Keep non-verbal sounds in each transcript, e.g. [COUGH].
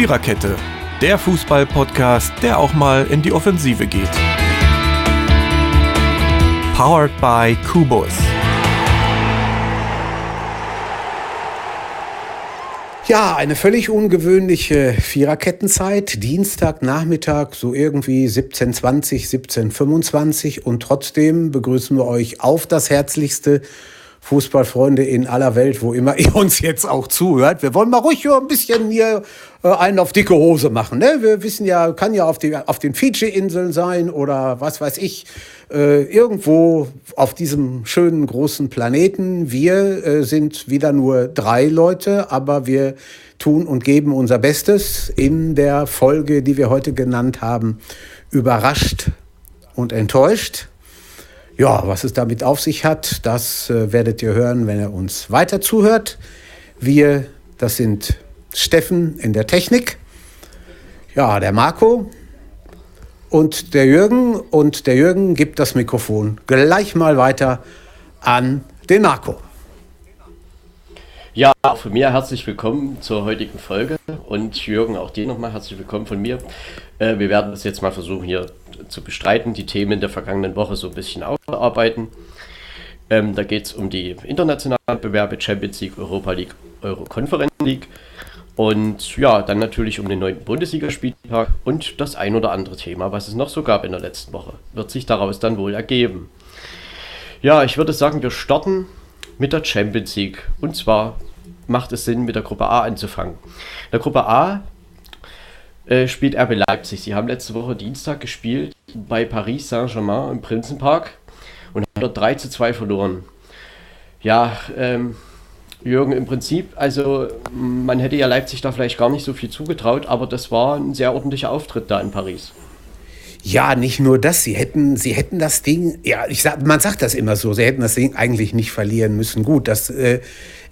Viererkette, der Fußball-Podcast, der auch mal in die Offensive geht. Powered by Kubus. Ja, eine völlig ungewöhnliche Viererkettenzeit. Dienstagnachmittag, so irgendwie 17.20, 17.25 und trotzdem begrüßen wir euch auf das Herzlichste Fußballfreunde in aller Welt, wo immer [LAUGHS] ihr uns jetzt auch zuhört. Wir wollen mal ruhig ein bisschen hier einen auf dicke Hose machen. Ne? Wir wissen ja, kann ja auf, die, auf den Fidschi-Inseln sein oder was weiß ich, äh, irgendwo auf diesem schönen großen Planeten. Wir äh, sind wieder nur drei Leute, aber wir tun und geben unser Bestes in der Folge, die wir heute genannt haben, überrascht und enttäuscht. Ja, was es damit auf sich hat, das äh, werdet ihr hören, wenn ihr uns weiter zuhört. Wir, das sind Steffen in der Technik, ja, der Marco und der Jürgen. Und der Jürgen gibt das Mikrofon gleich mal weiter an den Marco. Ja, auch von mir herzlich willkommen zur heutigen Folge und Jürgen, auch dir nochmal herzlich willkommen von mir. Äh, wir werden das jetzt mal versuchen hier zu bestreiten, die Themen der vergangenen Woche so ein bisschen aufzuarbeiten. Ähm, da geht es um die internationalen Bewerbe Champions League, Europa League, Euro Conference League und ja, dann natürlich um den neunten Bundesligaspieltag und das ein oder andere Thema, was es noch so gab in der letzten Woche, wird sich daraus dann wohl ergeben. Ja, ich würde sagen, wir starten mit der Champions League und zwar macht es Sinn, mit der Gruppe A anzufangen. In der Gruppe A äh, spielt RB Leipzig. Sie haben letzte Woche Dienstag gespielt bei Paris Saint-Germain im Prinzenpark und haben dort 3 zu 2 verloren. Ja, ähm, Jürgen, im Prinzip, also man hätte ja Leipzig da vielleicht gar nicht so viel zugetraut, aber das war ein sehr ordentlicher Auftritt da in Paris. Ja, nicht nur das, sie hätten, sie hätten das Ding, ja, ich sag, man sagt das immer so, sie hätten das Ding eigentlich nicht verlieren müssen. Gut, das äh,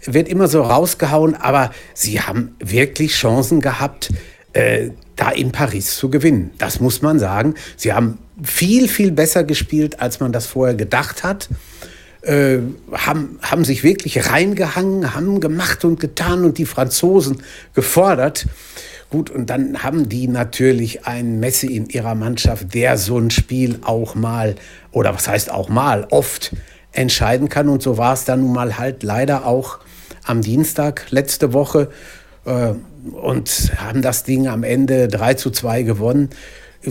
wird immer so rausgehauen, aber sie haben wirklich Chancen gehabt, äh, da in Paris zu gewinnen. Das muss man sagen. Sie haben viel, viel besser gespielt, als man das vorher gedacht hat. Äh, haben, haben sich wirklich reingehangen, haben gemacht und getan und die Franzosen gefordert. Gut, und dann haben die natürlich einen Messi in ihrer Mannschaft, der so ein Spiel auch mal, oder was heißt auch mal, oft entscheiden kann. Und so war es dann nun mal halt leider auch am Dienstag letzte Woche. Äh, und haben das Ding am Ende 3 zu 2 gewonnen.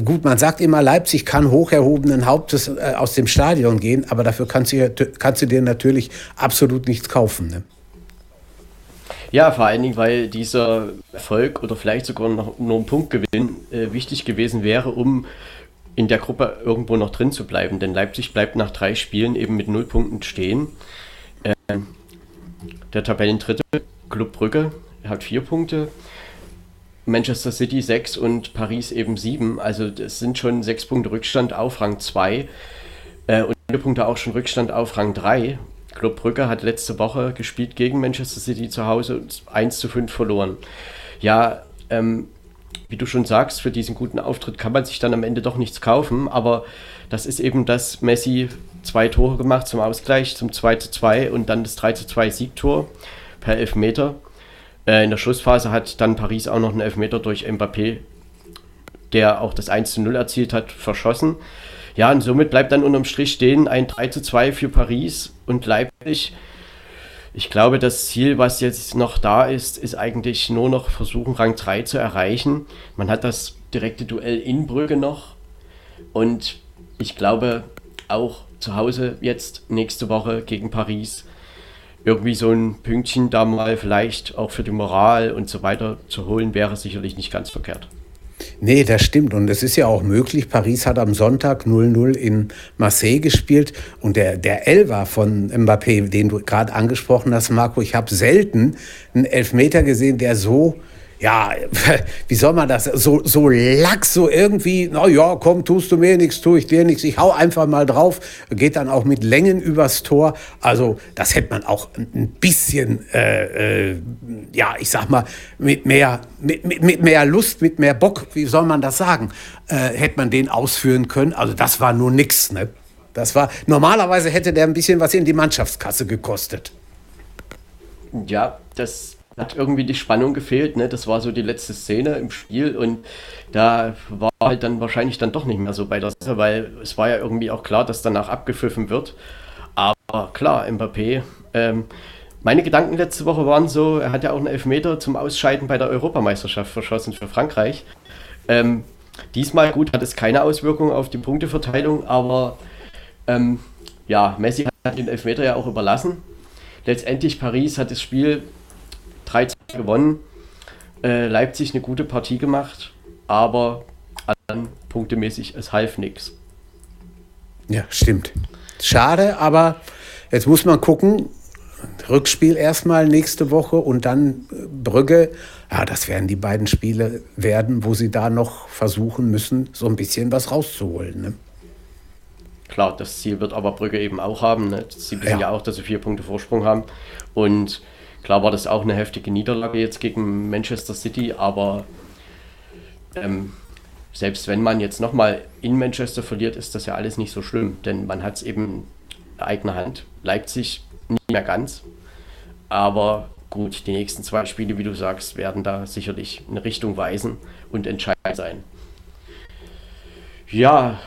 Gut, man sagt immer, Leipzig kann hoch erhobenen Hauptes äh, aus dem Stadion gehen, aber dafür kannst du, kannst du dir natürlich absolut nichts kaufen. Ne? Ja, vor allen Dingen, weil dieser Erfolg oder vielleicht sogar noch nur ein Punktgewinn äh, wichtig gewesen wäre, um in der Gruppe irgendwo noch drin zu bleiben. Denn Leipzig bleibt nach drei Spielen eben mit null Punkten stehen. Äh, der Tabellendritte, Club Brügge, hat vier Punkte. Manchester City sechs und Paris eben sieben. Also das sind schon sechs Punkte Rückstand auf Rang 2 äh, und vier Punkte auch schon Rückstand auf Rang 3. Club Brügge hat letzte Woche gespielt gegen Manchester City zu Hause und 1 zu 5 verloren. Ja, ähm, wie du schon sagst, für diesen guten Auftritt kann man sich dann am Ende doch nichts kaufen, aber das ist eben das Messi zwei Tore gemacht zum Ausgleich, zum 2 zu 2 und dann das 3 zu 2 Siegtor per Elfmeter. Äh, in der Schlussphase hat dann Paris auch noch einen Elfmeter durch Mbappé, der auch das 1 zu 0 erzielt hat, verschossen. Ja, und somit bleibt dann unterm Strich stehen ein 3 zu 2 für Paris und Leipzig. Ich glaube, das Ziel, was jetzt noch da ist, ist eigentlich nur noch versuchen, Rang 3 zu erreichen. Man hat das direkte Duell in Brügge noch. Und ich glaube, auch zu Hause jetzt nächste Woche gegen Paris irgendwie so ein Pünktchen da mal vielleicht auch für die Moral und so weiter zu holen, wäre sicherlich nicht ganz verkehrt. Nee, das stimmt. Und es ist ja auch möglich. Paris hat am Sonntag 0-0 in Marseille gespielt. Und der, der Elfer von Mbappé, den du gerade angesprochen hast, Marco, ich habe selten einen Elfmeter gesehen, der so ja, [LAUGHS] wie soll man das, so, so lax, so irgendwie, na ja, komm, tust du mir nichts, tue ich dir nichts, ich hau einfach mal drauf, geht dann auch mit Längen übers Tor. Also das hätte man auch ein bisschen, äh, äh, ja, ich sag mal, mit mehr, mit, mit, mehr Lust, mit mehr Bock, wie soll man das sagen, äh, hätte man den ausführen können. Also das war nur nix, ne? Das war, normalerweise hätte der ein bisschen was in die Mannschaftskasse gekostet. Ja, das hat irgendwie die Spannung gefehlt. Ne? Das war so die letzte Szene im Spiel und da war halt dann wahrscheinlich dann doch nicht mehr so bei der Sache, weil es war ja irgendwie auch klar, dass danach abgepfiffen wird. Aber klar, Mbappé, ähm, meine Gedanken letzte Woche waren so, er hat ja auch einen Elfmeter zum Ausscheiden bei der Europameisterschaft verschossen für Frankreich. Ähm, diesmal gut hat es keine Auswirkungen auf die Punkteverteilung, aber ähm, ja, Messi hat den Elfmeter ja auch überlassen. Letztendlich Paris hat das Spiel 3 gewonnen. Äh, Leipzig eine gute Partie gemacht, aber dann punktemäßig, es half nichts. Ja, stimmt. Schade, aber jetzt muss man gucken. Rückspiel erstmal nächste Woche und dann äh, Brügge. Ja, das werden die beiden Spiele werden, wo sie da noch versuchen müssen, so ein bisschen was rauszuholen. Ne? Klar, das Ziel wird aber Brügge eben auch haben. Ne? Sie wissen ja. ja auch, dass sie vier Punkte Vorsprung haben. Und Klar war das auch eine heftige Niederlage jetzt gegen Manchester City, aber ähm, selbst wenn man jetzt nochmal in Manchester verliert, ist das ja alles nicht so schlimm, denn man hat es eben eigener Hand. Leipzig nicht mehr ganz, aber gut, die nächsten zwei Spiele, wie du sagst, werden da sicherlich eine Richtung weisen und entscheidend sein. Ja,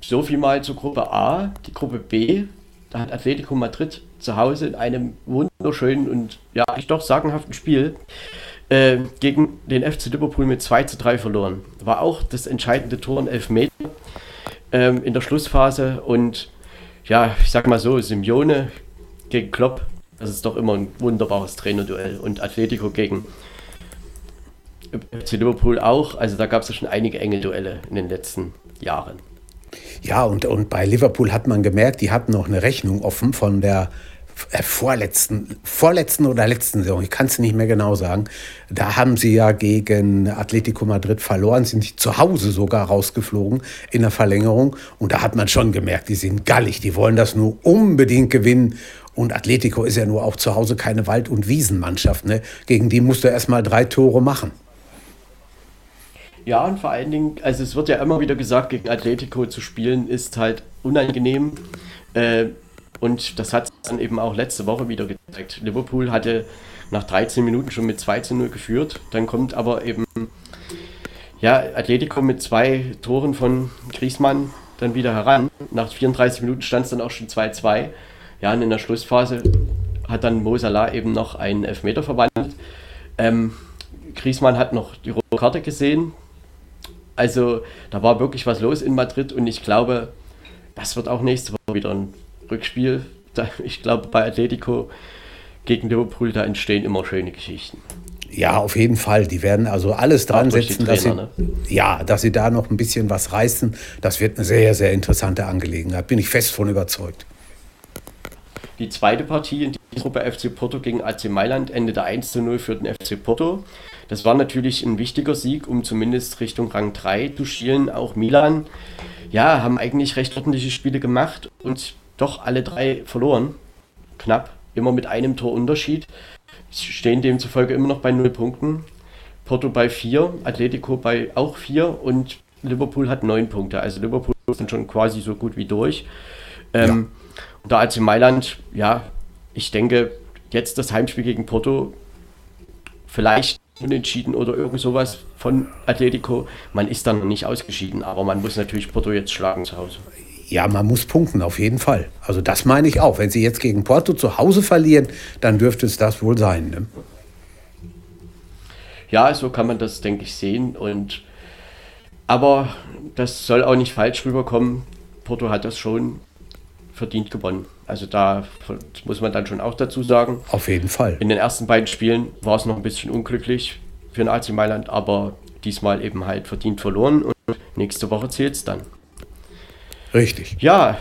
so viel mal zur Gruppe A. Die Gruppe B, da hat Atletico Madrid zu Hause in einem wunderschönen und ja, ich doch sagenhaften Spiel äh, gegen den FC Liverpool mit 2 zu 3 verloren. War auch das entscheidende Tor in Elfmeter ähm, in der Schlussphase und ja, ich sag mal so, Simeone gegen Klopp, das ist doch immer ein wunderbares Trainerduell und Atletico gegen FC Liverpool auch. Also da gab es ja schon einige enge Duelle in den letzten Jahren. Ja, und, und bei Liverpool hat man gemerkt, die hatten noch eine Rechnung offen von der äh, vorletzten, vorletzten oder letzten Saison, ich kann es nicht mehr genau sagen. Da haben sie ja gegen Atletico Madrid verloren, sind zu Hause sogar rausgeflogen in der Verlängerung. Und da hat man schon gemerkt, die sind gallig, die wollen das nur unbedingt gewinnen. Und Atletico ist ja nur auch zu Hause keine Wald- und Wiesenmannschaft. Ne? Gegen die musst du erst mal drei Tore machen. Ja, und vor allen Dingen, also es wird ja immer wieder gesagt, gegen Atletico zu spielen ist halt unangenehm. Äh, und das hat dann eben auch letzte Woche wieder gezeigt. Liverpool hatte nach 13 Minuten schon mit 2 zu 0 geführt. Dann kommt aber eben, ja, Atletico mit zwei Toren von Griezmann dann wieder heran. Nach 34 Minuten stand es dann auch schon 2-2. Ja, und in der Schlussphase hat dann Mo Salah eben noch einen Elfmeter verwandelt. Ähm, Griezmann hat noch die rote Karte gesehen, also da war wirklich was los in Madrid und ich glaube, das wird auch nächste Woche wieder ein Rückspiel. Ich glaube, bei Atletico gegen Liverpool, da entstehen immer schöne Geschichten. Ja, auf jeden Fall. Die werden also alles dran setzen, Trainer, dass sie, ne? ja, dass sie da noch ein bisschen was reißen. Das wird eine sehr, sehr interessante Angelegenheit. Bin ich fest von überzeugt. Die zweite Partie in Gruppe FC Porto gegen AC Mailand endete 1 zu 0 für den FC Porto. Das war natürlich ein wichtiger Sieg, um zumindest Richtung Rang 3 zu schielen. Auch Milan, ja, haben eigentlich recht ordentliche Spiele gemacht und doch alle drei verloren. Knapp, immer mit einem Torunterschied. Stehen demzufolge immer noch bei 0 Punkten. Porto bei 4, Atletico bei auch 4 und Liverpool hat 9 Punkte. Also Liverpool sind schon quasi so gut wie durch. Ähm, ja. Und da AC Mailand, ja, ich denke, jetzt das Heimspiel gegen Porto, vielleicht unentschieden oder irgend sowas von Atletico. Man ist dann noch nicht ausgeschieden, aber man muss natürlich Porto jetzt schlagen zu Hause. Ja, man muss punkten, auf jeden Fall. Also das meine ich auch. Wenn sie jetzt gegen Porto zu Hause verlieren, dann dürfte es das wohl sein. Ne? Ja, so kann man das, denke ich, sehen. Und aber das soll auch nicht falsch rüberkommen. Porto hat das schon verdient gewonnen. Also da muss man dann schon auch dazu sagen. Auf jeden Fall. In den ersten beiden Spielen war es noch ein bisschen unglücklich für den AC Mailand, aber diesmal eben halt verdient verloren und nächste Woche zählt es dann. Richtig. Ja,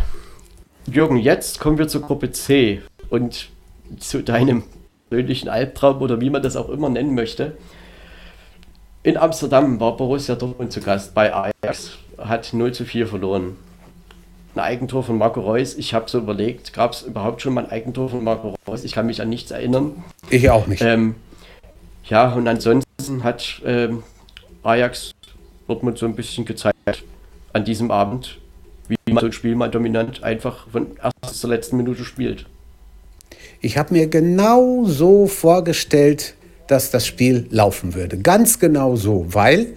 Jürgen, jetzt kommen wir zur Gruppe C und zu deinem persönlichen Albtraum oder wie man das auch immer nennen möchte. In Amsterdam war Borussia Dortmund zu Gast bei Ajax, hat 0 zu 4 verloren ein Eigentor von Marco Reus. Ich habe so überlegt, gab es überhaupt schon mal ein Eigentor von Marco Reus? Ich kann mich an nichts erinnern. Ich auch nicht. Ähm, ja, und ansonsten hat ähm, Ajax Dortmund so ein bisschen gezeigt an diesem Abend, wie man so ein Spiel mal dominant einfach von erster zur letzten Minute spielt. Ich habe mir genau so vorgestellt, dass das Spiel laufen würde. Ganz genau so, weil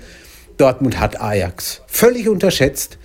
Dortmund hat Ajax völlig unterschätzt.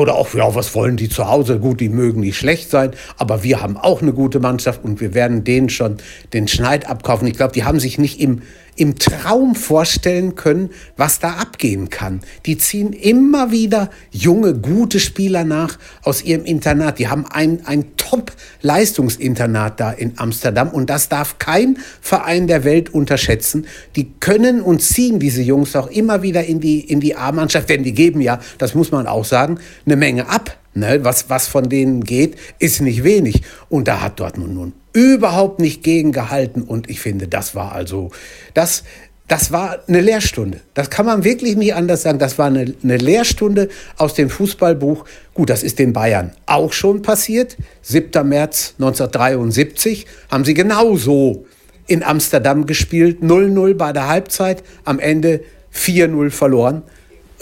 Oder auch, ja, was wollen die zu Hause? Gut, die mögen nicht schlecht sein, aber wir haben auch eine gute Mannschaft und wir werden denen schon den Schneid abkaufen. Ich glaube, die haben sich nicht im im Traum vorstellen können, was da abgehen kann. Die ziehen immer wieder junge, gute Spieler nach aus ihrem Internat. Die haben ein, ein Top-Leistungsinternat da in Amsterdam und das darf kein Verein der Welt unterschätzen. Die können und ziehen diese Jungs auch immer wieder in die, in die A-Mannschaft, denn die geben ja, das muss man auch sagen, eine Menge ab. Ne? Was, was von denen geht, ist nicht wenig. Und da hat Dortmund nun überhaupt nicht gegengehalten. Und ich finde, das war also, das, das war eine Lehrstunde. Das kann man wirklich nicht anders sagen. Das war eine, eine Lehrstunde aus dem Fußballbuch. Gut, das ist den Bayern auch schon passiert. 7. März 1973 haben sie genauso in Amsterdam gespielt. 0-0 bei der Halbzeit, am Ende 4-0 verloren.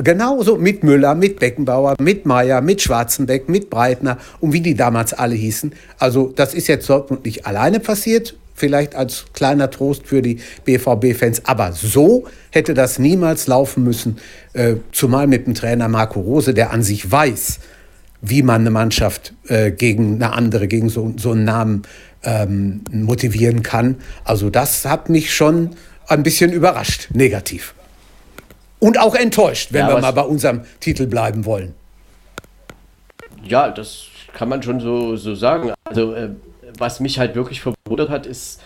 Genauso mit Müller, mit Beckenbauer, mit Meier, mit Schwarzenbeck, mit Breitner und wie die damals alle hießen. Also das ist jetzt Dortmund nicht alleine passiert, vielleicht als kleiner Trost für die BVB-Fans, aber so hätte das niemals laufen müssen, äh, zumal mit dem Trainer Marco Rose, der an sich weiß, wie man eine Mannschaft äh, gegen eine andere, gegen so, so einen Namen ähm, motivieren kann. Also das hat mich schon ein bisschen überrascht, negativ. Und auch enttäuscht, wenn ja, wir mal bei unserem Titel bleiben wollen. Ja, das kann man schon so, so sagen. Also, äh, was mich halt wirklich verwundert hat, ist,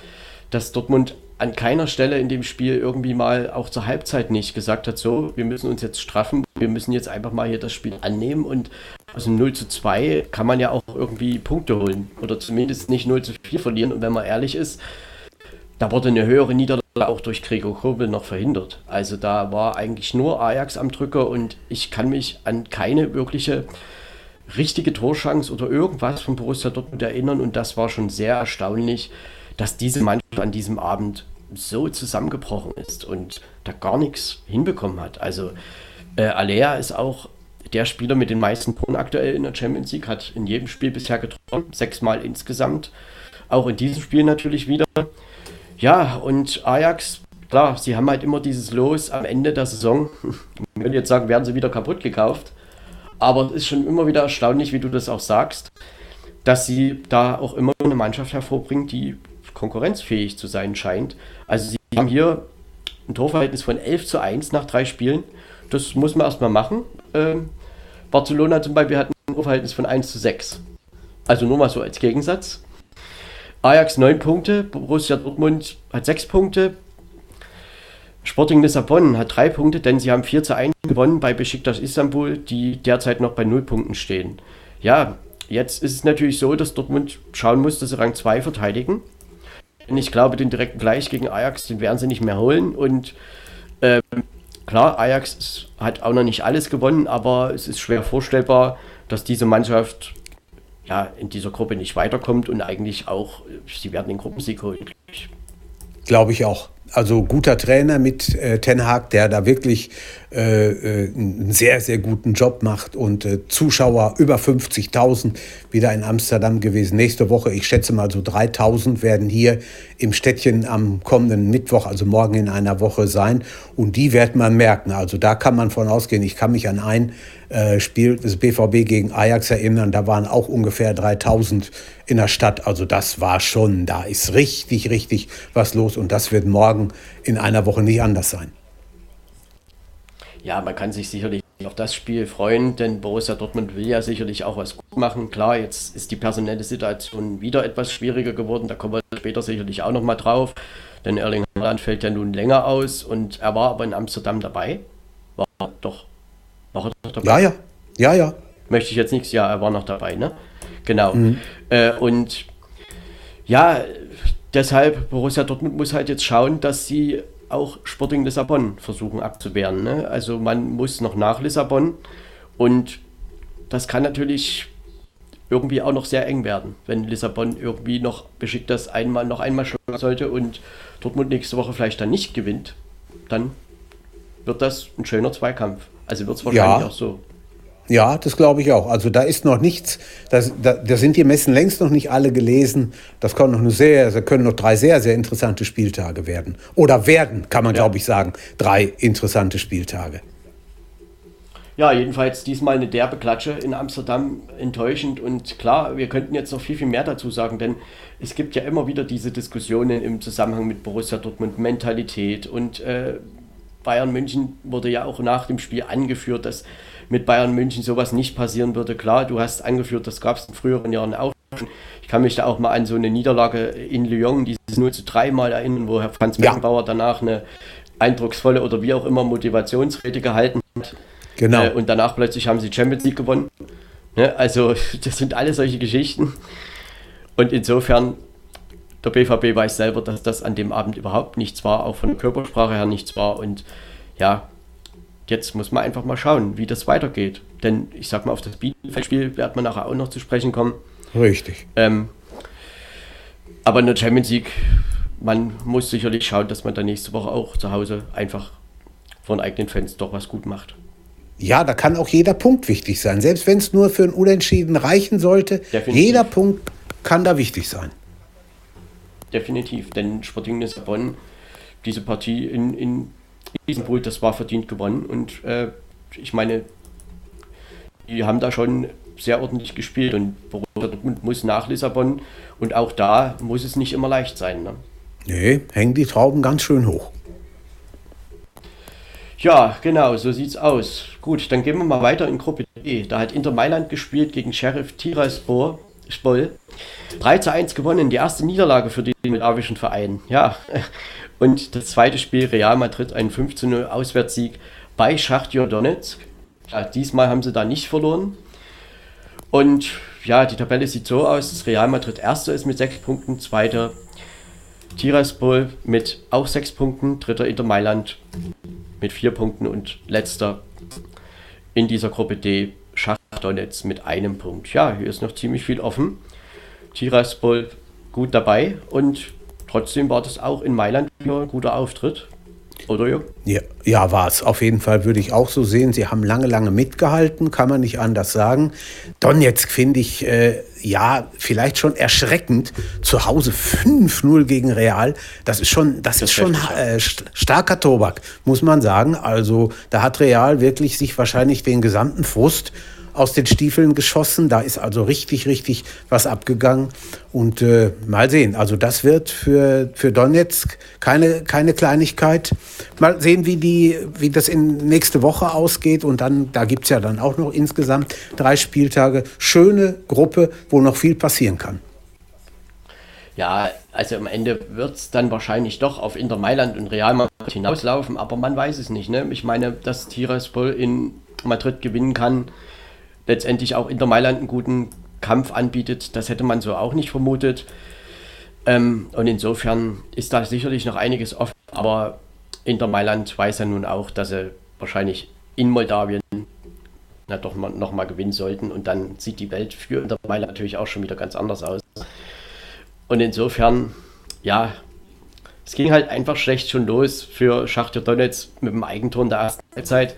dass Dortmund an keiner Stelle in dem Spiel irgendwie mal auch zur Halbzeit nicht gesagt hat, so, wir müssen uns jetzt straffen, wir müssen jetzt einfach mal hier das Spiel annehmen und aus dem 0 zu 2 kann man ja auch irgendwie Punkte holen oder zumindest nicht 0 zu 4 verlieren und wenn man ehrlich ist, da wurde eine höhere Niederlage auch durch Gregor Kobel noch verhindert. Also da war eigentlich nur Ajax am Drücker und ich kann mich an keine wirkliche richtige Torschance oder irgendwas von Borussia Dortmund erinnern und das war schon sehr erstaunlich, dass diese Mannschaft an diesem Abend so zusammengebrochen ist und da gar nichts hinbekommen hat. Also äh, Alea ist auch der Spieler mit den meisten Toren aktuell in der Champions League, hat in jedem Spiel bisher getroffen, sechsmal insgesamt. Auch in diesem Spiel natürlich wieder. Ja, und Ajax, klar, sie haben halt immer dieses Los am Ende der Saison. [LAUGHS] Ich würde jetzt sagen, werden sie wieder kaputt gekauft. Aber es ist schon immer wieder erstaunlich, wie du das auch sagst, dass sie da auch immer eine Mannschaft hervorbringt, die konkurrenzfähig zu sein scheint. Also sie haben hier ein Torverhältnis von 11 zu 1 nach drei Spielen. Das muss man erstmal machen. Ähm, Barcelona zum Beispiel hat ein Torverhältnis von 1 zu 6. Also nur mal so als Gegensatz. Ajax 9 Punkte, Borussia Dortmund hat 6 Punkte, Sporting Lissabon hat 3 Punkte, denn sie haben 4 zu 1 gewonnen bei Besiktas Istanbul, die derzeit noch bei 0 Punkten stehen. Ja, jetzt ist es natürlich so, dass Dortmund schauen muss, dass sie Rang 2 verteidigen. Und ich glaube, den direkten Gleich gegen Ajax, den werden sie nicht mehr holen. Und ähm, klar, Ajax hat auch noch nicht alles gewonnen, aber es ist schwer vorstellbar, dass diese Mannschaft ja, in dieser Gruppe nicht weiterkommt und eigentlich auch, sie werden den Gruppensieg holen. Glaube ich auch. Also guter Trainer mit äh, Ten Hag, der da wirklich äh, äh, einen sehr, sehr guten Job macht und äh, Zuschauer über 50.000 wieder in Amsterdam gewesen. Nächste Woche, ich schätze mal so 3.000 werden hier im Städtchen am kommenden Mittwoch, also morgen in einer Woche sein. Und die wird man merken. Also da kann man von ausgehen. Ich kann mich an ein äh, Spiel des BVB gegen Ajax erinnern. Da waren auch ungefähr 3000 in der Stadt. Also das war schon, da ist richtig, richtig was los. Und das wird morgen in einer Woche nicht anders sein. Ja, man kann sich sicherlich auf das Spiel freuen, denn Borussia Dortmund will ja sicherlich auch was gut machen. Klar, jetzt ist die personelle Situation wieder etwas schwieriger geworden. Da kommen wir später sicherlich auch nochmal drauf. Denn Erling Haaland fällt ja nun länger aus und er war aber in Amsterdam dabei. War doch war er noch dabei? Ja, ja. Ja, ja. Möchte ich jetzt nichts, ja, er war noch dabei, ne? Genau. Mhm. Äh, und ja, deshalb, Borussia Dortmund muss halt jetzt schauen, dass sie auch Sporting Lissabon versuchen abzuwehren. Ne? Also man muss noch nach Lissabon und das kann natürlich irgendwie auch noch sehr eng werden, wenn Lissabon irgendwie noch beschickt das einmal noch einmal schlagen sollte und Dortmund nächste Woche vielleicht dann nicht gewinnt, dann wird das ein schöner Zweikampf. Also wird es wahrscheinlich ja. auch so. Ja, das glaube ich auch. Also da ist noch nichts, das, da, da, sind die Messen längst noch nicht alle gelesen. Das können noch eine sehr, da können noch drei sehr, sehr interessante Spieltage werden. Oder werden, kann man ja. glaube ich sagen, drei interessante Spieltage. Ja, jedenfalls diesmal eine derbe Klatsche in Amsterdam enttäuschend. Und klar, wir könnten jetzt noch viel, viel mehr dazu sagen, denn es gibt ja immer wieder diese Diskussionen im Zusammenhang mit Borussia Dortmund, Mentalität. Und äh, Bayern München wurde ja auch nach dem Spiel angeführt, dass mit Bayern München sowas nicht passieren würde. Klar, du hast angeführt, das gab es in früheren Jahren auch. Ich kann mich da auch mal an so eine Niederlage in Lyon, dieses 0 zu 3 Mal erinnern, wo Herr Franz Beckenbauer ja. danach eine eindrucksvolle oder wie auch immer Motivationsrede gehalten hat. Genau. Äh, und danach plötzlich haben sie Champions League gewonnen. Ne? Also, [LAUGHS] das sind alle solche Geschichten. Und insofern, der BVB weiß selber, dass das an dem Abend überhaupt nichts war, auch von der Körpersprache her nichts war. Und ja, jetzt muss man einfach mal schauen, wie das weitergeht. Denn ich sag mal, auf das Bielefeld-Spiel wird man nachher auch noch zu sprechen kommen. Richtig. Ähm, aber in der Champions League, man muss sicherlich schauen, dass man dann nächste Woche auch zu Hause einfach von eigenen Fans doch was gut macht. Ja, da kann auch jeder Punkt wichtig sein. Selbst wenn es nur für ein Unentschieden reichen sollte, Definitiv. jeder Punkt kann da wichtig sein. Definitiv, denn Sporting Lissabon, diese Partie in, in Istanbul, das war verdient gewonnen und äh, ich meine, die haben da schon sehr ordentlich gespielt und Borussia Dortmund muss nach Lissabon und auch da muss es nicht immer leicht sein. Ne? Nee, hängen die Trauben ganz schön hoch. Ja, genau, so sieht's aus. Gut, dann gehen wir mal weiter in Gruppe D. Da hat Inter Mailand gespielt gegen Sheriff Tiraspol. Spoll. 3 zu 1 gewonnen, die erste Niederlage für den moldawischen Verein. Ja, und das zweite Spiel Real Madrid, ein 5 zu 0 Auswärtssieg bei Schachtjor Donetsk. Ja, diesmal haben sie da nicht verloren. Und ja, die Tabelle sieht so aus, dass Real Madrid erster ist mit 6 Punkten, zweiter Tiraspol mit auch 6 Punkten, dritter Inter Mailand mit 4 Punkten und letzter in dieser Gruppe D Schachtdonetsk mit einem Punkt. Ja, hier ist noch ziemlich viel offen. Tiraspol gut dabei und trotzdem war das auch in Mailand ein guter Auftritt. Oder Jörg? Ja, ja war es. Auf jeden Fall würde ich auch so sehen. Sie haben lange, lange mitgehalten, kann man nicht anders sagen. Donetsk finde ich, äh, ja, vielleicht schon erschreckend. Zu Hause 5-0 gegen Real. Das ist schon, das, das ist schon äh, starker Tobak, muss man sagen. Also da hat Real wirklich sich wahrscheinlich den gesamten Frust aus den Stiefeln geschossen. Da ist also richtig, richtig was abgegangen. Und äh, mal sehen. Also das wird für, für Donetsk keine, keine Kleinigkeit. Mal sehen, wie, die, wie das in nächste Woche ausgeht. Und dann, da gibt es ja dann auch noch insgesamt drei Spieltage. Schöne Gruppe, wo noch viel passieren kann. Ja, also am Ende wird es dann wahrscheinlich doch auf Inter Mailand und Real Madrid hinauslaufen, aber man weiß es nicht. Ne? Ich meine, dass Tiraspol in Madrid gewinnen kann, letztendlich auch Inter Mailand einen guten Kampf anbietet. Das hätte man so auch nicht vermutet. Ähm, und insofern ist da sicherlich noch einiges offen. Aber Inter Mailand weiß ja nun auch, dass sie wahrscheinlich in Moldawien na, doch mal, noch mal gewinnen sollten. Und dann sieht die Welt für Inter Mailand natürlich auch schon wieder ganz anders aus. Und insofern, ja, es ging halt einfach schlecht schon los für Schachtja Donetsk mit dem Eigentor in der ersten Halbzeit.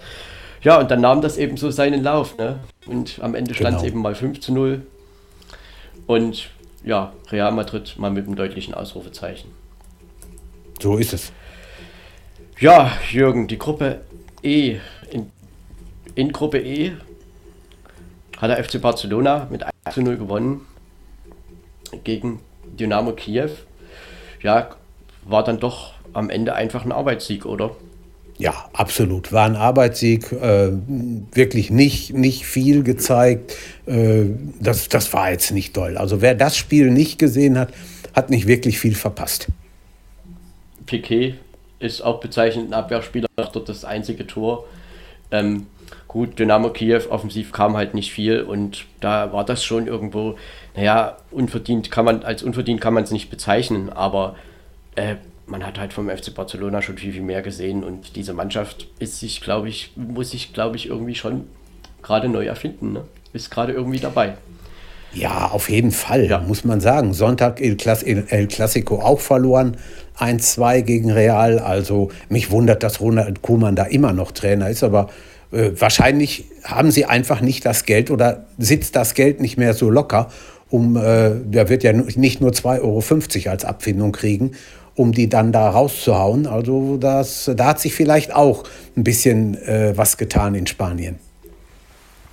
Ja, und dann nahm das eben so seinen Lauf. Ne? Und am Ende stand es genau. eben mal 5 zu 0. Und ja, Real Madrid mal mit einem deutlichen Ausrufezeichen. So ist es. Ja, Jürgen, die Gruppe E. In, in Gruppe E hat der FC Barcelona mit 1 zu 0 gewonnen gegen Dynamo Kiew. Ja, war dann doch am Ende einfach ein Arbeitssieg, oder? Ja, absolut. War ein Arbeitssieg, äh, wirklich nicht, nicht viel gezeigt. Äh, das, das war jetzt nicht toll. Also wer das Spiel nicht gesehen hat, hat nicht wirklich viel verpasst. Piquet ist auch bezeichnend ein Abwehrspieler, macht dort das einzige Tor. Ähm, gut, Dynamo Kiew offensiv kam halt nicht viel und da war das schon irgendwo, naja, unverdient kann man, als unverdient kann man es nicht bezeichnen, aber äh, man hat halt vom FC Barcelona schon viel, viel mehr gesehen und diese Mannschaft ist sich, glaube ich, muss sich, glaube ich, irgendwie schon gerade neu erfinden. Ne? Ist gerade irgendwie dabei. Ja, auf jeden Fall, ja. muss man sagen. Sonntag El, Clas El Clasico auch verloren. 1-2 gegen Real. Also mich wundert, dass Ronald Koeman da immer noch Trainer ist, aber Äh, wahrscheinlich haben sie einfach nicht das Geld oder sitzt das Geld nicht mehr so locker, um, äh, der wird ja nicht nur 2,50 Euro als Abfindung kriegen, um die dann da rauszuhauen. Also das, da hat sich vielleicht auch ein bisschen äh, was getan in Spanien.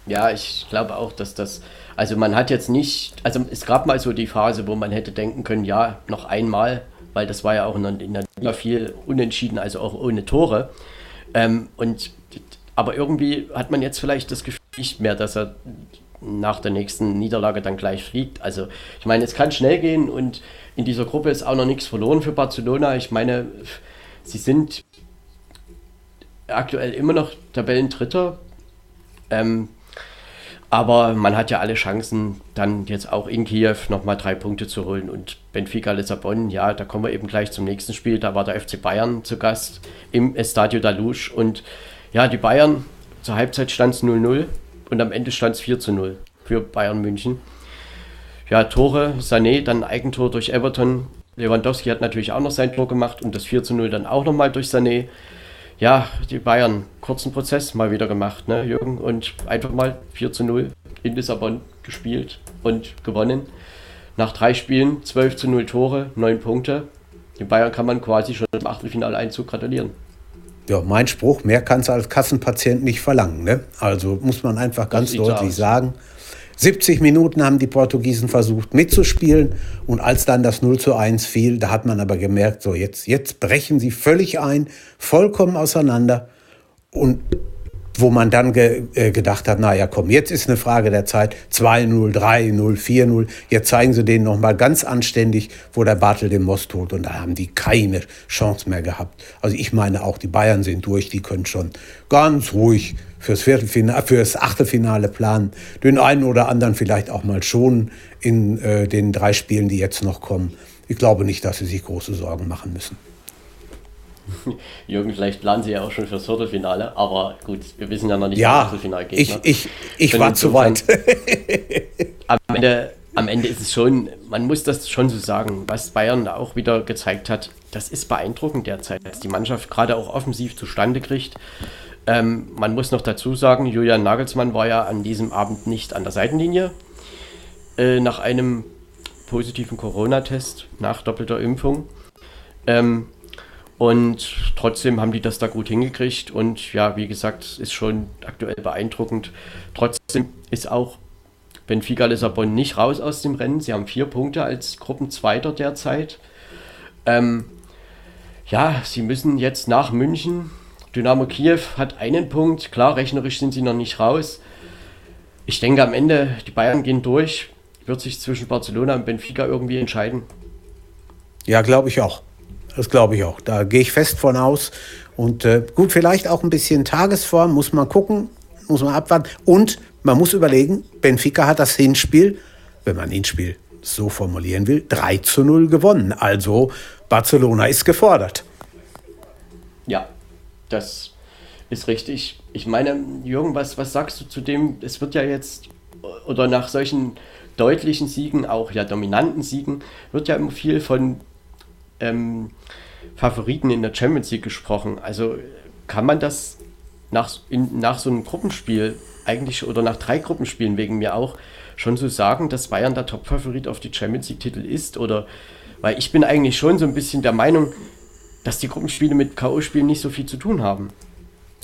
Ja, ich glaube auch, dass das, also man hat jetzt nicht, also es gab mal so die Phase, wo man hätte denken können, ja, noch einmal, weil das war ja auch in der Liga viel unentschieden, also auch ohne Tore. Ähm, und aber irgendwie hat man jetzt vielleicht das Gefühl nicht mehr, dass er nach der nächsten Niederlage dann gleich fliegt. Also ich meine, es kann schnell gehen und in dieser Gruppe ist auch noch nichts verloren für Barcelona. Ich meine, sie sind aktuell immer noch Tabellendritter. Ähm, aber man hat ja alle Chancen, dann jetzt auch in Kiew nochmal drei Punkte zu holen. Und Benfica Lissabon, ja, da kommen wir eben gleich zum nächsten Spiel. Da war der FC Bayern zu Gast im Estadio da Luz. Und ja, die Bayern, zur Halbzeit stand es 0-0 und am Ende stand es 4 zu 0 für Bayern München. Ja, Tore, Sané, dann Eigentor durch Everton. Lewandowski hat natürlich auch noch sein Tor gemacht und das 4 zu 0 dann auch nochmal durch Sané. Ja, die Bayern, kurzen Prozess mal wieder gemacht, ne, Jürgen? Und einfach mal 4 zu 0 in Lissabon gespielt und gewonnen. Nach drei Spielen 12 zu 0 Tore, 9 Punkte. Die Bayern kann man quasi schon im Achtelfinaleinzug gratulieren. Ja, mein Spruch, mehr kannst du als Kassenpatient nicht verlangen. Ne? Also muss man einfach ganz deutlich aus. sagen. 70 Minuten haben die Portugiesen versucht mitzuspielen und als dann das 0 zu 1 fiel, da hat man aber gemerkt, so jetzt, jetzt brechen sie völlig ein, vollkommen auseinander und wo man dann ge, äh, gedacht hat, naja, komm, jetzt ist eine Frage der Zeit, 2-0, 3-0, 4-0, jetzt zeigen sie denen nochmal ganz anständig, wo der Bartel den Most holt und da haben die keine Chance mehr gehabt. Also ich meine auch, die Bayern sind durch, die können schon ganz ruhig fürs Viertelfinale, fürs Achtelfinale planen, den einen oder anderen vielleicht auch mal schon in äh, den drei Spielen, die jetzt noch kommen. Ich glaube nicht, dass sie sich große Sorgen machen müssen. [LAUGHS] Jürgen, vielleicht planen Sie ja auch schon fürs Viertelfinale, aber gut, wir wissen ja noch nicht, ja, Viertelfinale geht. Ich, ne? ich, ich war zu weit. [LAUGHS] am, Ende, am Ende ist es schon, man muss das schon so sagen, was Bayern auch wieder gezeigt hat, das ist beeindruckend derzeit, dass die Mannschaft gerade auch offensiv zustande kriegt. Ähm, man muss noch dazu sagen, Julian Nagelsmann war ja an diesem Abend nicht an der Seitenlinie. Äh, nach einem positiven Corona-Test, nach doppelter Impfung. Ähm, und trotzdem haben die das da gut hingekriegt. Und ja, wie gesagt, ist schon aktuell beeindruckend. Trotzdem ist auch Benfica Lissabon nicht raus aus dem Rennen. Sie haben vier Punkte als Gruppenzweiter derzeit. Ähm, ja, sie müssen jetzt nach München. Dynamo Kiew hat einen Punkt. Klar, rechnerisch sind sie noch nicht raus. Ich denke, am Ende, die Bayern gehen durch. Wird sich zwischen Barcelona und Benfica irgendwie entscheiden. Ja, glaube ich auch. Das glaube ich auch. Da gehe ich fest von aus. Und äh, gut, vielleicht auch ein bisschen Tagesform, muss man gucken, muss man abwarten. Und man muss überlegen, Benfica hat das Hinspiel, wenn man Hinspiel so formulieren will, 3 zu 0 gewonnen. Also Barcelona ist gefordert. Ja, das ist richtig. Ich meine, Jürgen, was, was sagst du zu dem? Es wird ja jetzt, oder nach solchen deutlichen Siegen, auch ja dominanten Siegen, wird ja immer viel von ähm, Favoriten in der Champions League gesprochen. Also kann man das nach, in, nach so einem Gruppenspiel eigentlich oder nach drei Gruppenspielen wegen mir auch schon so sagen, dass Bayern der Top-Favorit auf die Champions League-Titel ist? Oder weil ich bin eigentlich schon so ein bisschen der Meinung, dass die Gruppenspiele mit K.O.-Spielen nicht so viel zu tun haben.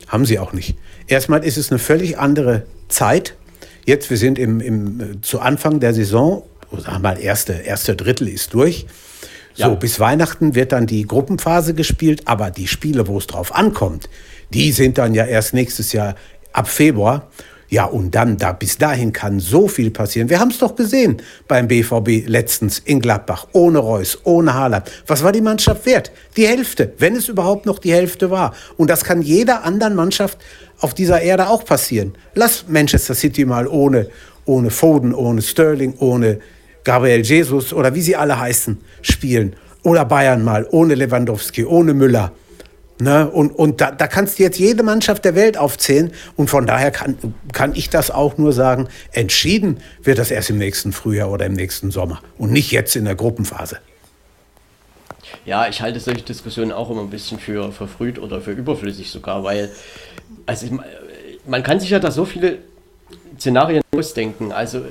Haben sie auch nicht. Erstmal ist es eine völlig andere Zeit. Jetzt, wir sind im, im, äh, zu Anfang der Saison, sagen wir mal, erste, erste Drittel ist durch. Ja. So, bis Weihnachten wird dann die Gruppenphase gespielt, aber die Spiele, wo es drauf ankommt, die sind dann ja erst nächstes Jahr ab Februar. Ja, und dann, da bis dahin kann so viel passieren. Wir haben es doch gesehen beim BVB letztens in Gladbach, ohne Reus, ohne Haaland. Was war die Mannschaft wert? Die Hälfte, wenn es überhaupt noch die Hälfte war. Und das kann jeder anderen Mannschaft auf dieser Erde auch passieren. Lass Manchester City mal ohne, ohne Foden, ohne Sterling, ohne Gabriel Jesus oder wie sie alle heißen, spielen. Oder Bayern mal, ohne Lewandowski, ohne Müller. Ne? Und, und da, da kannst du jetzt jede Mannschaft der Welt aufzählen. Und von daher kann, kann ich das auch nur sagen, entschieden wird das erst im nächsten Frühjahr oder im nächsten Sommer und nicht jetzt in der Gruppenphase. Ja, ich halte solche Diskussionen auch immer ein bisschen für verfrüht oder für überflüssig sogar, weil also man kann sich ja da so viele Szenarien ausdenken. Also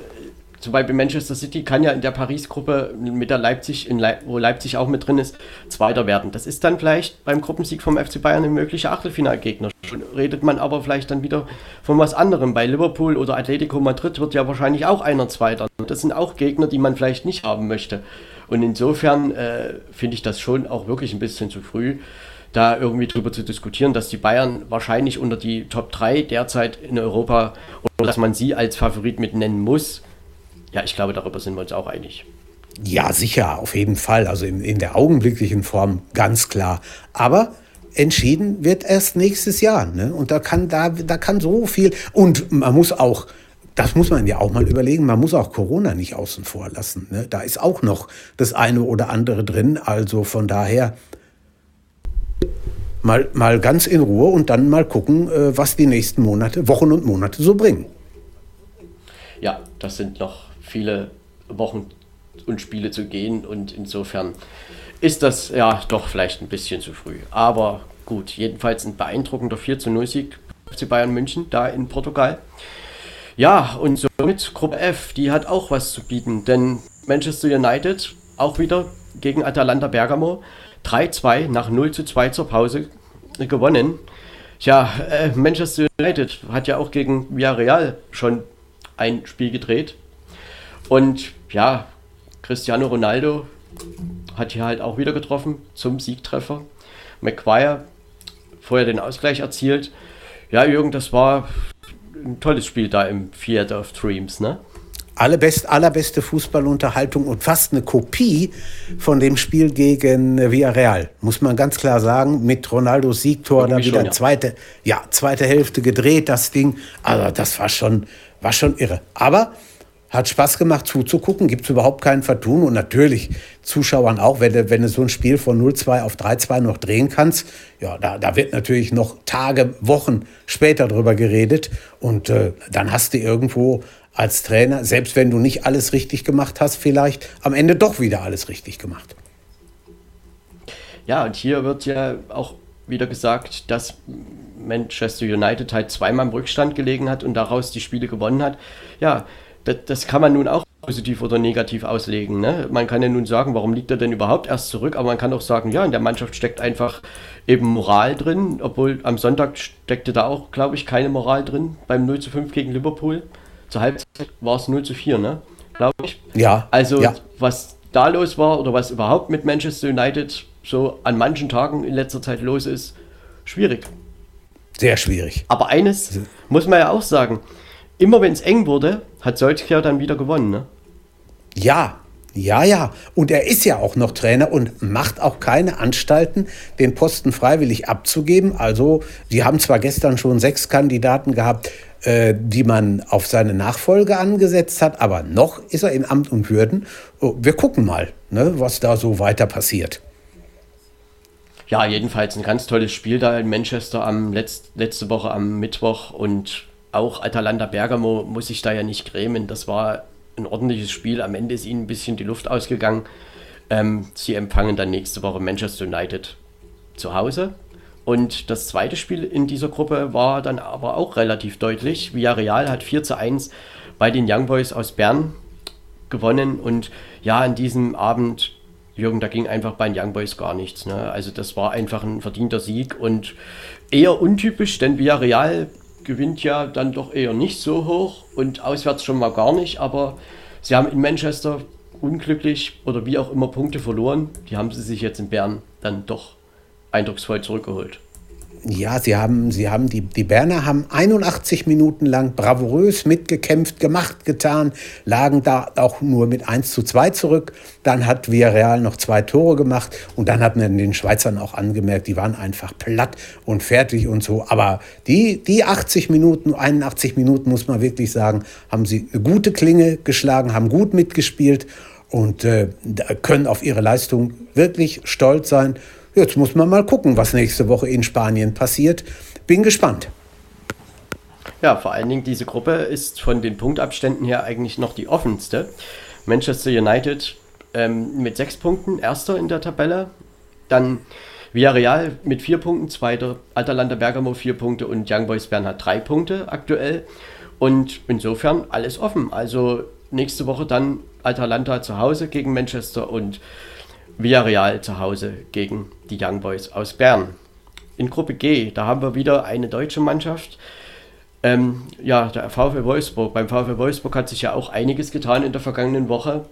zum Beispiel Manchester City kann ja in der Paris-Gruppe mit der Leipzig, Leip wo Leipzig auch mit drin ist, Zweiter werden. Das ist dann vielleicht beim Gruppensieg vom FC Bayern ein möglicher Achtelfinalgegner. Schon redet man aber vielleicht dann wieder von was anderem. Bei Liverpool oder Atletico Madrid wird ja wahrscheinlich auch einer Zweiter. Das sind auch Gegner, die man vielleicht nicht haben möchte. Und insofern äh, finde ich das schon auch wirklich ein bisschen zu früh, da irgendwie drüber zu diskutieren, dass die Bayern wahrscheinlich unter die Top 3 derzeit in Europa oder dass man sie als Favorit mit nennen muss ja, ich glaube, darüber sind wir uns auch einig. Ja, sicher, auf jeden Fall. Also in, in der augenblicklichen Form ganz klar. Aber entschieden wird erst nächstes Jahr. Ne? Und da kann, da, da kann so viel. Und man muss auch, das muss man ja auch mal überlegen, man muss auch Corona nicht außen vor lassen. Ne? Da ist auch noch das eine oder andere drin. Also von daher mal, mal ganz in Ruhe und dann mal gucken, äh, was die nächsten Monate, Wochen und Monate so bringen. Ja, das sind noch viele Wochen und Spiele zu gehen und insofern ist das ja doch vielleicht ein bisschen zu früh. Aber gut, jedenfalls ein beeindruckender 4 zu 0 Sieg FC Bayern München da in Portugal. Ja, und somit Gruppe F, die hat auch was zu bieten, denn Manchester United auch wieder gegen Atalanta Bergamo 3-2 nach 0 zu 2 zur Pause gewonnen. Ja, äh, Manchester United hat ja auch gegen Villarreal schon ein Spiel gedreht und ja, Cristiano Ronaldo hat hier halt auch wieder getroffen zum Siegtreffer. McGuire vorher den Ausgleich erzielt. Ja, Jürgen, das war ein tolles Spiel da im Theater of Dreams, ne? Allerbest, allerbeste Fußballunterhaltung und fast eine Kopie von dem Spiel gegen Villarreal, muss man ganz klar sagen. Mit Ronaldos Siegtor da wieder schon, ja. zweite, ja, zweite Hälfte gedreht, das Ding. Also das war schon, war schon irre. Aber hat Spaß gemacht zuzugucken, gibt es überhaupt keinen Vertun. Und natürlich Zuschauern auch, wenn du, wenn du so ein Spiel von 0-2 auf 3-2 noch drehen kannst, ja, da, da wird natürlich noch Tage, Wochen später drüber geredet. Und äh, dann hast du irgendwo als Trainer, selbst wenn du nicht alles richtig gemacht hast, vielleicht am Ende doch wieder alles richtig gemacht. Ja, und hier wird ja auch wieder gesagt, dass Manchester United halt zweimal im Rückstand gelegen hat und daraus die Spiele gewonnen hat. Ja, das, das, kann man nun auch positiv oder negativ auslegen. Ne? Man kann ja nun sagen, warum liegt er denn überhaupt erst zurück, aber man kann auch sagen, ja, in der Mannschaft steckt einfach eben Moral drin, obwohl am Sonntag steckte da auch, glaube ich, keine Moral drin beim 0 zu 5 gegen Liverpool. Zur Halbzeit war es 0 zu 4, ne? Glaube ich. Ja. Also, ja. was da los war oder was überhaupt mit Manchester United so an manchen Tagen in letzter Zeit los ist, schwierig. Sehr schwierig. Aber eines muss man ja auch sagen, immer wenn es eng wurde, hat Solskjaer dann wieder gewonnen, ne? Ja, ja, ja. Und er ist ja auch noch Trainer und macht auch keine Anstalten, den Posten freiwillig abzugeben. Also, die haben zwar gestern schon sechs Kandidaten gehabt, äh, die man auf seine Nachfolge angesetzt hat, aber noch ist er in Amt und Würden. Oh, wir gucken mal, ne, was da so weiter passiert. Ja, jedenfalls ein ganz tolles Spiel da in Manchester am Letz letzte Woche am Mittwoch und auch Atalanta Bergamo muss sich da ja nicht grämen. Das war ein ordentliches Spiel. Am Ende ist ihnen ein bisschen die Luft ausgegangen. Ähm, sie empfangen dann nächste Woche Manchester United zu Hause. Und das zweite Spiel in dieser Gruppe war dann aber auch relativ deutlich. Villarreal hat 4 zu 1 bei den Young Boys aus Bern gewonnen. Und ja, an diesem Abend, Jürgen, da ging einfach bei den Young Boys gar nichts. Ne? Also das war einfach ein verdienter Sieg und eher untypisch, denn Villarreal gewinnt ja dann doch eher nicht so hoch und auswärts schon mal gar nicht, aber sie haben in Manchester unglücklich oder wie auch immer Punkte verloren. Die haben sie sich jetzt in Bern dann doch eindrucksvoll zurückgeholt. Ja, sie haben, sie haben die, die Berner haben 81 Minuten lang bravourös mitgekämpft, gemacht, getan, lagen da auch nur mit 1 zu 2 zurück. Dann hat Villarreal noch zwei Tore gemacht und dann hat man den Schweizern auch angemerkt, die waren einfach platt und fertig und so. Aber die, die 80 Minuten, 81 Minuten muss man wirklich sagen, haben sie eine gute Klinge geschlagen, haben gut mitgespielt und äh, können auf ihre Leistung wirklich stolz sein. Jetzt muss man mal gucken, was nächste Woche in Spanien passiert. Bin gespannt. Ja, vor allen Dingen diese Gruppe ist von den Punktabständen her eigentlich noch die offenste. Manchester United ähm, mit sechs Punkten, erster in der Tabelle. Dann Villarreal mit vier Punkten, zweiter Atalanta Bergamo vier Punkte und Young Boys Bern hat drei Punkte aktuell. Und insofern alles offen. Also nächste Woche dann Atalanta zu Hause gegen Manchester und Villarreal zu Hause gegen die Young Boys aus Bern. In Gruppe G, da haben wir wieder eine deutsche Mannschaft. Ähm, ja, der VfL Wolfsburg. Beim VfL Wolfsburg hat sich ja auch einiges getan in der vergangenen Woche.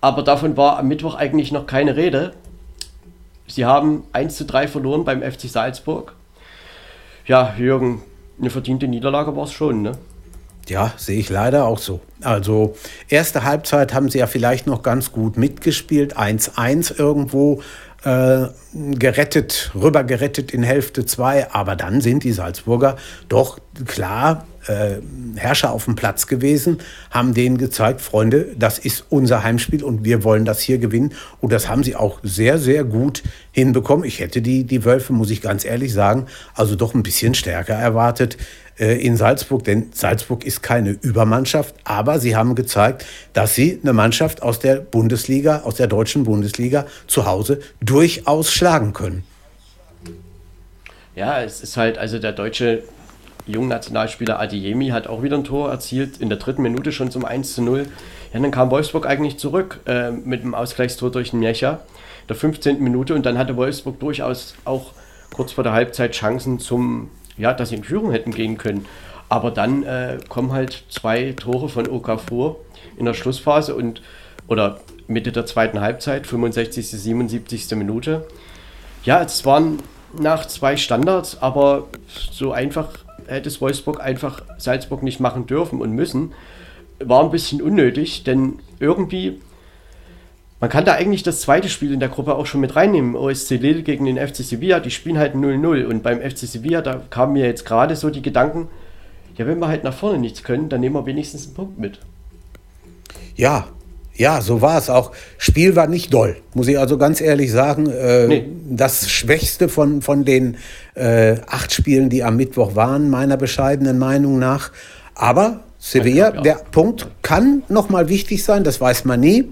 Aber davon war am Mittwoch eigentlich noch keine Rede. Sie haben 1 zu 3 verloren beim FC Salzburg. Ja, Jürgen, eine verdiente Niederlage war es schon, ne? Ja, sehe ich leider auch so. Also erste Halbzeit haben sie ja vielleicht noch ganz gut mitgespielt, 1-1 irgendwo äh, gerettet, rüber gerettet in Hälfte 2, aber dann sind die Salzburger doch klar äh, Herrscher auf dem Platz gewesen, haben denen gezeigt, Freunde, das ist unser Heimspiel und wir wollen das hier gewinnen. Und das haben sie auch sehr, sehr gut hinbekommen. Ich hätte die, die Wölfe, muss ich ganz ehrlich sagen, also doch ein bisschen stärker erwartet in Salzburg, denn Salzburg ist keine Übermannschaft, aber sie haben gezeigt, dass sie eine Mannschaft aus der Bundesliga, aus der deutschen Bundesliga zu Hause durchaus schlagen können. Ja, es ist halt, also der deutsche Jungnationalspieler Adiemi hat auch wieder ein Tor erzielt, in der dritten Minute schon zum 1 zu 0. Ja, dann kam Wolfsburg eigentlich zurück äh, mit dem Ausgleichstor durch Njecha, der 15. Minute, und dann hatte Wolfsburg durchaus auch kurz vor der Halbzeit Chancen zum, ja, dass sie in Führung hätten gehen können. Aber dann äh, kommen halt zwei Tore von Okafor in der Schlussphase und oder Mitte der zweiten Halbzeit, 65. 77. Minute. Ja, es waren nach zwei Standards, aber so einfach hätte es Wolfsburg einfach Salzburg nicht machen dürfen und müssen. War ein bisschen unnötig, denn irgendwie, man kann da eigentlich das zweite Spiel in der Gruppe auch schon mit reinnehmen. OSC Lille gegen den FC Sevilla, die spielen halt 0-0 und beim FC Sevilla, da kamen mir jetzt gerade so die Gedanken, ja, wenn wir halt nach vorne nichts können, dann nehmen wir wenigstens einen Punkt mit. Ja, ja, so war es auch. Spiel war nicht doll, muss ich also ganz ehrlich sagen. Äh, nee. Das Schwächste von, von den äh, acht Spielen, die am Mittwoch waren, meiner bescheidenen Meinung nach. Aber Sevilla, glaub, ja. der Punkt kann nochmal wichtig sein, das weiß man nie.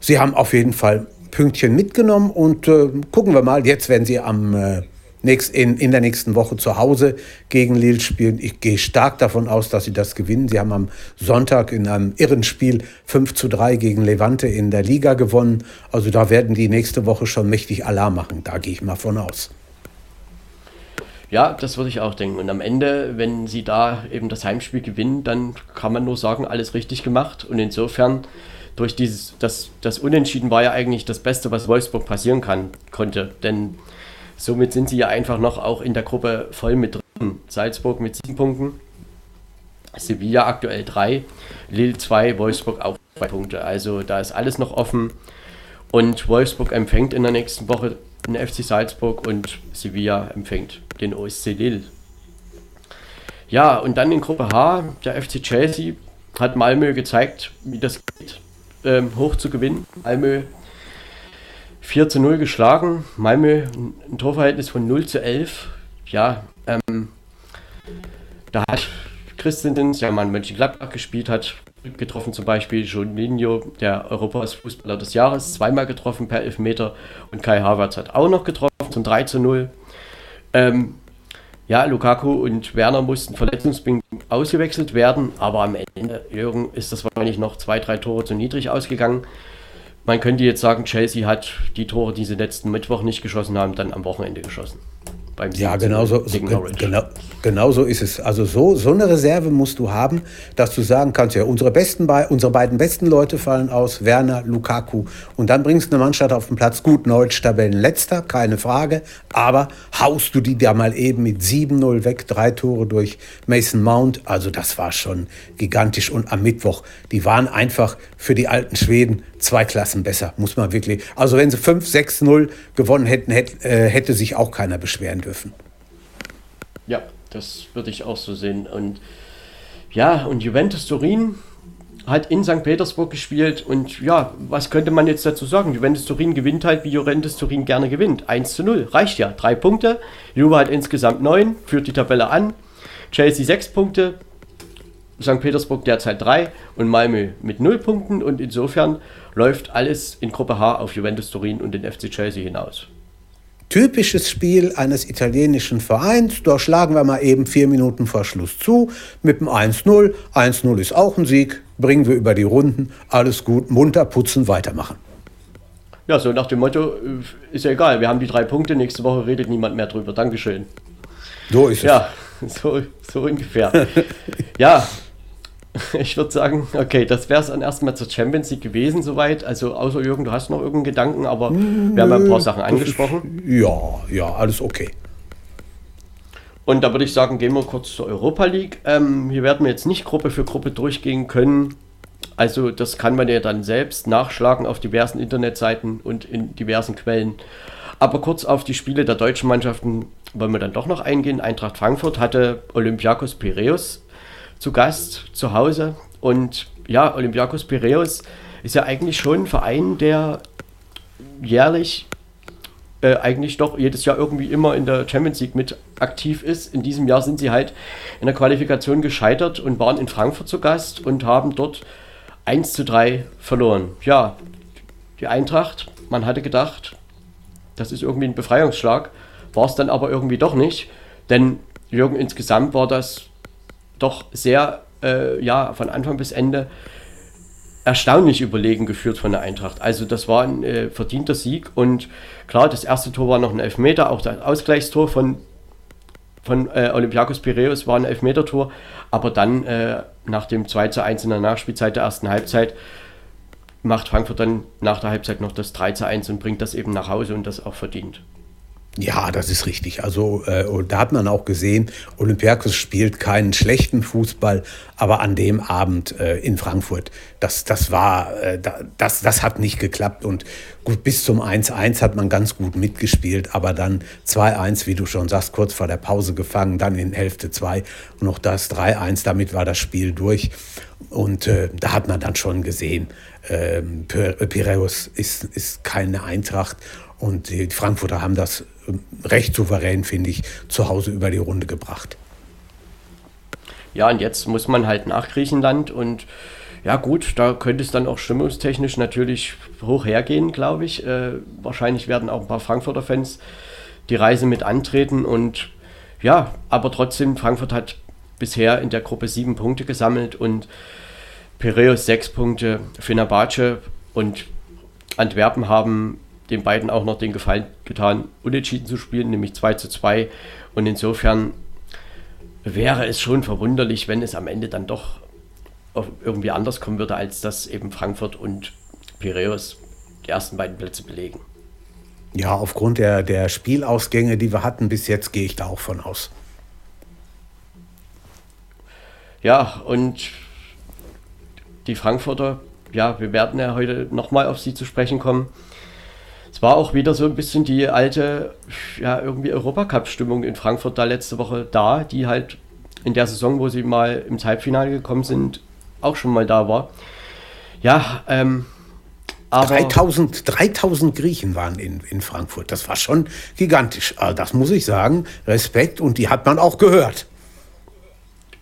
Sie haben auf jeden Fall Pünktchen mitgenommen und äh, gucken wir mal, jetzt werden sie am äh, nächst, in, in der nächsten Woche zu Hause gegen Lille spielen. Ich gehe stark davon aus, dass sie das gewinnen. Sie haben am Sonntag in einem irren Spiel 5 zu 3 gegen Levante in der Liga gewonnen. Also da werden die nächste Woche schon mächtig Alarm machen. Da gehe ich mal von aus. Ja, das würde ich auch denken. Und am Ende, wenn sie da eben das Heimspiel gewinnen, dann kann man nur sagen, alles richtig gemacht. Und insofern, durch dieses, das, das Unentschieden war ja eigentlich das Beste, was Wolfsburg passieren kann, konnte. Denn Somit sind sie ja einfach noch auch in der Gruppe voll mit drin. Salzburg mit sieben Punkten, Sevilla aktuell drei, Lille zwei, Wolfsburg auch zwei Punkte. Also da ist alles noch offen. Und Wolfsburg empfängt in der nächsten Woche den FC Salzburg und Sevilla empfängt den OSC Lille. Ja, und dann in Gruppe H, der FC Chelsea hat Malmö gezeigt, wie das ähm, hoch zu gewinnen. Malmö 4 zu 0 geschlagen. Malmö ein Torverhältnis von 0 zu 11. Ja, ähm, da hat Christensens, ja man Mönchengladbach gespielt hat, getroffen zum Beispiel Juninho, der Europas Fußballer des Jahres, zweimal getroffen per Elfmeter und Kai Havertz hat auch noch getroffen zum 3 zu 0. Ähm, ja, Lukaku und Werner mussten verletzungsbedingt ausgewechselt werden, aber am Ende, Jürgen, ist das wahrscheinlich noch zwei, drei Tore zu niedrig ausgegangen. Man könnte jetzt sagen, Chelsea hat die Tore, die sie letzten Mittwoch nicht geschossen haben, dann am Wochenende geschossen beim Sieg Ja, genau so, so genau, genau so ist es. Also so, so eine Reserve musst du haben, dass du sagen kannst, ja, unsere, besten, unsere beiden besten Leute fallen aus, Werner, Lukaku. Und dann bringst du eine Mannschaft auf den Platz. Gut, Neutsch Tabellenletzter, keine Frage. Aber haust du die da mal eben mit 7-0 weg, drei Tore durch Mason Mount. Also das war schon gigantisch. Und am Mittwoch, die waren einfach für die alten Schweden zwei Klassen besser, muss man wirklich. Also wenn sie 5-6-0 gewonnen hätten, hätte, äh, hätte sich auch keiner beschweren dürfen. Ja, das würde ich auch so sehen. Und ja, und Juventus Turin hat in St. Petersburg gespielt und ja, was könnte man jetzt dazu sagen? Juventus Turin gewinnt halt, wie Juventus Turin gerne gewinnt. 1 zu 0, reicht ja. Drei Punkte. Juve hat insgesamt neun, führt die Tabelle an. Chelsea sechs Punkte, St. Petersburg derzeit drei und Malmö mit null Punkten und insofern läuft alles in Gruppe H auf Juventus Turin und den FC Chelsea hinaus. Typisches Spiel eines italienischen Vereins. Da schlagen wir mal eben vier Minuten vor Schluss zu mit dem 1-0. 1-0 ist auch ein Sieg. Bringen wir über die Runden. Alles gut, munter putzen, weitermachen. Ja, so nach dem Motto, äh, ist ja egal, wir haben die drei Punkte, nächste Woche redet niemand mehr drüber. Dankeschön. So ist es. Ja, [LAUGHS] so, so ungefähr. [LAUGHS] ja, [LAUGHS] ich würde sagen, okay, das wäre es dann erstmal zur Champions League gewesen soweit. Also außer Jürgen, du hast noch irgendeinen Gedanken, aber wir haben ja ein paar Sachen angesprochen. Ist, ja, ja, alles okay. Und da würde ich sagen, gehen wir kurz zur Europa League. Ähm, hier werden wir jetzt nicht Gruppe für Gruppe durchgehen können. Also das kann man ja dann selbst nachschlagen auf diversen Internetseiten und in diversen Quellen. Aber kurz auf die Spiele der deutschen Mannschaften wollen wir dann doch noch eingehen. Eintracht Frankfurt hatte Olympiakos Piraeus zu Gast zu Hause. Und ja, Olympiakos Piraeus ist ja eigentlich schon ein Verein, der jährlich äh, eigentlich doch jedes Jahr irgendwie immer in der Champions League mit aktiv ist. In diesem Jahr sind sie halt in der Qualifikation gescheitert und waren in Frankfurt zu Gast und haben dort 1 zu 3 verloren. Ja, die Eintracht, man hatte gedacht, das ist irgendwie ein Befreiungsschlag, war es dann aber irgendwie doch nicht, denn Jürgen insgesamt war das doch sehr, äh, ja, von Anfang bis Ende erstaunlich überlegen geführt von der Eintracht. Also das war ein äh, verdienter Sieg und klar, das erste Tor war noch ein Elfmeter, auch das Ausgleichstor von, von äh, Olympiakos Piraeus war ein Elfmetertor, aber dann äh, nach dem 2 zu 1 in der Nachspielzeit der ersten Halbzeit macht Frankfurt dann nach der Halbzeit noch das 3 zu 1 und bringt das eben nach Hause und das auch verdient. Ja, das ist richtig. Also äh, da hat man auch gesehen, Olympiakos spielt keinen schlechten Fußball, aber an dem Abend äh, in Frankfurt, das, das war, äh, das, das hat nicht geklappt. Und gut, bis zum 1-1 hat man ganz gut mitgespielt, aber dann 2-1, wie du schon sagst, kurz vor der Pause gefangen, dann in Hälfte 2 und noch das 3-1, damit war das Spiel durch. Und äh, da hat man dann schon gesehen, äh, Piräus ist, ist keine Eintracht und die Frankfurter haben das ähm, recht souverän, finde ich, zu Hause über die Runde gebracht. Ja, und jetzt muss man halt nach Griechenland und ja gut, da könnte es dann auch stimmungstechnisch natürlich hoch hergehen, glaube ich. Äh, wahrscheinlich werden auch ein paar Frankfurter Fans die Reise mit antreten und ja, aber trotzdem, Frankfurt hat bisher in der Gruppe sieben Punkte gesammelt und Piraeus sechs Punkte, Fenerbahce und Antwerpen haben den beiden auch noch den Gefallen getan, unentschieden zu spielen, nämlich 2 zu 2. Und insofern wäre es schon verwunderlich, wenn es am Ende dann doch irgendwie anders kommen würde, als dass eben Frankfurt und Piraeus die ersten beiden Plätze belegen. Ja, aufgrund der, der Spielausgänge, die wir hatten bis jetzt, gehe ich da auch von aus. Ja, und die Frankfurter, ja, wir werden ja heute nochmal auf sie zu sprechen kommen es war auch wieder so ein bisschen die alte, ja, irgendwie Europacup-Stimmung in Frankfurt da letzte Woche da, die halt in der Saison, wo sie mal ins Halbfinale gekommen sind, auch schon mal da war. Ja, ähm, aber 3000, 3000 Griechen waren in, in Frankfurt. Das war schon gigantisch. Also das muss ich sagen. Respekt und die hat man auch gehört.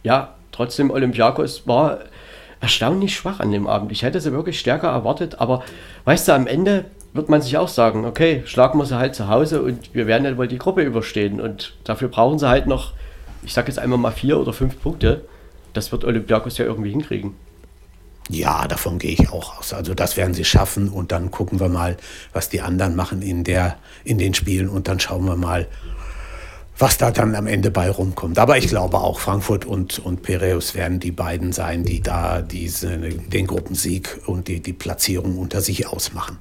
Ja, trotzdem Olympiakos war erstaunlich schwach an dem Abend. Ich hätte sie wirklich stärker erwartet, aber weißt du, am Ende wird man sich auch sagen, okay, schlagen wir sie halt zu Hause und wir werden ja wohl die Gruppe überstehen. Und dafür brauchen sie halt noch, ich sage jetzt einmal mal vier oder fünf Punkte. Das wird Olympiakos ja irgendwie hinkriegen. Ja, davon gehe ich auch aus. Also das werden sie schaffen und dann gucken wir mal, was die anderen machen in, der, in den Spielen und dann schauen wir mal, was da dann am Ende bei rumkommt. Aber ich glaube auch, Frankfurt und, und Piraeus werden die beiden sein, die da diese, den Gruppensieg und die, die Platzierung unter sich ausmachen.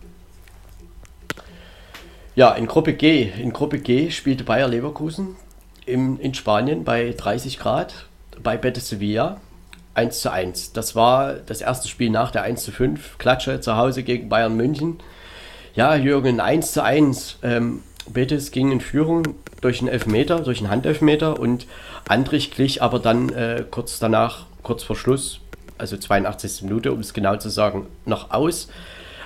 Ja, in Gruppe G. In Gruppe G spielte Bayer Leverkusen im, in Spanien bei 30 Grad bei Betis Sevilla 1 zu 1. Das war das erste Spiel nach der 1 zu 5 Klatsche zu Hause gegen Bayern München. Ja, Jürgen, 1 zu 1. Ähm, Betis ging in Führung durch einen Elfmeter, durch einen Handelfmeter und Andrich glich aber dann äh, kurz danach, kurz vor Schluss, also 82. Minute, um es genau zu sagen, noch aus.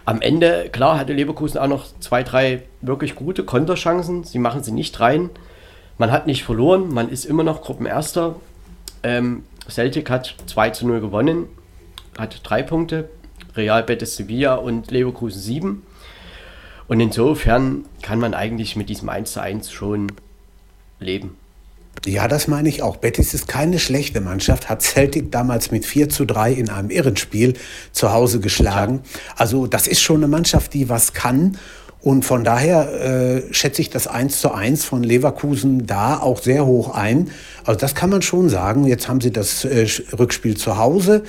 Am Ende, klar, hatte Leverkusen auch noch zwei, drei wirklich gute Konterchancen. Sie machen sie nicht rein. Man hat nicht verloren, man ist immer noch Gruppenerster. Ähm, Celtic hat 2 zu 0 gewonnen, hat drei Punkte. Real Betis Sevilla und Leverkusen sieben. Und insofern kann man eigentlich mit diesem 1 zu 1 schon leben. Ja, das meine ich auch. Betis ist keine schlechte Mannschaft, hat Celtic damals mit 4 zu 3 in einem Irrenspiel zu Hause geschlagen. Also das ist schon eine Mannschaft, die was kann. Und von daher äh, schätze ich das 1 zu 1 von Leverkusen da auch sehr hoch ein. Also das kann man schon sagen. Jetzt haben sie das äh, Rückspiel zu Hause.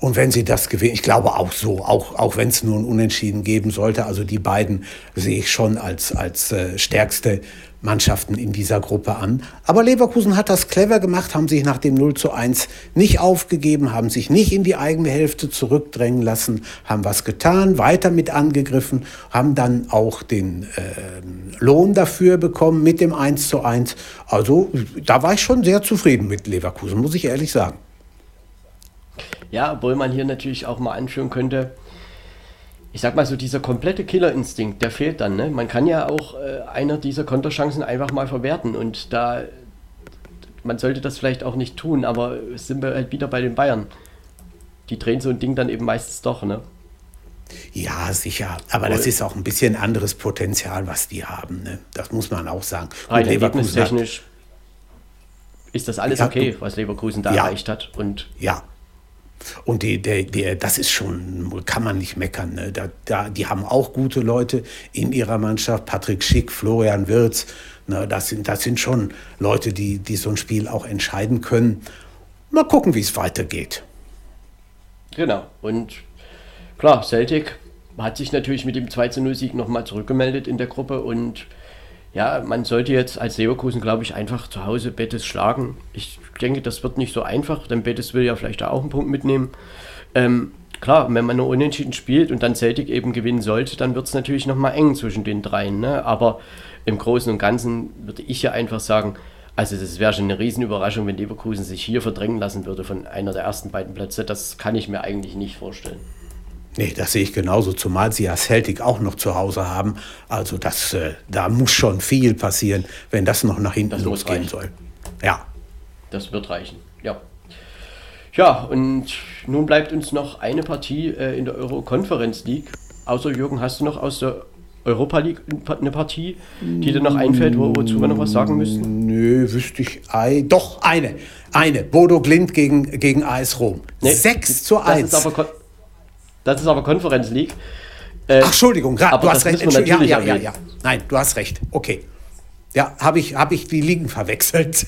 Und wenn sie das gewinnen, ich glaube auch so, auch, auch wenn es nur ein Unentschieden geben sollte, also die beiden sehe ich schon als, als äh, stärkste Mannschaften in dieser Gruppe an. Aber Leverkusen hat das clever gemacht, haben sich nach dem 0 zu 1 nicht aufgegeben, haben sich nicht in die eigene Hälfte zurückdrängen lassen, haben was getan, weiter mit angegriffen, haben dann auch den äh, Lohn dafür bekommen mit dem 1 zu 1. Also da war ich schon sehr zufrieden mit Leverkusen, muss ich ehrlich sagen. Ja, obwohl man hier natürlich auch mal anführen könnte, ich sag mal so, dieser komplette Killerinstinkt, der fehlt dann. Ne? Man kann ja auch äh, einer dieser Konterchancen einfach mal verwerten und da, man sollte das vielleicht auch nicht tun, aber sind wir halt wieder bei den Bayern. Die drehen so ein Ding dann eben meistens doch, ne? Ja, sicher. Aber das ist auch ein bisschen anderes Potenzial, was die haben. Ne? Das muss man auch sagen. Rein ergebnistechnisch ist das alles ja, okay, was Leverkusen da ja, erreicht hat. Und ja, und die, der, der, das ist schon, kann man nicht meckern. Ne? Da, da, die haben auch gute Leute in ihrer Mannschaft. Patrick Schick, Florian Wirz. Ne? Das, sind, das sind schon Leute, die, die so ein Spiel auch entscheiden können. Mal gucken, wie es weitergeht. Genau. Und klar, Celtic hat sich natürlich mit dem 2-0-Sieg nochmal zurückgemeldet in der Gruppe und ja, man sollte jetzt als Leverkusen, glaube ich, einfach zu Hause Betis schlagen. Ich denke, das wird nicht so einfach, denn Betis will ja vielleicht auch einen Punkt mitnehmen. Ähm, klar, wenn man nur unentschieden spielt und dann Celtic eben gewinnen sollte, dann wird es natürlich nochmal eng zwischen den dreien. Ne? Aber im Großen und Ganzen würde ich ja einfach sagen, also das wäre schon eine Riesenüberraschung, wenn Leverkusen sich hier verdrängen lassen würde von einer der ersten beiden Plätze. Das kann ich mir eigentlich nicht vorstellen. Nee, das sehe ich genauso, zumal sie ja Celtic auch noch zu Hause haben. Also das, äh, da muss schon viel passieren, wenn das noch nach hinten losgehen soll. Ja. Das wird reichen, ja. Ja, und nun bleibt uns noch eine Partie äh, in der Euro-Conference League. Außer Jürgen, hast du noch aus der Europa League eine Partie, die dir noch einfällt, wo, wozu wir noch was sagen müssen? Nö, wüsste ich. Ei, doch, eine. Eine. Bodo Glint gegen, gegen AS Rom. Nee, 6 zu 1. Das ist aber, das ist aber Konferenz League. Äh, Ach, Entschuldigung, grad, du hast recht. Ja, ja, ja, ja. Nein, du hast recht. Okay. Ja, habe ich, hab ich die Ligen verwechselt.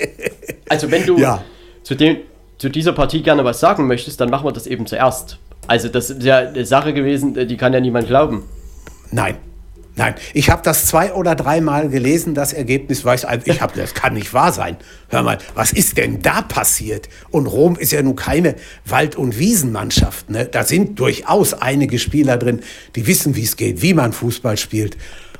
[LAUGHS] also, wenn du ja. zu, dem, zu dieser Partie gerne was sagen möchtest, dann machen wir das eben zuerst. Also, das ist ja eine Sache gewesen, die kann ja niemand glauben. Nein, Nein, ich habe das zwei oder dreimal gelesen, das Ergebnis weiß ich habe das kann nicht wahr sein. Hör mal, was ist denn da passiert? Und Rom ist ja nun keine Wald- und Wiesenmannschaft, ne? Da sind durchaus einige Spieler drin, die wissen, wie es geht, wie man Fußball spielt.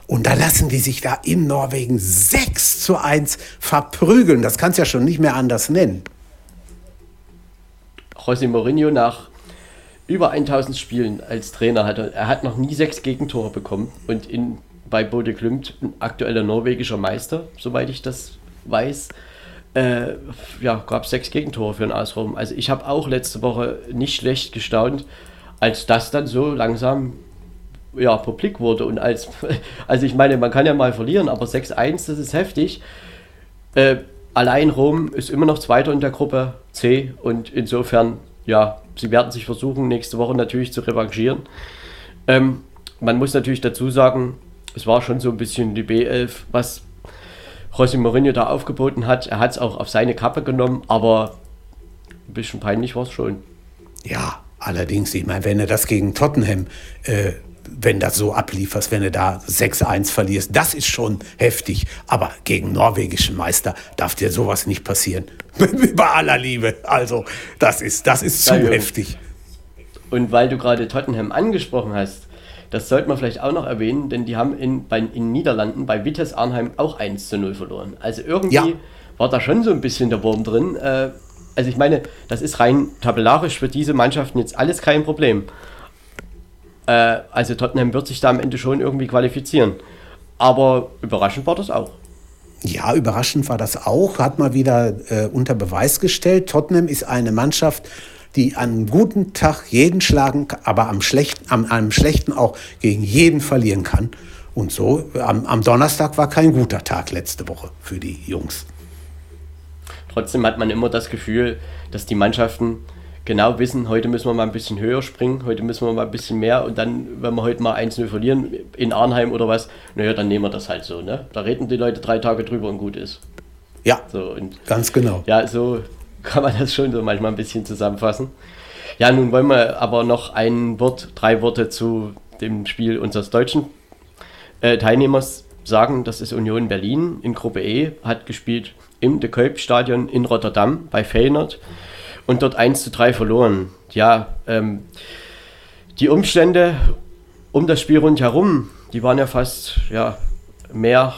Und da lassen die sich da in Norwegen 6 zu 1 verprügeln. Das kannst ja schon nicht mehr anders nennen. José Mourinho nach über 1000 Spielen als Trainer hat er, hat noch nie sechs Gegentore bekommen und in, bei Bode Klimt, ein aktueller norwegischer Meister, soweit ich das weiß, äh, ja, gab es sechs Gegentore für den AS Rom. Also ich habe auch letzte Woche nicht schlecht gestaunt, als das dann so langsam ja, publik wurde und als, [LAUGHS] also ich meine, man kann ja mal verlieren, aber 6-1, das ist heftig. Äh, allein Rom ist immer noch Zweiter in der Gruppe C und insofern ja, sie werden sich versuchen, nächste Woche natürlich zu revanchieren. Ähm, man muss natürlich dazu sagen, es war schon so ein bisschen die B11, was José Mourinho da aufgeboten hat. Er hat es auch auf seine Kappe genommen, aber ein bisschen peinlich war es schon. Ja, allerdings, ich meine, wenn er das gegen Tottenham äh, wenn das so ablieferst, wenn du da 6-1 verlierst, das ist schon heftig. Aber gegen norwegischen Meister darf dir sowas nicht passieren. [LAUGHS] Bei aller Liebe. Also, das ist, das ist zu ja, heftig. Und weil du gerade Tottenham angesprochen hast, das sollte man vielleicht auch noch erwähnen, denn die haben in, bei, in Niederlanden bei Vitesse Arnheim auch 1 zu 0 verloren. Also irgendwie ja. war da schon so ein bisschen der Wurm drin. Äh, also ich meine, das ist rein tabellarisch für diese Mannschaften jetzt alles kein Problem. Äh, also Tottenham wird sich da am Ende schon irgendwie qualifizieren. Aber überraschend war das auch. Ja, überraschend war das auch. Hat mal wieder äh, unter Beweis gestellt. Tottenham ist eine Mannschaft, die an einem guten Tag jeden schlagen, aber am schlechten, an einem schlechten auch gegen jeden verlieren kann. Und so, am, am Donnerstag war kein guter Tag letzte Woche für die Jungs. Trotzdem hat man immer das Gefühl, dass die Mannschaften genau wissen, heute müssen wir mal ein bisschen höher springen, heute müssen wir mal ein bisschen mehr und dann, wenn wir heute mal 1-0 verlieren in Arnheim oder was, naja, dann nehmen wir das halt so. Ne? Da reden die Leute drei Tage drüber und gut ist. Ja, so, ganz genau. Ja, so [LAUGHS] kann man das schon so manchmal ein bisschen zusammenfassen. Ja, nun wollen wir aber noch ein Wort, drei Worte zu dem Spiel unseres deutschen äh, Teilnehmers sagen. Das ist Union Berlin in Gruppe E, hat gespielt im De Kuip Stadion in Rotterdam bei Feyenoord und dort 1 zu 3 verloren. Ja, ähm, die Umstände um das Spiel rundherum, die waren ja fast ja, mehr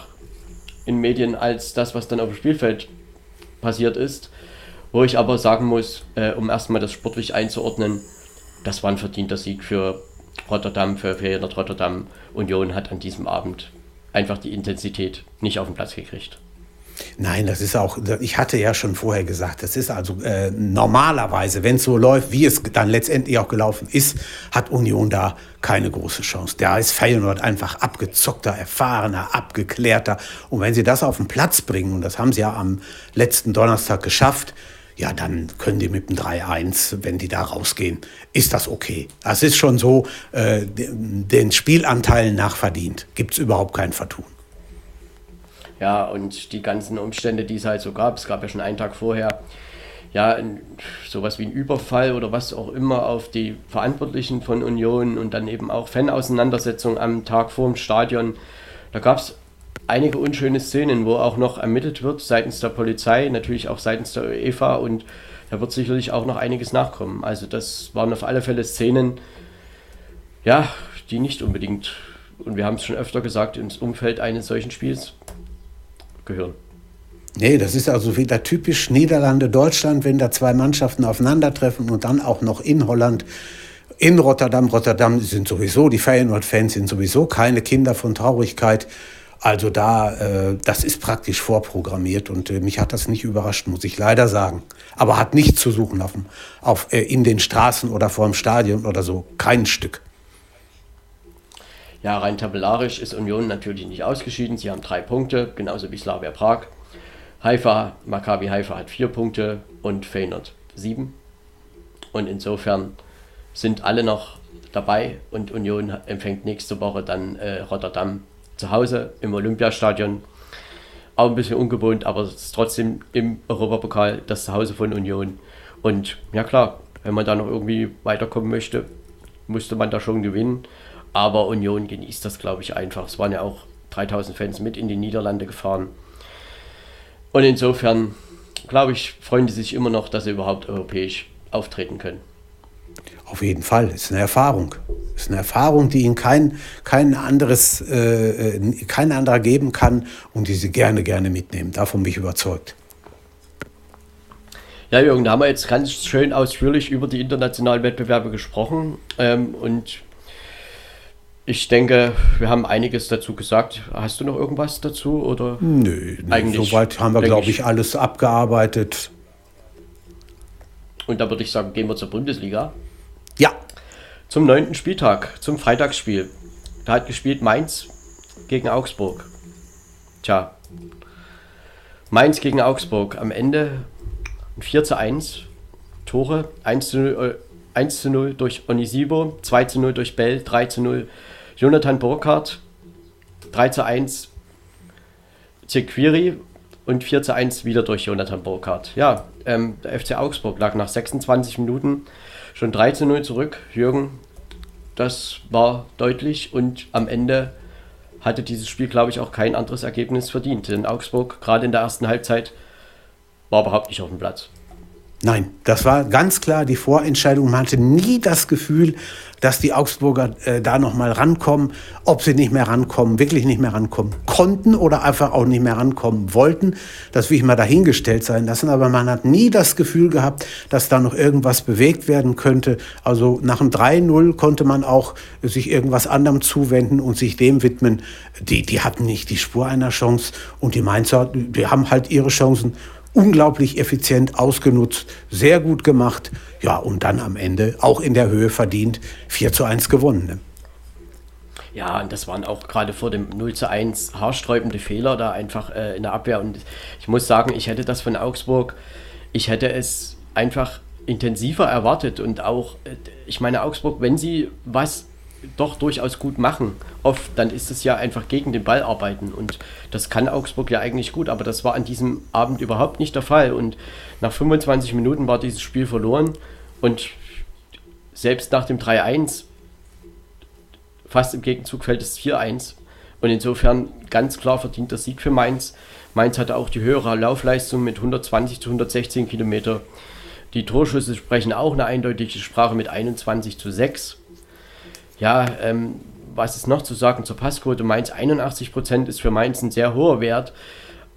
in Medien als das, was dann auf dem Spielfeld passiert ist. Wo ich aber sagen muss, äh, um erstmal das sportlich einzuordnen, das war ein verdienter Sieg für Rotterdam, für Feyenoord Rotterdam. Union hat an diesem Abend einfach die Intensität nicht auf den Platz gekriegt. Nein, das ist auch, ich hatte ja schon vorher gesagt, das ist also äh, normalerweise, wenn es so läuft, wie es dann letztendlich auch gelaufen ist, hat Union da keine große Chance. Da ist Feyenoord einfach abgezockter, erfahrener, abgeklärter. Und wenn sie das auf den Platz bringen, und das haben sie ja am letzten Donnerstag geschafft, ja, dann können die mit dem 3-1, wenn die da rausgehen, ist das okay. Das ist schon so, äh, den Spielanteilen nachverdient. Gibt es überhaupt kein Vertun. Ja, und die ganzen Umstände, die es halt so gab, es gab ja schon einen Tag vorher, ja, sowas wie ein Überfall oder was auch immer auf die Verantwortlichen von Union und dann eben auch Fanauseinandersetzungen am Tag vor dem Stadion. Da gab es einige unschöne Szenen, wo auch noch ermittelt wird seitens der Polizei, natürlich auch seitens der UEFA und da wird sicherlich auch noch einiges nachkommen. Also das waren auf alle Fälle Szenen, ja, die nicht unbedingt, und wir haben es schon öfter gesagt, ins Umfeld eines solchen Spiels gehören. Nee, das ist also wieder typisch Niederlande-Deutschland, wenn da zwei Mannschaften aufeinandertreffen und dann auch noch in Holland, in Rotterdam. Rotterdam sind sowieso, die Feyenoord-Fans sind sowieso keine Kinder von Traurigkeit. Also da, äh, das ist praktisch vorprogrammiert und äh, mich hat das nicht überrascht, muss ich leider sagen. Aber hat nichts zu suchen auf, auf, äh, in den Straßen oder vor dem Stadion oder so. Kein Stück. Ja, rein tabellarisch ist Union natürlich nicht ausgeschieden. Sie haben drei Punkte, genauso wie Slavia Prag. Haifa, Maccabi Haifa hat vier Punkte und Feyenoord sieben. Und insofern sind alle noch dabei und Union empfängt nächste Woche dann äh, Rotterdam zu Hause im Olympiastadion. Auch ein bisschen ungewohnt, aber es ist trotzdem im Europapokal das Zuhause von Union. Und ja klar, wenn man da noch irgendwie weiterkommen möchte, musste man da schon gewinnen. Aber Union genießt das, glaube ich, einfach. Es waren ja auch 3000 Fans mit in die Niederlande gefahren. Und insofern, glaube ich, freuen die sich immer noch, dass sie überhaupt europäisch auftreten können. Auf jeden Fall, ist eine Erfahrung. Ist eine Erfahrung, die ihnen kein, kein, anderes, äh, äh, kein anderer geben kann und die sie gerne, gerne mitnehmen. Davon bin ich überzeugt. Ja, Jürgen, da haben wir jetzt ganz schön ausführlich über die internationalen Wettbewerbe gesprochen. Ähm, und ich denke, wir haben einiges dazu gesagt. Hast du noch irgendwas dazu? Oder Nö, nee, eigentlich soweit haben wir, glaube ich, alles abgearbeitet. Und da würde ich sagen, gehen wir zur Bundesliga. Ja. Zum neunten Spieltag, zum Freitagsspiel. Da hat gespielt Mainz gegen Augsburg. Tja. Mainz gegen Augsburg. Am Ende 4 zu 1. Tore. 1 zu 0, 1 äh, zu 0 durch Onisibo, 2 zu 0 durch Bell, 3 zu 0 Jonathan Burkhardt, 3 zu 1 Zequiri und 4 zu 1 wieder durch Jonathan Burkhardt. Ja, ähm, der FC Augsburg lag nach 26 Minuten schon 3 zu 0 zurück. Jürgen, das war deutlich und am Ende hatte dieses Spiel, glaube ich, auch kein anderes Ergebnis verdient. Denn Augsburg, gerade in der ersten Halbzeit, war überhaupt nicht auf dem Platz. Nein, das war ganz klar die Vorentscheidung. Man hatte nie das Gefühl, dass die Augsburger äh, da noch mal rankommen, ob sie nicht mehr rankommen, wirklich nicht mehr rankommen konnten oder einfach auch nicht mehr rankommen wollten. Das will ich mal dahingestellt sein lassen. Aber man hat nie das Gefühl gehabt, dass da noch irgendwas bewegt werden könnte. Also nach dem 3-0 konnte man auch sich irgendwas anderem zuwenden und sich dem widmen. Die, die hatten nicht die Spur einer Chance und die Mainzer, die haben halt ihre Chancen unglaublich effizient ausgenutzt, sehr gut gemacht. Ja, und dann am Ende auch in der Höhe verdient 4 zu 1 gewonnen. Ne? Ja, und das waren auch gerade vor dem 0 zu 1 haarsträubende Fehler da einfach äh, in der Abwehr. Und ich muss sagen, ich hätte das von Augsburg, ich hätte es einfach intensiver erwartet. Und auch, äh, ich meine, Augsburg, wenn sie was doch durchaus gut machen, oft, dann ist es ja einfach gegen den Ball arbeiten. Und das kann Augsburg ja eigentlich gut, aber das war an diesem Abend überhaupt nicht der Fall. Und nach 25 Minuten war dieses Spiel verloren. Und selbst nach dem 3-1, fast im Gegenzug fällt es 4-1. Und insofern ganz klar verdient der Sieg für Mainz. Mainz hatte auch die höhere Laufleistung mit 120 zu 116 Kilometer. Die Torschüsse sprechen auch eine eindeutige Sprache mit 21 zu 6. Ja, ähm, was ist noch zu sagen zur Passquote? Mainz 81 Prozent ist für Mainz ein sehr hoher Wert.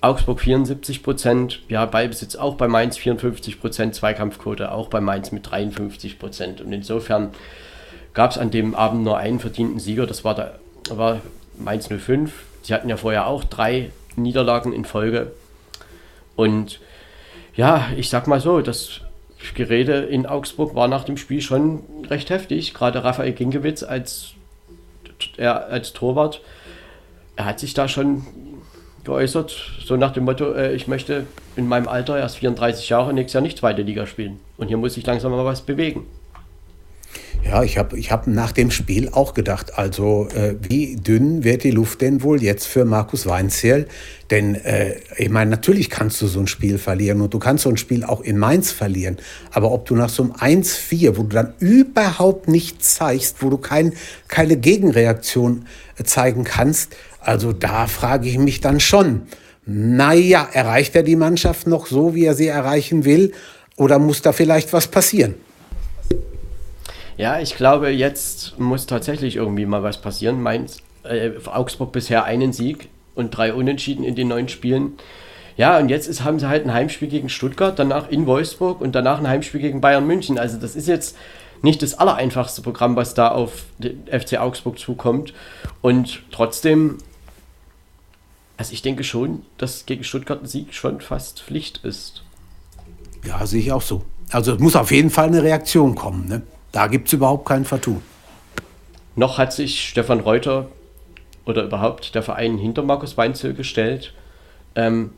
Augsburg 74%, Prozent, ja, Ballbesitz auch bei Mainz 54%, Prozent, Zweikampfquote auch bei Mainz mit 53%. Prozent. Und insofern gab es an dem Abend nur einen verdienten Sieger, das war, der, war Mainz 05. Sie hatten ja vorher auch drei Niederlagen in Folge. Und ja, ich sag mal so, das Gerede in Augsburg war nach dem Spiel schon recht heftig. Gerade Raphael Ginkiewicz als, er, als Torwart, er hat sich da schon geäußert, so nach dem Motto, äh, ich möchte in meinem Alter erst 34 Jahre nächstes Jahr nicht zweite Liga spielen. Und hier muss sich langsam mal was bewegen. Ja, ich habe ich hab nach dem Spiel auch gedacht, also äh, wie dünn wird die Luft denn wohl jetzt für Markus Weinzierl? Denn äh, ich meine, natürlich kannst du so ein Spiel verlieren und du kannst so ein Spiel auch in Mainz verlieren. Aber ob du nach so einem 1-4, wo du dann überhaupt nichts zeigst, wo du kein, keine Gegenreaktion äh, zeigen kannst, also da frage ich mich dann schon, naja, erreicht er die Mannschaft noch so, wie er sie erreichen will? Oder muss da vielleicht was passieren? Ja, ich glaube, jetzt muss tatsächlich irgendwie mal was passieren. Mainz, äh, Augsburg bisher einen Sieg und drei Unentschieden in den neun Spielen. Ja, und jetzt ist, haben sie halt ein Heimspiel gegen Stuttgart, danach in Wolfsburg und danach ein Heimspiel gegen Bayern München. Also das ist jetzt nicht das allereinfachste Programm, was da auf den FC Augsburg zukommt. Und trotzdem, also ich denke schon, dass gegen Stuttgart ein Sieg schon fast Pflicht ist. Ja, sehe ich auch so. Also es muss auf jeden Fall eine Reaktion kommen. Ne? Da gibt es überhaupt kein Vertun. Noch hat sich Stefan Reuter oder überhaupt der Verein hinter Markus Weinzel gestellt. Ähm,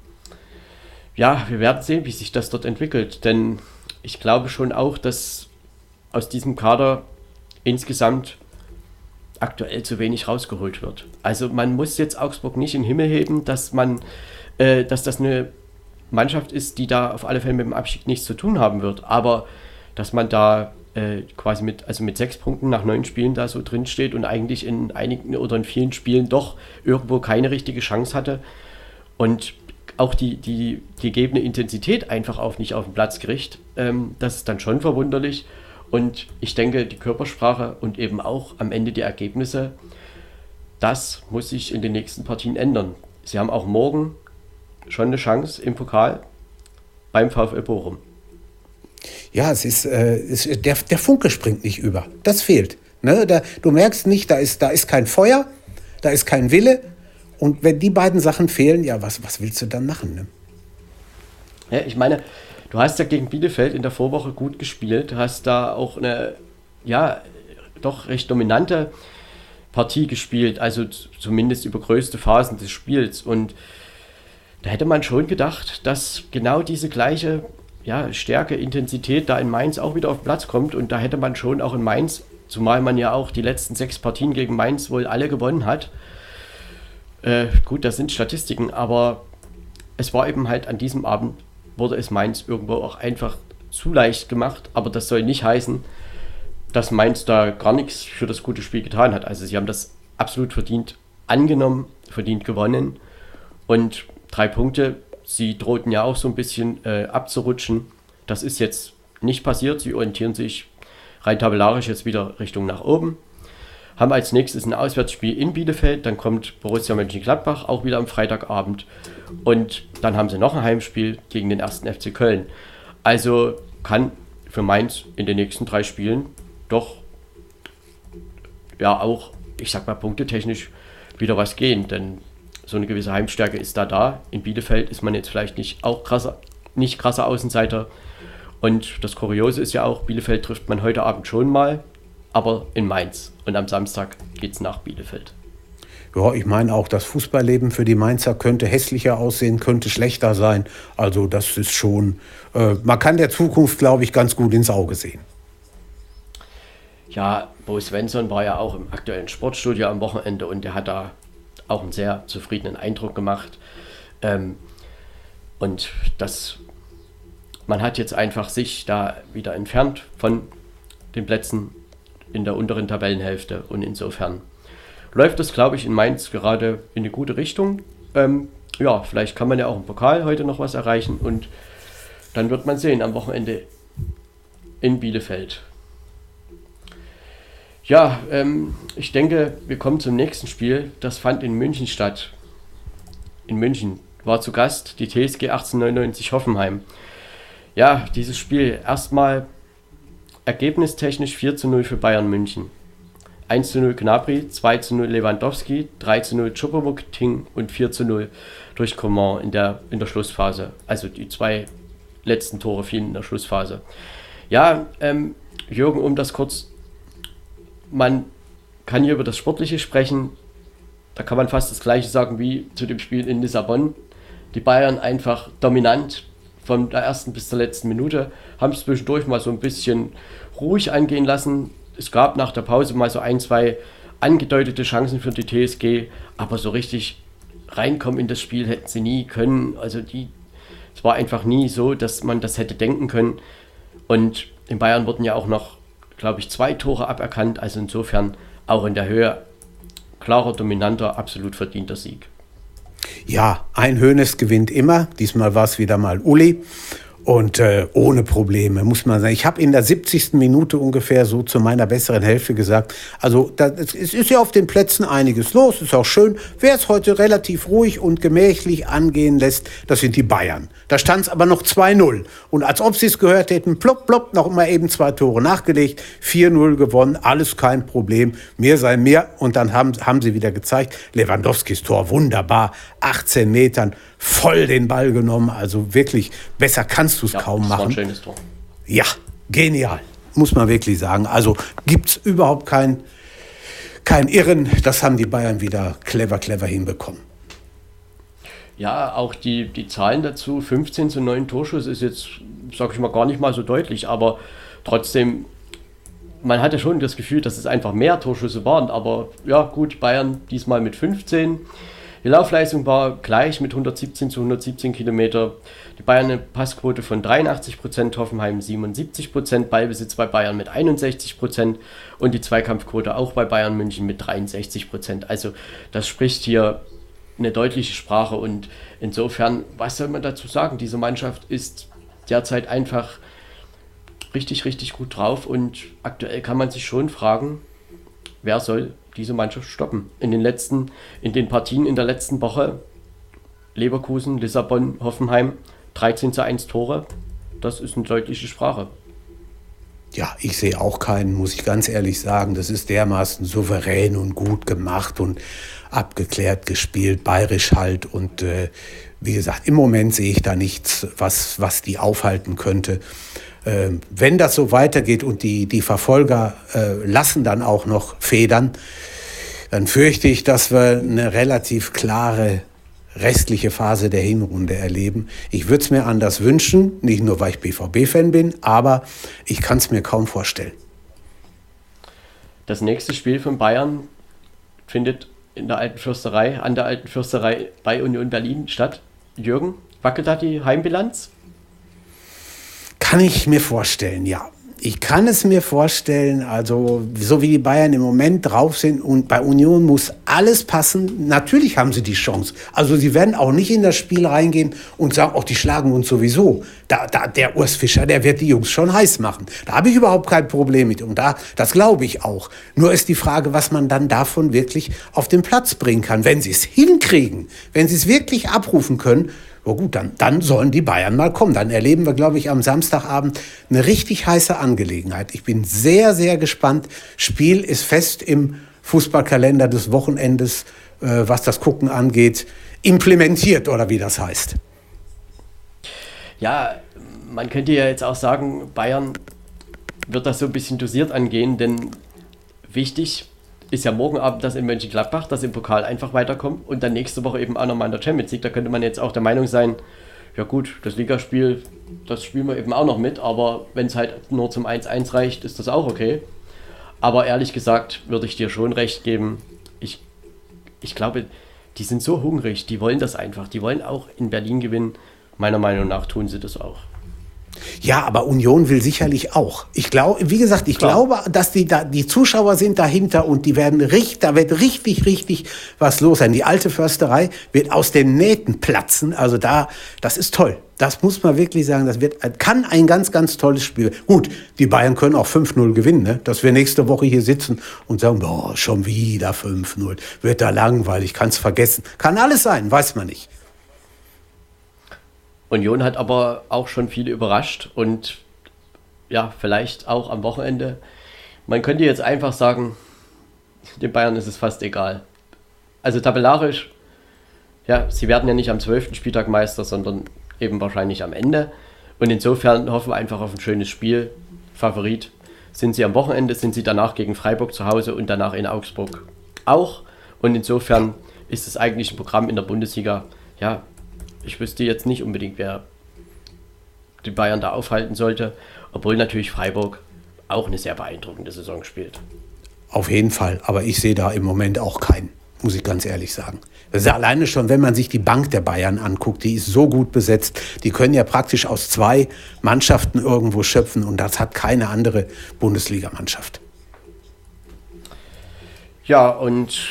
ja, wir werden sehen, wie sich das dort entwickelt. Denn ich glaube schon auch, dass aus diesem Kader insgesamt aktuell zu wenig rausgeholt wird. Also man muss jetzt Augsburg nicht in den Himmel heben, dass man, äh, dass das eine Mannschaft ist, die da auf alle Fälle mit dem Abschied nichts zu tun haben wird. Aber dass man da äh, quasi mit, also mit sechs Punkten nach neun Spielen da so drin steht und eigentlich in einigen oder in vielen Spielen doch irgendwo keine richtige Chance hatte und auch die, die, gegebene Intensität einfach auf nicht auf den Platz kriegt, ähm, das ist dann schon verwunderlich. Und ich denke, die Körpersprache und eben auch am Ende die Ergebnisse, das muss sich in den nächsten Partien ändern. Sie haben auch morgen schon eine Chance im Pokal beim VfL Bochum. Ja, es ist, äh, es, der, der Funke springt nicht über. Das fehlt. Ne? Da, du merkst nicht, da ist, da ist kein Feuer, da ist kein Wille. Und wenn die beiden Sachen fehlen, ja, was, was willst du dann machen? Ne? Ja, ich meine, du hast ja gegen Bielefeld in der Vorwoche gut gespielt, hast da auch eine, ja, doch recht dominante Partie gespielt, also zumindest über größte Phasen des Spiels. Und da hätte man schon gedacht, dass genau diese gleiche ja, Stärke, Intensität da in Mainz auch wieder auf Platz kommt. Und da hätte man schon auch in Mainz, zumal man ja auch die letzten sechs Partien gegen Mainz wohl alle gewonnen hat. Äh, gut, das sind Statistiken, aber es war eben halt an diesem Abend, wurde es Mainz irgendwo auch einfach zu leicht gemacht. Aber das soll nicht heißen, dass Mainz da gar nichts für das gute Spiel getan hat. Also sie haben das absolut verdient angenommen, verdient gewonnen. Und drei Punkte Sie drohten ja auch so ein bisschen äh, abzurutschen. Das ist jetzt nicht passiert. Sie orientieren sich rein tabellarisch jetzt wieder Richtung nach oben. Haben als nächstes ein Auswärtsspiel in Bielefeld. Dann kommt Borussia Mönchengladbach auch wieder am Freitagabend. Und dann haben sie noch ein Heimspiel gegen den ersten FC Köln. Also kann für Mainz in den nächsten drei Spielen doch ja auch, ich sag mal, punktetechnisch wieder was gehen. Denn so eine gewisse Heimstärke ist da da. In Bielefeld ist man jetzt vielleicht nicht auch krasser nicht krasser Außenseiter. Und das Kuriose ist ja auch, Bielefeld trifft man heute Abend schon mal, aber in Mainz. Und am Samstag geht es nach Bielefeld. Ja, ich meine auch, das Fußballleben für die Mainzer könnte hässlicher aussehen, könnte schlechter sein. Also das ist schon, äh, man kann der Zukunft, glaube ich, ganz gut ins Auge sehen. Ja, Bo Svensson war ja auch im aktuellen Sportstudio am Wochenende und der hat da auch einen sehr zufriedenen Eindruck gemacht. Ähm, und das, man hat jetzt einfach sich da wieder entfernt von den Plätzen in der unteren Tabellenhälfte und insofern läuft das, glaube ich, in Mainz gerade in eine gute Richtung. Ähm, ja, vielleicht kann man ja auch im Pokal heute noch was erreichen und dann wird man sehen am Wochenende in Bielefeld. Ja, ähm, ich denke, wir kommen zum nächsten Spiel. Das fand in München statt. In München war zu Gast die TSG 1899 Hoffenheim. Ja, dieses Spiel erstmal ergebnistechnisch 4 zu 0 für Bayern München. 1 zu 0 Gnabry, 2 zu 0 Lewandowski, 3 zu 0 Choupo Ting und 4 zu 0 durch Coman in der, in der Schlussphase. Also die zwei letzten Tore fielen in der Schlussphase. Ja, ähm, Jürgen, um das kurz, man kann hier über das Sportliche sprechen. Da kann man fast das Gleiche sagen wie zu dem Spiel in Lissabon. Die Bayern einfach dominant von der ersten bis zur letzten Minute, haben es zwischendurch mal so ein bisschen ruhig angehen lassen, es gab nach der Pause mal so ein, zwei angedeutete Chancen für die TSG, aber so richtig reinkommen in das Spiel hätten sie nie können. Also die, es war einfach nie so, dass man das hätte denken können. Und in Bayern wurden ja auch noch, glaube ich, zwei Tore aberkannt. Also insofern auch in der Höhe klarer, dominanter, absolut verdienter Sieg. Ja, ein Hönes gewinnt immer. Diesmal war es wieder mal Uli. Und äh, ohne Probleme, muss man sagen. Ich habe in der 70. Minute ungefähr so zu meiner besseren Hälfte gesagt, also es ist ja auf den Plätzen einiges los, ist auch schön. Wer es heute relativ ruhig und gemächlich angehen lässt, das sind die Bayern. Da stand es aber noch 2-0. Und als ob sie es gehört hätten, plopp, plopp, noch mal eben zwei Tore nachgelegt, 4-0 gewonnen, alles kein Problem. Mehr sei mehr. Und dann haben, haben sie wieder gezeigt, Lewandowskis Tor, wunderbar, 18 Metern voll den Ball genommen. Also wirklich, besser kannst du es ja, kaum machen. Ein schönes Tor. Ja, genial, muss man wirklich sagen. Also gibt es überhaupt kein, kein Irren. Das haben die Bayern wieder clever, clever hinbekommen. Ja, auch die, die Zahlen dazu, 15 zu 9 Torschuss ist jetzt, sag ich mal, gar nicht mal so deutlich, aber trotzdem, man hatte schon das Gefühl, dass es einfach mehr Torschüsse waren, aber ja, gut, Bayern diesmal mit 15. Die Laufleistung war gleich mit 117 zu 117 Kilometer. Die Bayern eine Passquote von 83 Prozent, Hoffenheim 77 Prozent, Ballbesitz bei Bayern mit 61 Prozent und die Zweikampfquote auch bei Bayern München mit 63 Prozent. Also das spricht hier eine deutliche Sprache und insofern, was soll man dazu sagen? Diese Mannschaft ist derzeit einfach richtig, richtig gut drauf und aktuell kann man sich schon fragen, wer soll diese Mannschaft stoppen. In den letzten, in den Partien in der letzten Woche, Leverkusen, Lissabon, Hoffenheim, 13 zu 1 Tore, das ist eine deutliche Sprache. Ja, ich sehe auch keinen, muss ich ganz ehrlich sagen. Das ist dermaßen souverän und gut gemacht und abgeklärt gespielt, bayerisch halt. Und äh, wie gesagt, im Moment sehe ich da nichts, was, was die aufhalten könnte. Äh, wenn das so weitergeht und die, die Verfolger äh, lassen dann auch noch Federn, dann fürchte ich, dass wir eine relativ klare restliche Phase der Hinrunde erleben. Ich würde es mir anders wünschen, nicht nur weil ich BVB-Fan bin, aber ich kann es mir kaum vorstellen. Das nächste Spiel von Bayern findet in der Alten Fürsterei, an der Alten Fürsterei bei Union Berlin statt. Jürgen, wackelt da die Heimbilanz? Kann ich mir vorstellen, ja. Ich kann es mir vorstellen, also so wie die Bayern im Moment drauf sind und bei Union muss alles passen. Natürlich haben sie die Chance. Also sie werden auch nicht in das Spiel reingehen und sagen, auch die schlagen uns sowieso. Da, da, der Urs Fischer, der wird die Jungs schon heiß machen. Da habe ich überhaupt kein Problem mit. Und da, das glaube ich auch. Nur ist die Frage, was man dann davon wirklich auf den Platz bringen kann. Wenn sie es hinkriegen, wenn sie es wirklich abrufen können, Oh gut, dann, dann sollen die Bayern mal kommen. Dann erleben wir, glaube ich, am Samstagabend eine richtig heiße Angelegenheit. Ich bin sehr, sehr gespannt. Spiel ist fest im Fußballkalender des Wochenendes, äh, was das Gucken angeht, implementiert oder wie das heißt. Ja, man könnte ja jetzt auch sagen, Bayern wird das so ein bisschen dosiert angehen, denn wichtig ist ja morgen Abend das in Mönchengladbach, dass im Pokal einfach weiterkommt und dann nächste Woche eben auch nochmal in der Champions League. Da könnte man jetzt auch der Meinung sein, ja gut, das Ligaspiel, das spielen wir eben auch noch mit, aber wenn es halt nur zum 1-1 reicht, ist das auch okay. Aber ehrlich gesagt würde ich dir schon recht geben, ich, ich glaube, die sind so hungrig, die wollen das einfach, die wollen auch in Berlin gewinnen. Meiner Meinung nach tun sie das auch. Ja, aber Union will sicherlich auch. Ich glaube, wie gesagt, ich Klar. glaube, dass die da, die Zuschauer sind dahinter und die werden richtig, da wird richtig, richtig was los sein. Die alte Försterei wird aus den Nähten platzen. Also da, das ist toll. Das muss man wirklich sagen. Das wird, kann ein ganz, ganz tolles Spiel. Gut, die Bayern können auch 5-0 gewinnen, ne? Dass wir nächste Woche hier sitzen und sagen, boah, schon wieder 5-0. Wird da langweilig, kann's vergessen. Kann alles sein, weiß man nicht. Union hat aber auch schon viele überrascht und ja, vielleicht auch am Wochenende. Man könnte jetzt einfach sagen, den Bayern ist es fast egal. Also tabellarisch, ja, sie werden ja nicht am 12. Spieltag Meister, sondern eben wahrscheinlich am Ende. Und insofern hoffen wir einfach auf ein schönes Spiel. Favorit sind sie am Wochenende, sind sie danach gegen Freiburg zu Hause und danach in Augsburg auch. Und insofern ist es eigentlich ein Programm in der Bundesliga, ja, ich wüsste jetzt nicht unbedingt, wer die Bayern da aufhalten sollte, obwohl natürlich Freiburg auch eine sehr beeindruckende Saison spielt. Auf jeden Fall, aber ich sehe da im Moment auch keinen, muss ich ganz ehrlich sagen. Das ist ja alleine schon, wenn man sich die Bank der Bayern anguckt, die ist so gut besetzt. Die können ja praktisch aus zwei Mannschaften irgendwo schöpfen und das hat keine andere Bundesligamannschaft. Ja, und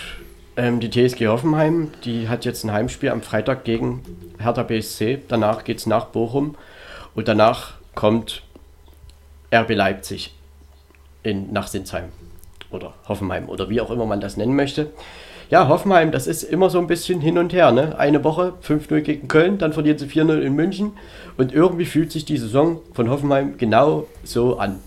ähm, die TSG Hoffenheim, die hat jetzt ein Heimspiel am Freitag gegen Hertha BSC. Danach geht es nach Bochum und danach kommt RB Leipzig in, nach Sinsheim oder Hoffenheim oder wie auch immer man das nennen möchte. Ja, Hoffenheim, das ist immer so ein bisschen hin und her. Ne? Eine Woche 5-0 gegen Köln, dann verlieren sie 4-0 in München und irgendwie fühlt sich die Saison von Hoffenheim genau so an.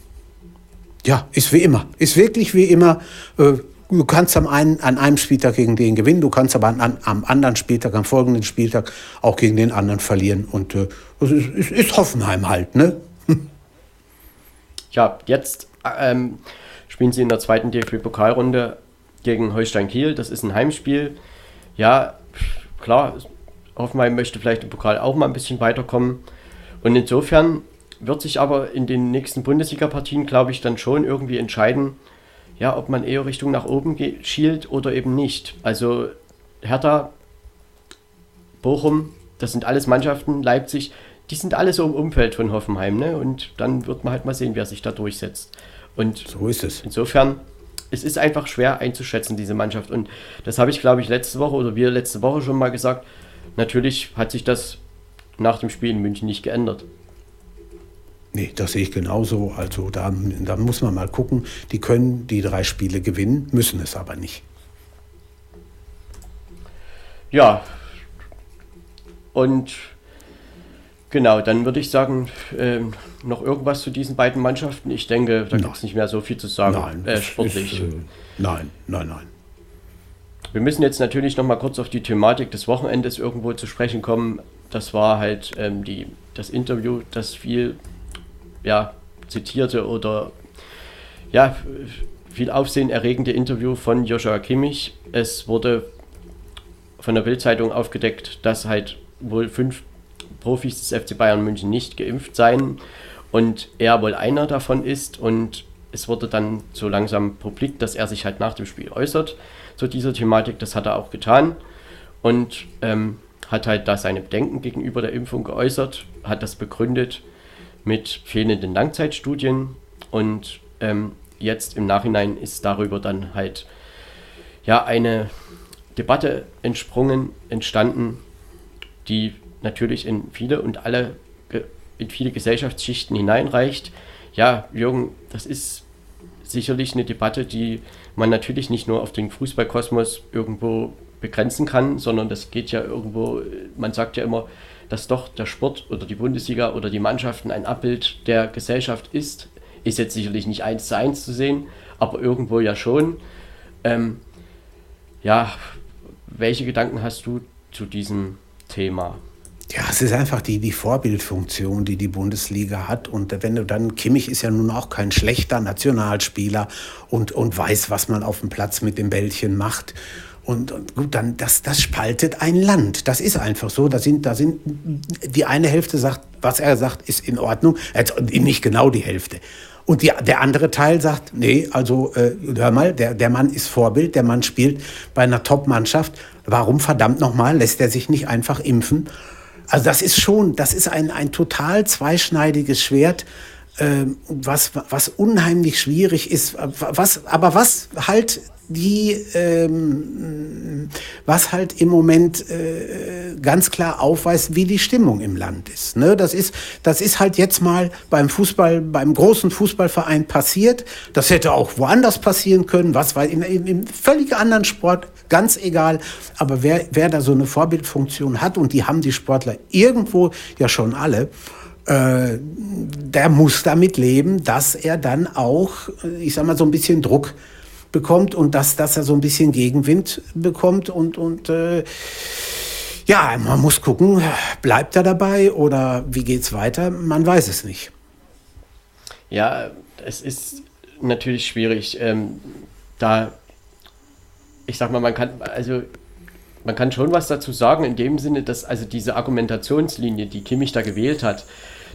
Ja, ist wie immer. Ist wirklich wie immer. Äh, Du kannst am einen, an einem Spieltag gegen den gewinnen, du kannst aber an, am anderen Spieltag, am folgenden Spieltag auch gegen den anderen verlieren. Und äh, das ist, ist, ist Hoffenheim halt, ne? ja, jetzt ähm, spielen sie in der zweiten DFB-Pokalrunde gegen Holstein Kiel. Das ist ein Heimspiel. Ja, klar, Hoffenheim möchte vielleicht im Pokal auch mal ein bisschen weiterkommen. Und insofern wird sich aber in den nächsten Bundesliga-Partien, glaube ich, dann schon irgendwie entscheiden, ja, ob man eher Richtung nach oben schielt oder eben nicht. Also Hertha, Bochum, das sind alles Mannschaften, Leipzig, die sind alle so im Umfeld von Hoffenheim, ne? Und dann wird man halt mal sehen, wer sich da durchsetzt. Und so ist es. Insofern, es ist einfach schwer einzuschätzen, diese Mannschaft. Und das habe ich, glaube ich, letzte Woche oder wir letzte Woche schon mal gesagt. Natürlich hat sich das nach dem Spiel in München nicht geändert. Nee, das sehe ich genauso. Also da, da muss man mal gucken. Die können die drei Spiele gewinnen, müssen es aber nicht. Ja. Und genau, dann würde ich sagen, äh, noch irgendwas zu diesen beiden Mannschaften. Ich denke, da gibt es nicht mehr so viel zu sagen. Nein, äh, sportlich. Ist, äh, nein, nein, nein. Wir müssen jetzt natürlich noch mal kurz auf die Thematik des Wochenendes irgendwo zu sprechen kommen. Das war halt ähm, die, das Interview, das viel ja, zitierte oder ja, viel aufsehenerregende Interview von Joshua Kimmich. Es wurde von der Bildzeitung aufgedeckt, dass halt wohl fünf Profis des FC Bayern München nicht geimpft seien und er wohl einer davon ist und es wurde dann so langsam publik, dass er sich halt nach dem Spiel äußert zu dieser Thematik. Das hat er auch getan und ähm, hat halt da seine Bedenken gegenüber der Impfung geäußert, hat das begründet mit fehlenden Langzeitstudien und ähm, jetzt im Nachhinein ist darüber dann halt ja eine Debatte entsprungen, entstanden, die natürlich in viele und alle in viele Gesellschaftsschichten hineinreicht. Ja, Jürgen, das ist sicherlich eine Debatte, die man natürlich nicht nur auf den Fußballkosmos irgendwo begrenzen kann, sondern das geht ja irgendwo, man sagt ja immer, dass doch der Sport oder die Bundesliga oder die Mannschaften ein Abbild der Gesellschaft ist. Ist jetzt sicherlich nicht eins zu eins zu sehen, aber irgendwo ja schon. Ähm, ja, welche Gedanken hast du zu diesem Thema? Ja, es ist einfach die, die Vorbildfunktion, die die Bundesliga hat. Und wenn du dann, Kimmich ist ja nun auch kein schlechter Nationalspieler und, und weiß, was man auf dem Platz mit dem Bällchen macht. Und, und, gut, dann das, das spaltet ein Land. Das ist einfach so. Da sind, da sind die eine Hälfte sagt, was er sagt, ist in Ordnung. Also nicht genau die Hälfte. Und die, der andere Teil sagt, nee, also äh, hör mal, der, der Mann ist Vorbild, der Mann spielt bei einer Top-Mannschaft. Warum verdammt nochmal lässt er sich nicht einfach impfen? Also das ist schon, das ist ein, ein total zweischneidiges Schwert, äh, was, was unheimlich schwierig ist, was, aber was halt die, ähm, was halt im Moment äh, ganz klar aufweist, wie die Stimmung im Land ist. Ne? Das ist. Das ist halt jetzt mal beim Fußball, beim großen Fußballverein passiert. Das hätte auch woanders passieren können, was war in, in, in völlig anderen Sport, ganz egal. Aber wer, wer da so eine Vorbildfunktion hat, und die haben die Sportler irgendwo ja schon alle, äh, der muss damit leben, dass er dann auch, ich sag mal, so ein bisschen Druck bekommt und dass, dass er so ein bisschen Gegenwind bekommt und, und äh, ja, man muss gucken, bleibt er dabei oder wie geht es weiter? Man weiß es nicht. Ja, es ist natürlich schwierig, ähm, da ich sag mal, man kann, also man kann schon was dazu sagen, in dem Sinne, dass also diese Argumentationslinie, die Kimmich da gewählt hat,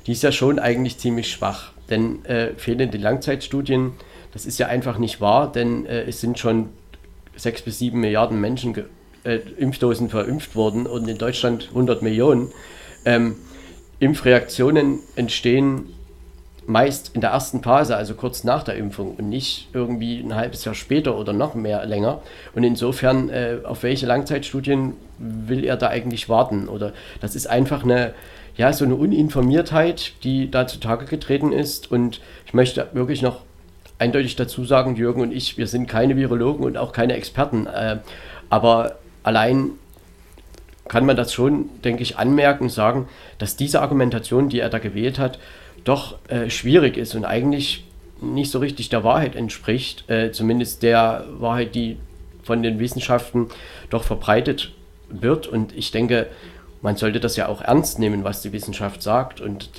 die ist ja schon eigentlich ziemlich schwach. Denn äh, fehlende Langzeitstudien, das ist ja einfach nicht wahr, denn äh, es sind schon sechs bis sieben Milliarden Menschen äh, Impfdosen verimpft worden und in Deutschland 100 Millionen. Ähm, Impfreaktionen entstehen meist in der ersten Phase, also kurz nach der Impfung und nicht irgendwie ein halbes Jahr später oder noch mehr länger. Und insofern, äh, auf welche Langzeitstudien will er da eigentlich warten? Oder das ist einfach eine, ja, so eine Uninformiertheit, die da zutage getreten ist. Und ich möchte wirklich noch eindeutig dazu sagen, Jürgen und ich, wir sind keine Virologen und auch keine Experten. Äh, aber allein kann man das schon, denke ich, anmerken und sagen, dass diese Argumentation, die er da gewählt hat, doch äh, schwierig ist und eigentlich nicht so richtig der Wahrheit entspricht, äh, zumindest der Wahrheit, die von den Wissenschaften doch verbreitet wird. Und ich denke, man sollte das ja auch ernst nehmen, was die Wissenschaft sagt. Und,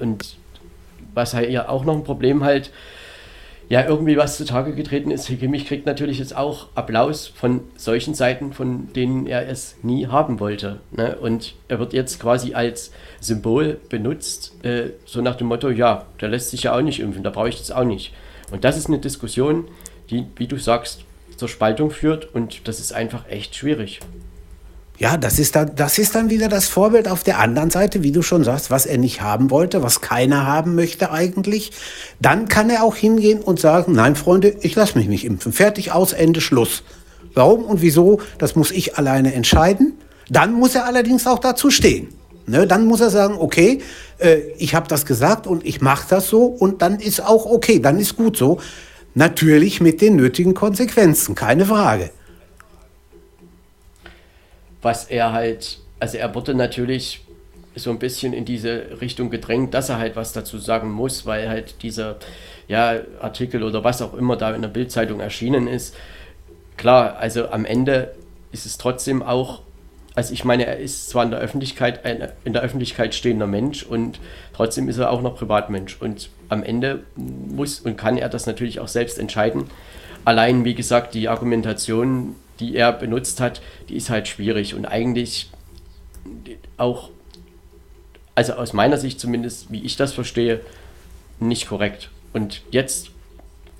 und was halt ja auch noch ein Problem halt ja irgendwie was zutage getreten ist. Kimmich kriegt natürlich jetzt auch Applaus von solchen Seiten, von denen er es nie haben wollte. Ne? Und er wird jetzt quasi als Symbol benutzt, äh, so nach dem Motto, ja, der lässt sich ja auch nicht impfen, da brauche ich das auch nicht. Und das ist eine Diskussion, die, wie du sagst, zur Spaltung führt und das ist einfach echt schwierig. Ja, das ist, dann, das ist dann wieder das Vorbild auf der anderen Seite, wie du schon sagst, was er nicht haben wollte, was keiner haben möchte eigentlich. Dann kann er auch hingehen und sagen, nein, Freunde, ich lasse mich nicht impfen. Fertig, aus, Ende, Schluss. Warum und wieso, das muss ich alleine entscheiden. Dann muss er allerdings auch dazu stehen. Ne, dann muss er sagen, okay, äh, ich habe das gesagt und ich mache das so und dann ist auch okay, dann ist gut so. Natürlich mit den nötigen Konsequenzen, keine Frage was er halt, also er wurde natürlich so ein bisschen in diese Richtung gedrängt, dass er halt was dazu sagen muss, weil halt dieser ja, Artikel oder was auch immer da in der Bildzeitung erschienen ist. Klar, also am Ende ist es trotzdem auch, also ich meine, er ist zwar in der Öffentlichkeit ein in der Öffentlichkeit stehender Mensch und trotzdem ist er auch noch Privatmensch und am Ende muss und kann er das natürlich auch selbst entscheiden. Allein, wie gesagt, die Argumentation die er benutzt hat, die ist halt schwierig und eigentlich auch, also aus meiner Sicht zumindest, wie ich das verstehe, nicht korrekt. Und jetzt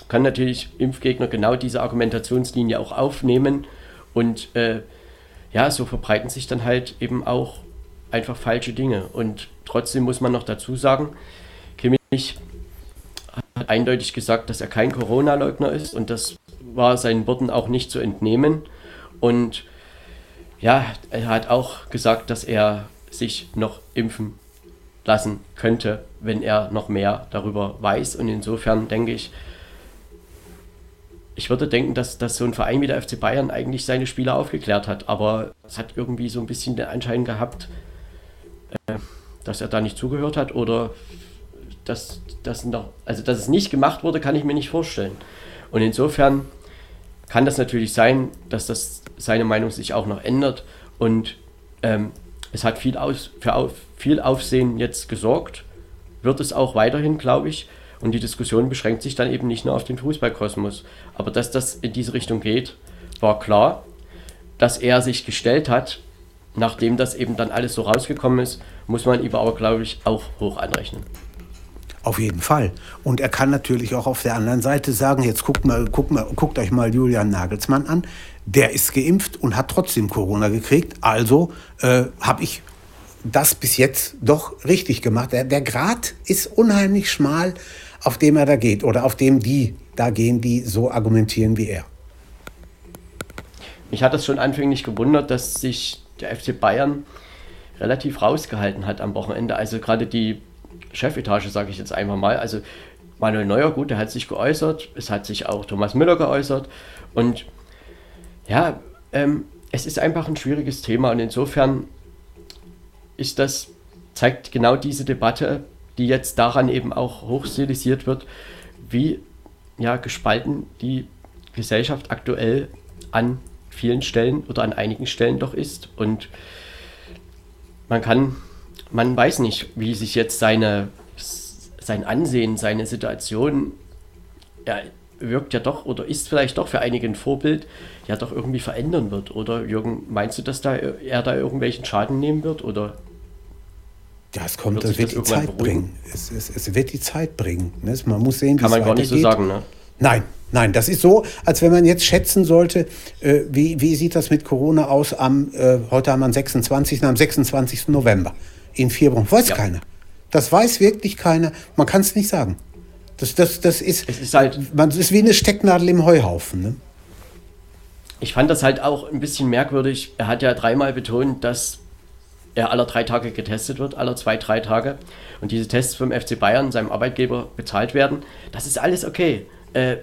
kann natürlich Impfgegner genau diese Argumentationslinie auch aufnehmen und äh, ja, so verbreiten sich dann halt eben auch einfach falsche Dinge. Und trotzdem muss man noch dazu sagen, Kimmich hat eindeutig gesagt, dass er kein Corona-Leugner ist und das war seinen Worten auch nicht zu entnehmen. Und ja, er hat auch gesagt, dass er sich noch impfen lassen könnte, wenn er noch mehr darüber weiß. Und insofern denke ich, ich würde denken, dass, dass so ein Verein wie der FC Bayern eigentlich seine Spieler aufgeklärt hat. Aber es hat irgendwie so ein bisschen den Anschein gehabt, äh, dass er da nicht zugehört hat oder dass, dass, noch, also dass es nicht gemacht wurde, kann ich mir nicht vorstellen. Und insofern kann das natürlich sein, dass das seine Meinung sich auch noch ändert und ähm, es hat viel, aus, für auf, viel Aufsehen jetzt gesorgt, wird es auch weiterhin, glaube ich. Und die Diskussion beschränkt sich dann eben nicht nur auf den Fußballkosmos. Aber dass das in diese Richtung geht, war klar. Dass er sich gestellt hat, nachdem das eben dann alles so rausgekommen ist, muss man ihm aber, glaube ich, auch hoch anrechnen. Auf jeden Fall. Und er kann natürlich auch auf der anderen Seite sagen, jetzt guckt, mal, guckt, mal, guckt euch mal Julian Nagelsmann an, der ist geimpft und hat trotzdem Corona gekriegt. Also äh, habe ich das bis jetzt doch richtig gemacht. Der, der Grad ist unheimlich schmal, auf dem er da geht oder auf dem die da gehen, die so argumentieren wie er. Mich hat es schon anfänglich gewundert, dass sich der FC Bayern relativ rausgehalten hat am Wochenende. Also gerade die Chefetage, sage ich jetzt einfach mal. Also Manuel Neuer, gut, der hat sich geäußert. Es hat sich auch Thomas Müller geäußert. Und ja, ähm, es ist einfach ein schwieriges Thema. Und insofern ist das, zeigt genau diese Debatte, die jetzt daran eben auch hochstilisiert wird, wie ja, gespalten die Gesellschaft aktuell an vielen Stellen oder an einigen Stellen doch ist. Und man kann man weiß nicht, wie sich jetzt seine, sein Ansehen, seine Situation, er wirkt ja doch oder ist vielleicht doch für einige ein Vorbild, ja doch irgendwie verändern wird. Oder Jürgen, meinst du, dass da er da irgendwelchen Schaden nehmen wird? Oder ja, es kommt, es wird die Zeit bringen. Es, es, es, wird die Zeit bringen. Ne? Man muss sehen, wie Kann man gar nicht so sagen, ne? Nein, nein, das ist so, als wenn man jetzt schätzen sollte, äh, wie, wie sieht das mit Corona aus am, äh, heute haben wir am 26., am 26. November in vier Wochen. Weiß ja. keiner. Das weiß wirklich keiner. Man kann es nicht sagen. Das, das, das ist, es ist halt, man ist wie eine Stecknadel im Heuhaufen. Ne? Ich fand das halt auch ein bisschen merkwürdig. Er hat ja dreimal betont, dass er alle drei Tage getestet wird, alle zwei, drei Tage. Und diese Tests vom FC Bayern, seinem Arbeitgeber, bezahlt werden. Das ist alles okay. Äh,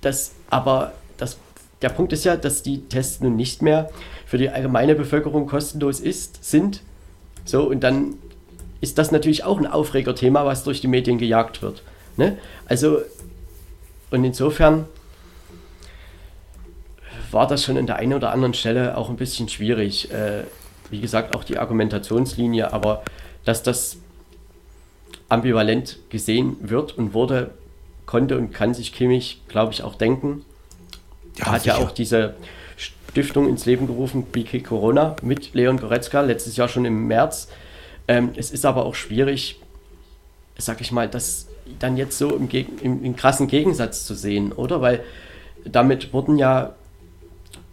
das, aber das, der Punkt ist ja, dass die Tests nun nicht mehr für die allgemeine Bevölkerung kostenlos ist, sind, so, und dann ist das natürlich auch ein Aufregerthema, was durch die Medien gejagt wird. Ne? Also, und insofern war das schon an der einen oder anderen Stelle auch ein bisschen schwierig. Äh, wie gesagt, auch die Argumentationslinie, aber dass das ambivalent gesehen wird und wurde, konnte und kann sich Kimmich, glaube ich, auch denken. Ja, er hat sicher. ja auch diese Stiftung ins Leben gerufen, BK Corona, mit Leon Goretzka, letztes Jahr schon im März. Ähm, es ist aber auch schwierig, sag ich mal, das dann jetzt so im, im, im krassen Gegensatz zu sehen, oder? Weil damit wurden ja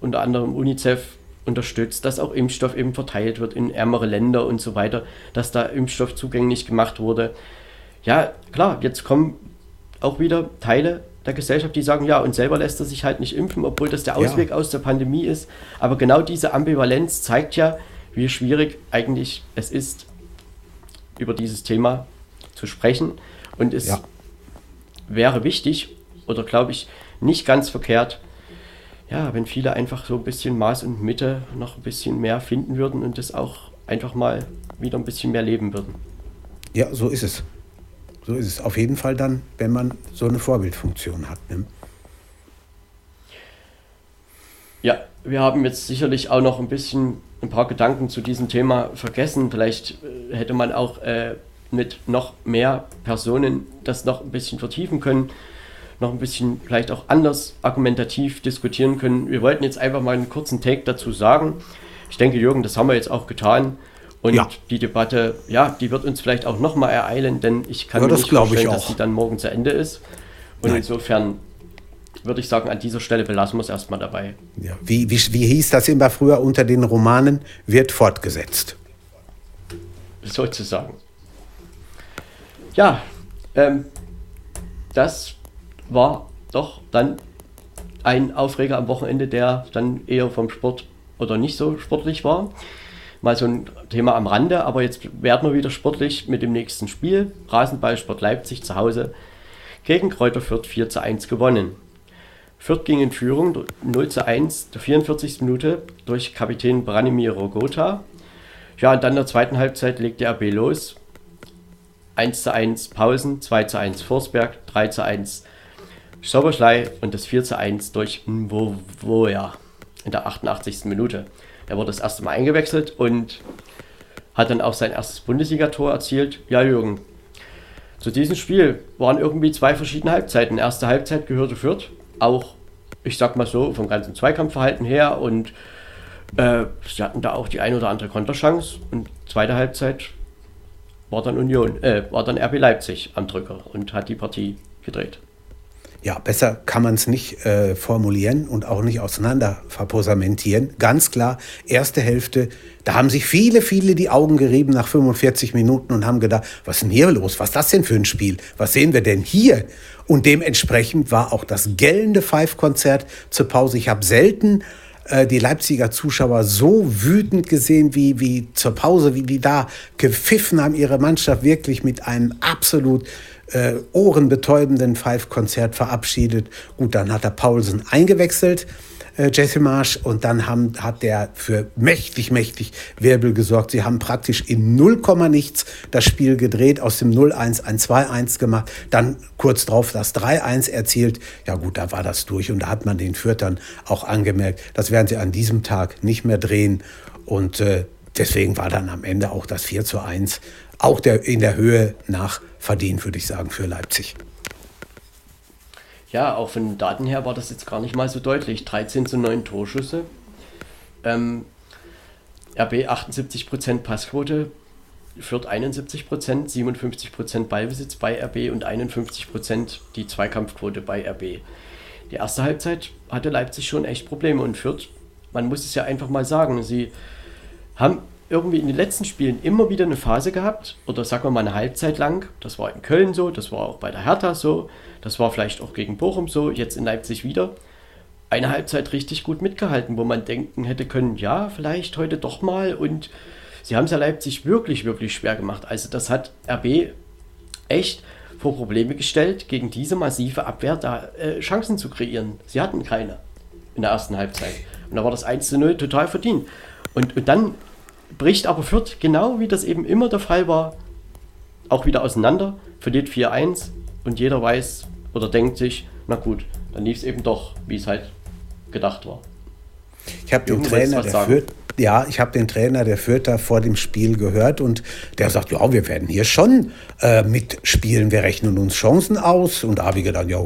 unter anderem UNICEF unterstützt, dass auch Impfstoff eben verteilt wird in ärmere Länder und so weiter, dass da Impfstoff zugänglich gemacht wurde. Ja, klar, jetzt kommen auch wieder Teile der Gesellschaft, die sagen, ja, und selber lässt er sich halt nicht impfen, obwohl das der Ausweg ja. aus der Pandemie ist. Aber genau diese Ambivalenz zeigt ja, wie schwierig eigentlich es ist, über dieses Thema zu sprechen. Und es ja. wäre wichtig oder glaube ich nicht ganz verkehrt, ja, wenn viele einfach so ein bisschen Maß und Mitte noch ein bisschen mehr finden würden und das auch einfach mal wieder ein bisschen mehr leben würden. Ja, so ist es. So ist es auf jeden Fall dann, wenn man so eine Vorbildfunktion hat. Ne? Ja, wir haben jetzt sicherlich auch noch ein bisschen ein paar Gedanken zu diesem Thema vergessen. Vielleicht äh, hätte man auch äh, mit noch mehr Personen das noch ein bisschen vertiefen können, noch ein bisschen vielleicht auch anders argumentativ diskutieren können. Wir wollten jetzt einfach mal einen kurzen Take dazu sagen. Ich denke, Jürgen, das haben wir jetzt auch getan. Und ja. die Debatte, ja, die wird uns vielleicht auch nochmal ereilen, denn ich kann ja, mir nicht vorstellen, dass sie dann morgen zu Ende ist. Und Nein. insofern würde ich sagen, an dieser Stelle belassen wir es erstmal dabei. Ja. Wie, wie, wie hieß das immer früher unter den Romanen? Wird fortgesetzt. Sozusagen. Ja, ähm, das war doch dann ein Aufreger am Wochenende, der dann eher vom Sport oder nicht so sportlich war mal so ein Thema am Rande, aber jetzt werden wir wieder sportlich mit dem nächsten Spiel. Rasenballsport Leipzig zu Hause gegen Kräuter Fürth 4 zu 1 gewonnen. Fürth ging in Führung 0 zu 1 der 44. Minute durch Kapitän Branimir Rogota. Ja, und dann in der zweiten Halbzeit legte RB los. 1 zu 1 Pausen, 2 zu 1 Forsberg, 3 zu 1 Soberschlei und das 4 zu 1 durch Mvovoja in der 88. Minute. Er wurde das erste Mal eingewechselt und hat dann auch sein erstes Bundesligator erzielt. Ja, Jürgen, zu diesem Spiel waren irgendwie zwei verschiedene Halbzeiten. Erste Halbzeit gehörte Fürth, auch, ich sag mal so, vom ganzen Zweikampfverhalten her und äh, sie hatten da auch die ein oder andere Konterchance und zweite Halbzeit war dann Union, äh, war dann RB Leipzig am Drücker und hat die Partie gedreht. Ja, besser kann man es nicht äh, formulieren und auch nicht auseinander verposamentieren. Ganz klar, erste Hälfte, da haben sich viele, viele die Augen gerieben nach 45 Minuten und haben gedacht, was ist denn hier los? Was ist das denn für ein Spiel? Was sehen wir denn hier? Und dementsprechend war auch das gellende Five-Konzert zur Pause. Ich habe selten äh, die Leipziger Zuschauer so wütend gesehen wie, wie zur Pause, wie die da gepfiffen haben, ihre Mannschaft wirklich mit einem absolut äh, ohrenbetäubenden Five-Konzert verabschiedet. Gut, dann hat er Paulsen eingewechselt, äh, Jesse Marsch, und dann haben, hat der für mächtig, mächtig Wirbel gesorgt. Sie haben praktisch in 0, nichts das Spiel gedreht, aus dem 0-1 ein 2-1 gemacht, dann kurz drauf das 3-1 erzielt. Ja gut, da war das durch und da hat man den Fürtern auch angemerkt, das werden sie an diesem Tag nicht mehr drehen und äh, deswegen war dann am Ende auch das 4 zu 1 auch der, in der Höhe nach verdient, würde ich sagen, für Leipzig. Ja, auch von den Daten her war das jetzt gar nicht mal so deutlich. 13 zu 9 Torschüsse. Ähm, RB 78% Passquote, Fürth 71%, 57% Ballbesitz bei RB und 51% die Zweikampfquote bei RB. Die erste Halbzeit hatte Leipzig schon echt Probleme und Fürth, man muss es ja einfach mal sagen, sie haben irgendwie in den letzten Spielen immer wieder eine Phase gehabt, oder sagen wir mal eine Halbzeit lang. Das war in Köln so, das war auch bei der Hertha so, das war vielleicht auch gegen Bochum so, jetzt in Leipzig wieder. Eine Halbzeit richtig gut mitgehalten, wo man denken hätte können, ja, vielleicht heute doch mal. Und sie haben es ja Leipzig wirklich, wirklich schwer gemacht. Also das hat RB echt vor Probleme gestellt, gegen diese massive Abwehr da äh, Chancen zu kreieren. Sie hatten keine in der ersten Halbzeit. Und da war das 1 zu 0 total verdient. Und, und dann bricht aber Fürth, genau wie das eben immer der Fall war, auch wieder auseinander, verliert 4-1 und jeder weiß oder denkt sich, na gut, dann lief es eben doch, wie es halt gedacht war. Ich habe den Trainer der Fürth ja, ich habe den Trainer der Fürther vor dem Spiel gehört und der sagt, ja, wir werden hier schon äh, mitspielen, wir rechnen uns Chancen aus. Und da habe ich gedacht, ja,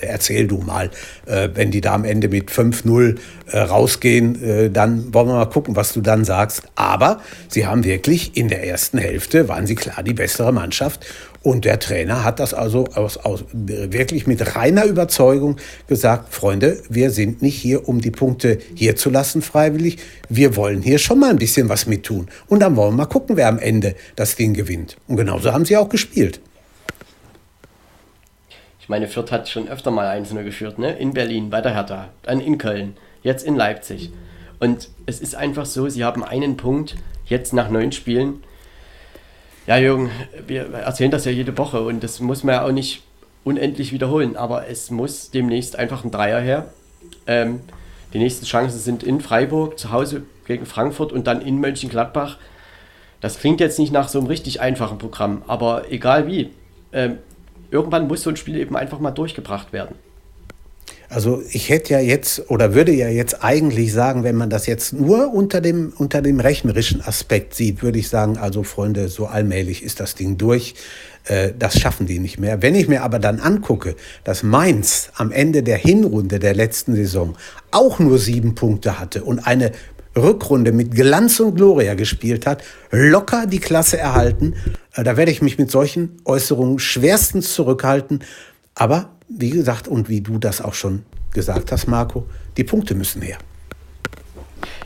erzähl du mal, äh, wenn die da am Ende mit 5-0 äh, rausgehen, äh, dann wollen wir mal gucken, was du dann sagst. Aber sie haben wirklich in der ersten Hälfte, waren sie klar die bessere Mannschaft und der Trainer hat das also aus, aus, wirklich mit reiner Überzeugung gesagt, Freunde, wir sind nicht hier, um die Punkte hier zu lassen freiwillig. Wir wollen hier schon mal ein bisschen was mittun. Und dann wollen wir mal gucken, wer am Ende das Ding gewinnt. Und genauso haben sie auch gespielt. Ich meine, Fürth hat schon öfter mal Einzelne geführt, ne? In Berlin, bei der Hertha, dann in Köln, jetzt in Leipzig. Und es ist einfach so, sie haben einen Punkt jetzt nach neun Spielen ja, Jürgen, wir erzählen das ja jede Woche und das muss man ja auch nicht unendlich wiederholen, aber es muss demnächst einfach ein Dreier her. Ähm, die nächsten Chancen sind in Freiburg, zu Hause gegen Frankfurt und dann in Mönchengladbach. Das klingt jetzt nicht nach so einem richtig einfachen Programm, aber egal wie, ähm, irgendwann muss so ein Spiel eben einfach mal durchgebracht werden. Also ich hätte ja jetzt oder würde ja jetzt eigentlich sagen, wenn man das jetzt nur unter dem, unter dem rechnerischen Aspekt sieht, würde ich sagen, also Freunde, so allmählich ist das Ding durch. Äh, das schaffen die nicht mehr. Wenn ich mir aber dann angucke, dass Mainz am Ende der Hinrunde der letzten Saison auch nur sieben Punkte hatte und eine Rückrunde mit Glanz und Gloria gespielt hat, locker die Klasse erhalten, äh, da werde ich mich mit solchen Äußerungen schwerstens zurückhalten. Aber wie gesagt, und wie du das auch schon gesagt hast, Marco, die Punkte müssen her.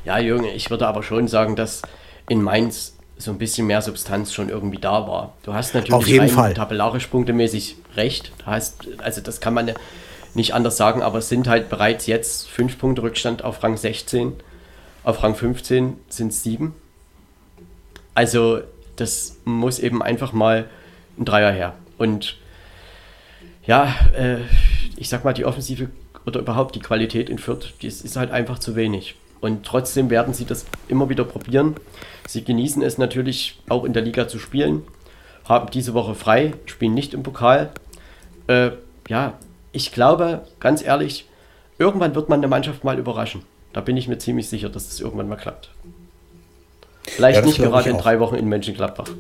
Ja, Junge, ich würde aber schon sagen, dass in Mainz so ein bisschen mehr Substanz schon irgendwie da war. Du hast natürlich Auf jeden Fall. tabellarisch punktemäßig recht. Hast, also das kann man nicht anders sagen, aber es sind halt bereits jetzt fünf Punkte Rückstand auf Rang 16. Auf Rang 15 sind es sieben. Also das muss eben einfach mal ein Dreier her. Und ja, äh, ich sag mal, die Offensive oder überhaupt die Qualität in Fürth, die ist, ist halt einfach zu wenig. Und trotzdem werden sie das immer wieder probieren. Sie genießen es natürlich auch in der Liga zu spielen, haben diese Woche frei, spielen nicht im Pokal. Äh, ja, ich glaube, ganz ehrlich, irgendwann wird man eine Mannschaft mal überraschen. Da bin ich mir ziemlich sicher, dass es das irgendwann mal klappt. Vielleicht ja, nicht gerade in drei Wochen in Mönchengladbach.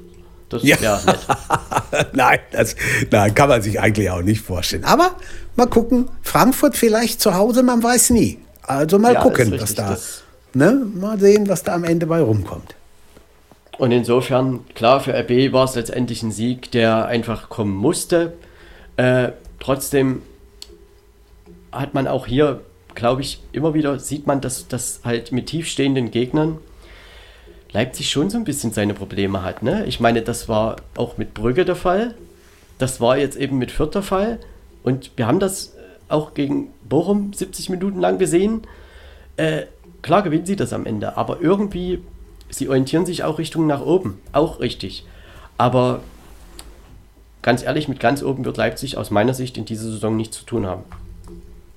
Das ja. wäre nett. [LAUGHS] nein, das nein, kann man sich eigentlich auch nicht vorstellen. Aber mal gucken, Frankfurt vielleicht zu Hause, man weiß nie. Also mal ja, gucken, richtig, was da. Ne? Mal sehen, was da am Ende bei rumkommt. Und insofern, klar, für RB war es letztendlich ein Sieg, der einfach kommen musste. Äh, trotzdem hat man auch hier, glaube ich, immer wieder sieht man, dass das halt mit tiefstehenden Gegnern Leipzig schon so ein bisschen seine Probleme hat. Ne? Ich meine, das war auch mit Brügge der Fall. Das war jetzt eben mit Fürth der Fall. Und wir haben das auch gegen Bochum 70 Minuten lang gesehen. Äh, klar gewinnen sie das am Ende, aber irgendwie, sie orientieren sich auch Richtung nach oben. Auch richtig. Aber ganz ehrlich, mit ganz oben wird Leipzig aus meiner Sicht in dieser Saison nichts zu tun haben.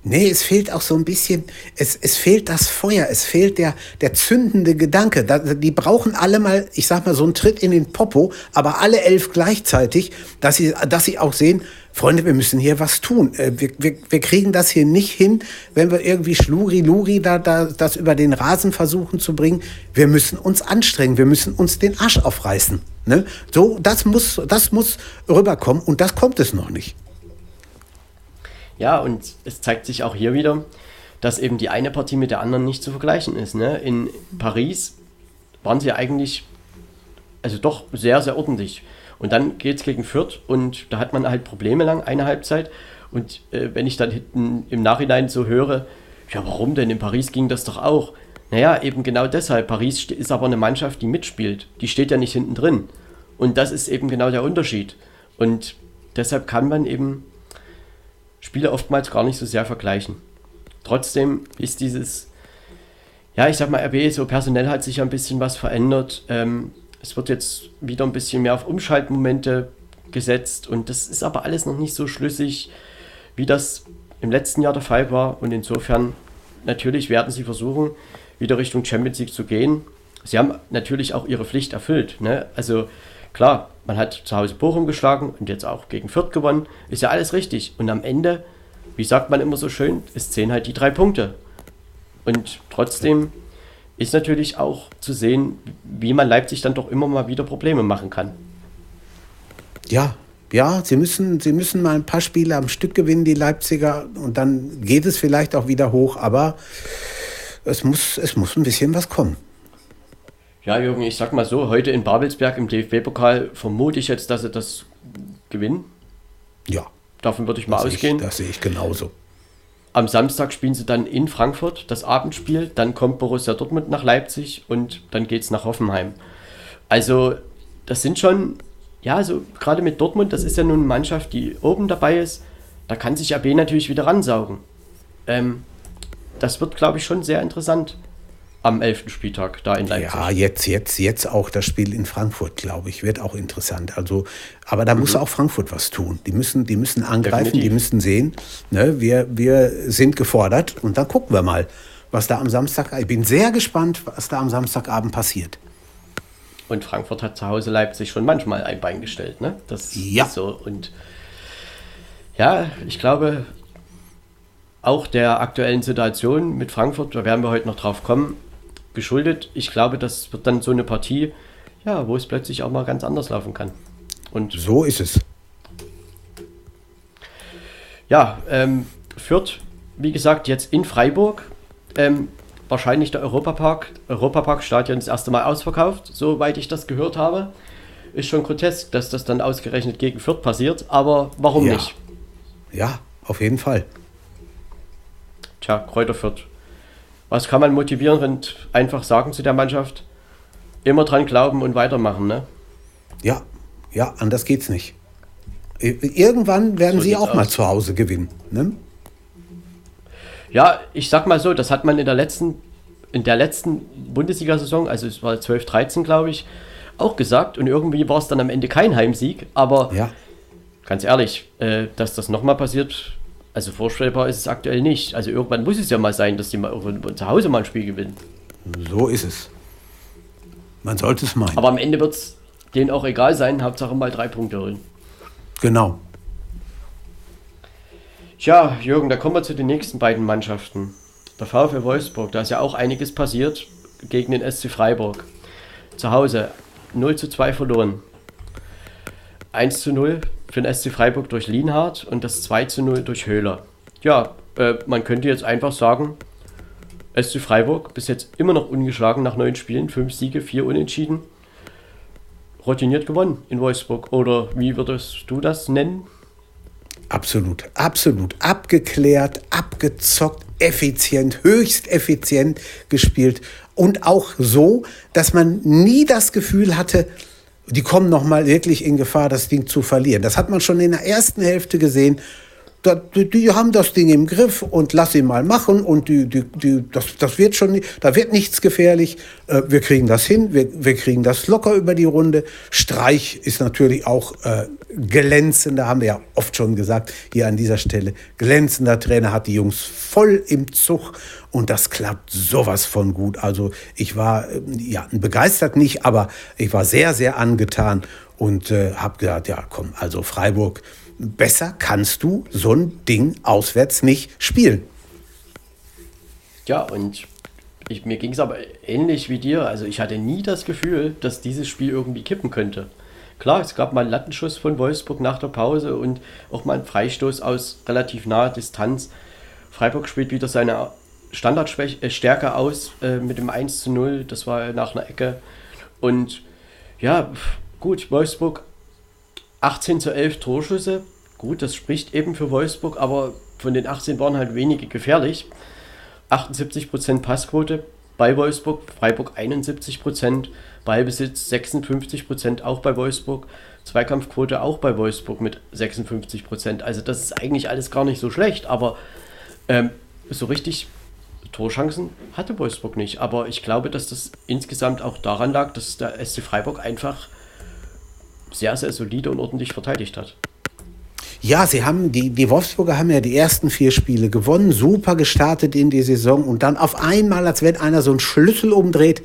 Nee, es fehlt auch so ein bisschen, es, es fehlt das Feuer, es fehlt der, der zündende Gedanke. Da, die brauchen alle mal, ich sag mal, so einen Tritt in den Popo, aber alle elf gleichzeitig, dass sie, dass sie auch sehen, Freunde, wir müssen hier was tun. Äh, wir, wir, wir kriegen das hier nicht hin, wenn wir irgendwie Schluri-Luri da, da, das über den Rasen versuchen zu bringen. Wir müssen uns anstrengen, wir müssen uns den Arsch aufreißen. Ne? So, das muss, das muss rüberkommen und das kommt es noch nicht. Ja, und es zeigt sich auch hier wieder, dass eben die eine Partie mit der anderen nicht zu vergleichen ist. Ne? In Paris waren sie eigentlich, also doch sehr, sehr ordentlich. Und dann geht es gegen Fürth und da hat man halt Probleme lang, eine Halbzeit. Und äh, wenn ich dann hinten im Nachhinein so höre, ja, warum denn? In Paris ging das doch auch. Naja, eben genau deshalb. Paris ist aber eine Mannschaft, die mitspielt. Die steht ja nicht hinten drin. Und das ist eben genau der Unterschied. Und deshalb kann man eben Spiele oftmals gar nicht so sehr vergleichen. Trotzdem ist dieses, ja, ich sag mal, RB, so personell hat sich ja ein bisschen was verändert. Ähm, es wird jetzt wieder ein bisschen mehr auf Umschaltmomente gesetzt und das ist aber alles noch nicht so schlüssig, wie das im letzten Jahr der Fall war. Und insofern, natürlich werden sie versuchen, wieder Richtung Champions League zu gehen. Sie haben natürlich auch ihre Pflicht erfüllt. Ne? Also Klar, man hat zu Hause Bochum geschlagen und jetzt auch gegen Fürth gewonnen. Ist ja alles richtig. Und am Ende, wie sagt man immer so schön, es zählen halt die drei Punkte. Und trotzdem ist natürlich auch zu sehen, wie man Leipzig dann doch immer mal wieder Probleme machen kann. Ja, ja, sie müssen, sie müssen mal ein paar Spiele am Stück gewinnen, die Leipziger, und dann geht es vielleicht auch wieder hoch, aber es muss, es muss ein bisschen was kommen. Ja, Jürgen, ich sag mal so, heute in Babelsberg im DFB-Pokal vermute ich jetzt, dass sie das gewinnen. Ja. Davon würde ich mal das ausgehen. Ich, das sehe ich genauso. Am Samstag spielen sie dann in Frankfurt das Abendspiel, dann kommt Borussia Dortmund nach Leipzig und dann geht es nach Hoffenheim. Also, das sind schon, ja, so gerade mit Dortmund, das ist ja nun eine Mannschaft, die oben dabei ist. Da kann sich AB natürlich wieder ransaugen. Ähm, das wird, glaube ich, schon sehr interessant am 11. Spieltag da in Leipzig. Ja, jetzt, jetzt, jetzt auch das Spiel in Frankfurt, glaube ich, wird auch interessant. Also, aber da mhm. muss auch Frankfurt was tun. Die müssen, die müssen angreifen, Definitiv. die müssen sehen, ne, wir, wir sind gefordert und dann gucken wir mal, was da am Samstag, ich bin sehr gespannt, was da am Samstagabend passiert. Und Frankfurt hat zu Hause Leipzig schon manchmal ein Bein gestellt, ne? Das ja. ist so. Und ja, ich glaube, auch der aktuellen Situation mit Frankfurt, da werden wir heute noch drauf kommen, geschuldet. Ich glaube, das wird dann so eine Partie, ja, wo es plötzlich auch mal ganz anders laufen kann. Und so ist es. Ja, ähm, Fürth, wie gesagt, jetzt in Freiburg. Ähm, wahrscheinlich der Europapark, Europapark-Stadion das erste Mal ausverkauft, soweit ich das gehört habe. Ist schon grotesk, dass das dann ausgerechnet gegen Fürth passiert, aber warum ja. nicht? Ja, auf jeden Fall. Tja, Kräuter Fürth was kann man motivieren und einfach sagen zu der Mannschaft, immer dran glauben und weitermachen, ne? Ja, ja, anders geht's nicht. Irgendwann werden so sie auch aus. mal zu Hause gewinnen, ne? Ja, ich sag mal so, das hat man in der letzten, in der letzten Bundesliga-Saison, also es war 12, 13, glaube ich, auch gesagt. Und irgendwie war es dann am Ende kein Heimsieg, aber ja. ganz ehrlich, äh, dass das nochmal passiert, also vorstellbar ist es aktuell nicht. Also irgendwann muss es ja mal sein, dass die mal zu Hause mal ein Spiel gewinnen. So ist es. Man sollte es meinen. Aber am Ende wird es denen auch egal sein. Hauptsache mal drei Punkte holen. Genau. Tja, Jürgen, da kommen wir zu den nächsten beiden Mannschaften. Der VfL Wolfsburg, da ist ja auch einiges passiert gegen den SC Freiburg. zu Hause 0 zu 2 verloren. 1 zu 0 für den SC Freiburg durch Lienhardt und das 2 zu 0 durch Höhler. Ja, äh, man könnte jetzt einfach sagen, SC Freiburg bis jetzt immer noch ungeschlagen nach neun Spielen, fünf Siege, vier Unentschieden. Routiniert gewonnen in Wolfsburg. Oder wie würdest du das nennen? Absolut, absolut. Abgeklärt, abgezockt, effizient, höchst effizient gespielt. Und auch so, dass man nie das Gefühl hatte, die kommen noch mal wirklich in Gefahr, das Ding zu verlieren. Das hat man schon in der ersten Hälfte gesehen die, die haben das Ding im Griff und lass sie mal machen und die, die, die, das, das wird schon, da wird nichts gefährlich. Äh, wir kriegen das hin, wir, wir kriegen das locker über die Runde. Streich ist natürlich auch äh, glänzender, haben wir ja oft schon gesagt hier an dieser Stelle. Glänzender Trainer hat die Jungs voll im Zug und das klappt sowas von gut. Also ich war äh, ja begeistert nicht, aber ich war sehr, sehr angetan und äh, habe gesagt, ja komm, also Freiburg besser kannst du so ein Ding auswärts nicht spielen. Ja, und ich, mir ging es aber ähnlich wie dir. Also ich hatte nie das Gefühl, dass dieses Spiel irgendwie kippen könnte. Klar, es gab mal einen Lattenschuss von Wolfsburg nach der Pause und auch mal einen Freistoß aus relativ naher Distanz. Freiburg spielt wieder seine Standardstärke äh, aus äh, mit dem 1 zu 0. Das war nach einer Ecke. Und ja, gut, Wolfsburg 18 zu 11 Torschüsse. Gut, das spricht eben für Wolfsburg, aber von den 18 waren halt wenige gefährlich. 78% Passquote bei Wolfsburg, Freiburg 71%, Ballbesitz 56% auch bei Wolfsburg, Zweikampfquote auch bei Wolfsburg mit 56%. Also das ist eigentlich alles gar nicht so schlecht, aber ähm, so richtig Torchancen hatte Wolfsburg nicht. Aber ich glaube, dass das insgesamt auch daran lag, dass der SC Freiburg einfach sehr, sehr solide und ordentlich verteidigt hat. Ja, sie haben, die, die Wolfsburger haben ja die ersten vier Spiele gewonnen, super gestartet in die Saison und dann auf einmal, als wenn einer so einen Schlüssel umdreht,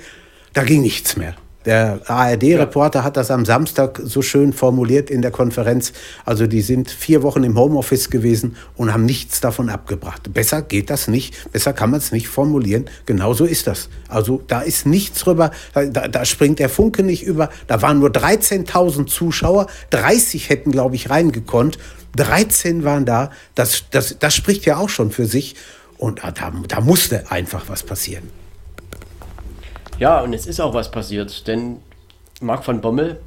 da ging nichts mehr. Der ARD-Reporter hat das am Samstag so schön formuliert in der Konferenz. Also die sind vier Wochen im Homeoffice gewesen und haben nichts davon abgebracht. Besser geht das nicht, besser kann man es nicht formulieren. Genauso ist das. Also da ist nichts drüber, da, da springt der Funke nicht über. Da waren nur 13.000 Zuschauer, 30 hätten, glaube ich, reingekonnt. 13 waren da. Das, das, das spricht ja auch schon für sich. Und da, da musste einfach was passieren. Ja, und es ist auch was passiert, denn Marc van Bommel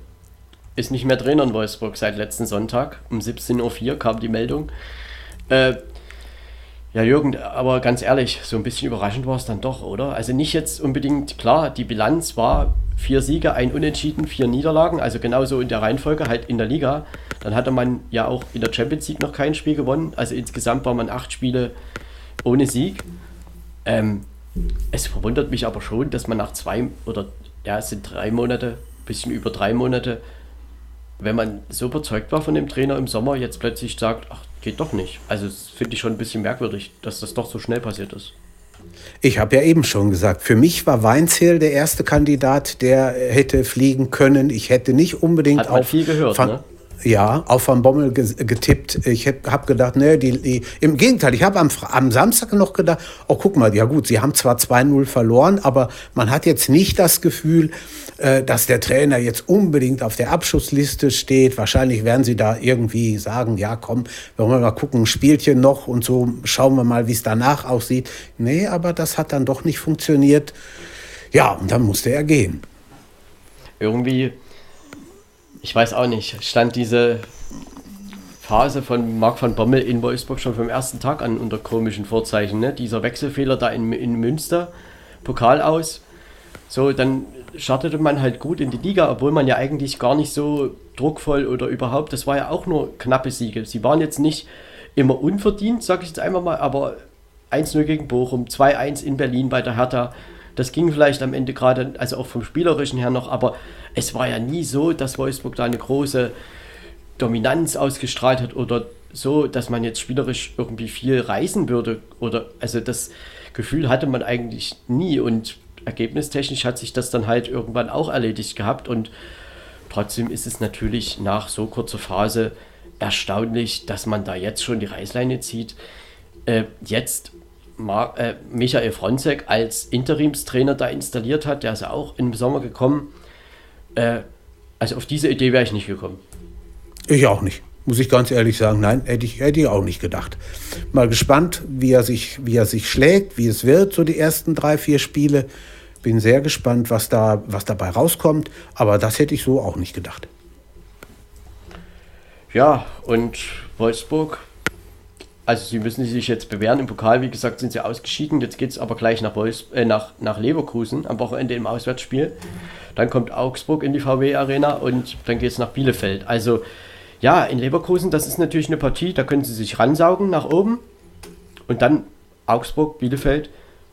ist nicht mehr Trainer in Wolfsburg seit letzten Sonntag. Um 17.04 Uhr kam die Meldung. Äh, ja, Jürgen, aber ganz ehrlich, so ein bisschen überraschend war es dann doch, oder? Also nicht jetzt unbedingt, klar, die Bilanz war vier Siege, ein Unentschieden, vier Niederlagen, also genauso in der Reihenfolge, halt in der Liga. Dann hatte man ja auch in der Champions League noch kein Spiel gewonnen, also insgesamt war man acht Spiele ohne Sieg. Ähm, es verwundert mich aber schon, dass man nach zwei oder ja, es sind drei Monate, bisschen über drei Monate, wenn man so überzeugt war von dem Trainer im Sommer, jetzt plötzlich sagt, ach, geht doch nicht. Also das finde ich schon ein bisschen merkwürdig, dass das doch so schnell passiert ist. Ich habe ja eben schon gesagt, für mich war Weinzierl der erste Kandidat, der hätte fliegen können. Ich hätte nicht unbedingt Hat man auf viel gehört, ne? Ja, auf Van Bommel getippt. Ich habe gedacht, ne, die, die, im Gegenteil, ich habe am, am Samstag noch gedacht, oh guck mal, ja gut, sie haben zwar 2-0 verloren, aber man hat jetzt nicht das Gefühl, äh, dass der Trainer jetzt unbedingt auf der Abschussliste steht. Wahrscheinlich werden sie da irgendwie sagen, ja komm, wollen wir mal gucken, ein Spielchen noch und so, schauen wir mal, wie es danach aussieht. Nee, aber das hat dann doch nicht funktioniert. Ja, und dann musste er gehen. Irgendwie ich weiß auch nicht, stand diese Phase von Marc van Bommel in Wolfsburg schon vom ersten Tag an unter komischen Vorzeichen. Ne? Dieser Wechselfehler da in, in Münster, Pokal aus. So, dann startete man halt gut in die Liga, obwohl man ja eigentlich gar nicht so druckvoll oder überhaupt, das war ja auch nur knappe Siege. Sie waren jetzt nicht immer unverdient, sag ich jetzt einmal mal, aber 1-0 gegen Bochum, 2-1 in Berlin bei der Hertha. Das ging vielleicht am Ende gerade, also auch vom Spielerischen her noch, aber es war ja nie so, dass Wolfsburg da eine große Dominanz ausgestrahlt hat oder so, dass man jetzt spielerisch irgendwie viel reißen würde. Oder also das Gefühl hatte man eigentlich nie und ergebnistechnisch hat sich das dann halt irgendwann auch erledigt gehabt und trotzdem ist es natürlich nach so kurzer Phase erstaunlich, dass man da jetzt schon die Reißleine zieht. Äh, jetzt Mar äh, Michael Fronzek als Interimstrainer da installiert hat. Der ist ja auch im Sommer gekommen. Äh, also auf diese Idee wäre ich nicht gekommen. Ich auch nicht. Muss ich ganz ehrlich sagen, nein, hätte ich, hätte ich auch nicht gedacht. Mal gespannt, wie er, sich, wie er sich schlägt, wie es wird, so die ersten drei, vier Spiele. Bin sehr gespannt, was, da, was dabei rauskommt. Aber das hätte ich so auch nicht gedacht. Ja, und Wolfsburg, also sie müssen sich jetzt bewähren. Im Pokal, wie gesagt, sind sie ausgeschieden. Jetzt geht es aber gleich nach, Wolfs äh, nach, nach Leverkusen am Wochenende im Auswärtsspiel. Dann kommt Augsburg in die VW-Arena und dann geht es nach Bielefeld. Also ja, in Leverkusen, das ist natürlich eine Partie, da können sie sich ransaugen nach oben. Und dann Augsburg, Bielefeld,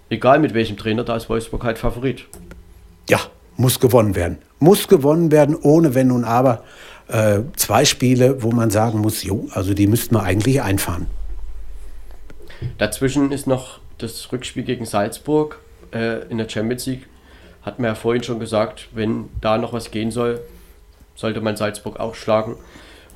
egal mit welchem Trainer, da ist Wolfsburg halt Favorit. Ja, muss gewonnen werden. Muss gewonnen werden, ohne Wenn und Aber. Äh, zwei Spiele, wo man sagen muss, jo, also die müssten wir eigentlich einfahren. Dazwischen ist noch das Rückspiel gegen Salzburg äh, in der Champions League. Hat man ja vorhin schon gesagt, wenn da noch was gehen soll, sollte man Salzburg auch schlagen.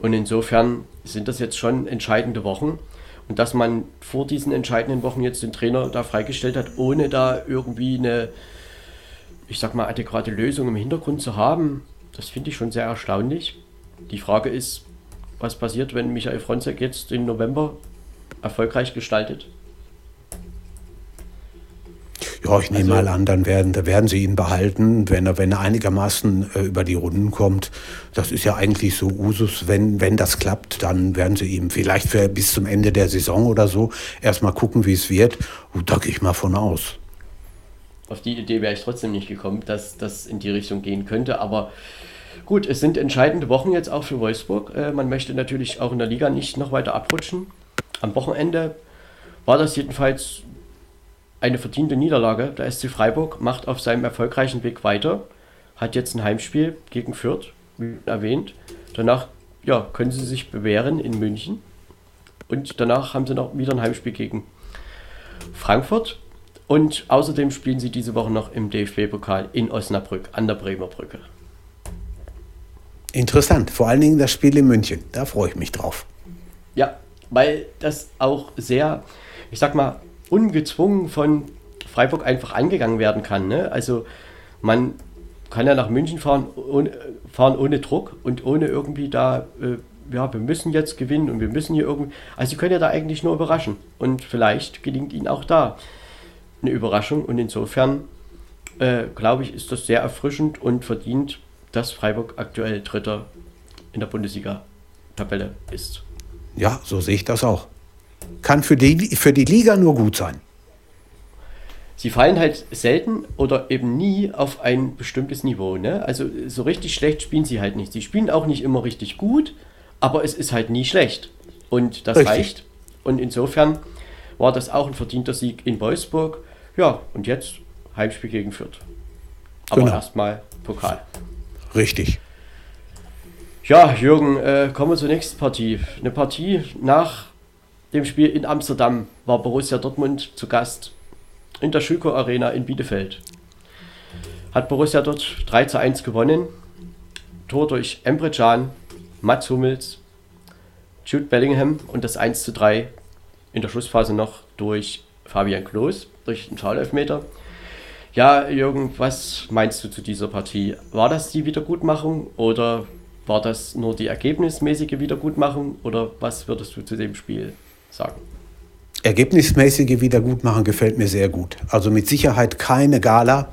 Und insofern sind das jetzt schon entscheidende Wochen. Und dass man vor diesen entscheidenden Wochen jetzt den Trainer da freigestellt hat, ohne da irgendwie eine, ich sag mal, adäquate Lösung im Hintergrund zu haben, das finde ich schon sehr erstaunlich. Die Frage ist, was passiert, wenn Michael Fronzek jetzt im November erfolgreich gestaltet? Ja, ich nehme also, mal an, dann werden, da werden sie ihn behalten, wenn er, wenn er einigermaßen äh, über die Runden kommt. Das ist ja eigentlich so Usus. Wenn, wenn das klappt, dann werden sie ihm vielleicht für, bis zum Ende der Saison oder so erstmal gucken, wie es wird. Und da gehe ich mal von aus. Auf die Idee wäre ich trotzdem nicht gekommen, dass das in die Richtung gehen könnte. Aber gut, es sind entscheidende Wochen jetzt auch für Wolfsburg. Äh, man möchte natürlich auch in der Liga nicht noch weiter abrutschen. Am Wochenende war das jedenfalls eine verdiente Niederlage. Der SC Freiburg macht auf seinem erfolgreichen Weg weiter, hat jetzt ein Heimspiel gegen Fürth, wie erwähnt. Danach ja, können sie sich bewähren in München. Und danach haben sie noch wieder ein Heimspiel gegen Frankfurt. Und außerdem spielen sie diese Woche noch im DFB-Pokal in Osnabrück an der Bremer Brücke. Interessant, vor allen Dingen das Spiel in München. Da freue ich mich drauf. Ja, weil das auch sehr, ich sag mal, ungezwungen von Freiburg einfach angegangen werden kann. Ne? Also man kann ja nach München fahren ohne, fahren ohne Druck und ohne irgendwie da, äh, ja, wir müssen jetzt gewinnen und wir müssen hier irgendwie. Also sie können ja da eigentlich nur überraschen. Und vielleicht gelingt ihnen auch da eine Überraschung. Und insofern, äh, glaube ich, ist das sehr erfrischend und verdient, dass Freiburg aktuell Dritter in der Bundesliga-Tabelle ist. Ja, so sehe ich das auch kann für die, für die Liga nur gut sein. Sie fallen halt selten oder eben nie auf ein bestimmtes Niveau. Ne? Also so richtig schlecht spielen sie halt nicht. Sie spielen auch nicht immer richtig gut, aber es ist halt nie schlecht. Und das richtig. reicht. Und insofern war das auch ein verdienter Sieg in Wolfsburg. Ja, und jetzt Heimspiel gegen Fürth. Aber genau. erstmal Pokal. Richtig. Ja, Jürgen, äh, kommen wir zur nächsten Partie. Eine Partie nach dem Spiel in Amsterdam war Borussia Dortmund zu Gast in der Schüko Arena in Bielefeld. Hat Borussia dort 3 zu 1 gewonnen. Tor durch Emre Can, Mats Hummels, Jude Bellingham und das 1 zu 3 in der Schlussphase noch durch Fabian Klos, durch den Schaulelfmeter. Ja, Jürgen, was meinst du zu dieser Partie? War das die Wiedergutmachung oder war das nur die ergebnismäßige Wiedergutmachung oder was würdest du zu dem Spiel sagen. Ergebnismäßige Wiedergutmachen gefällt mir sehr gut. Also mit Sicherheit keine Gala.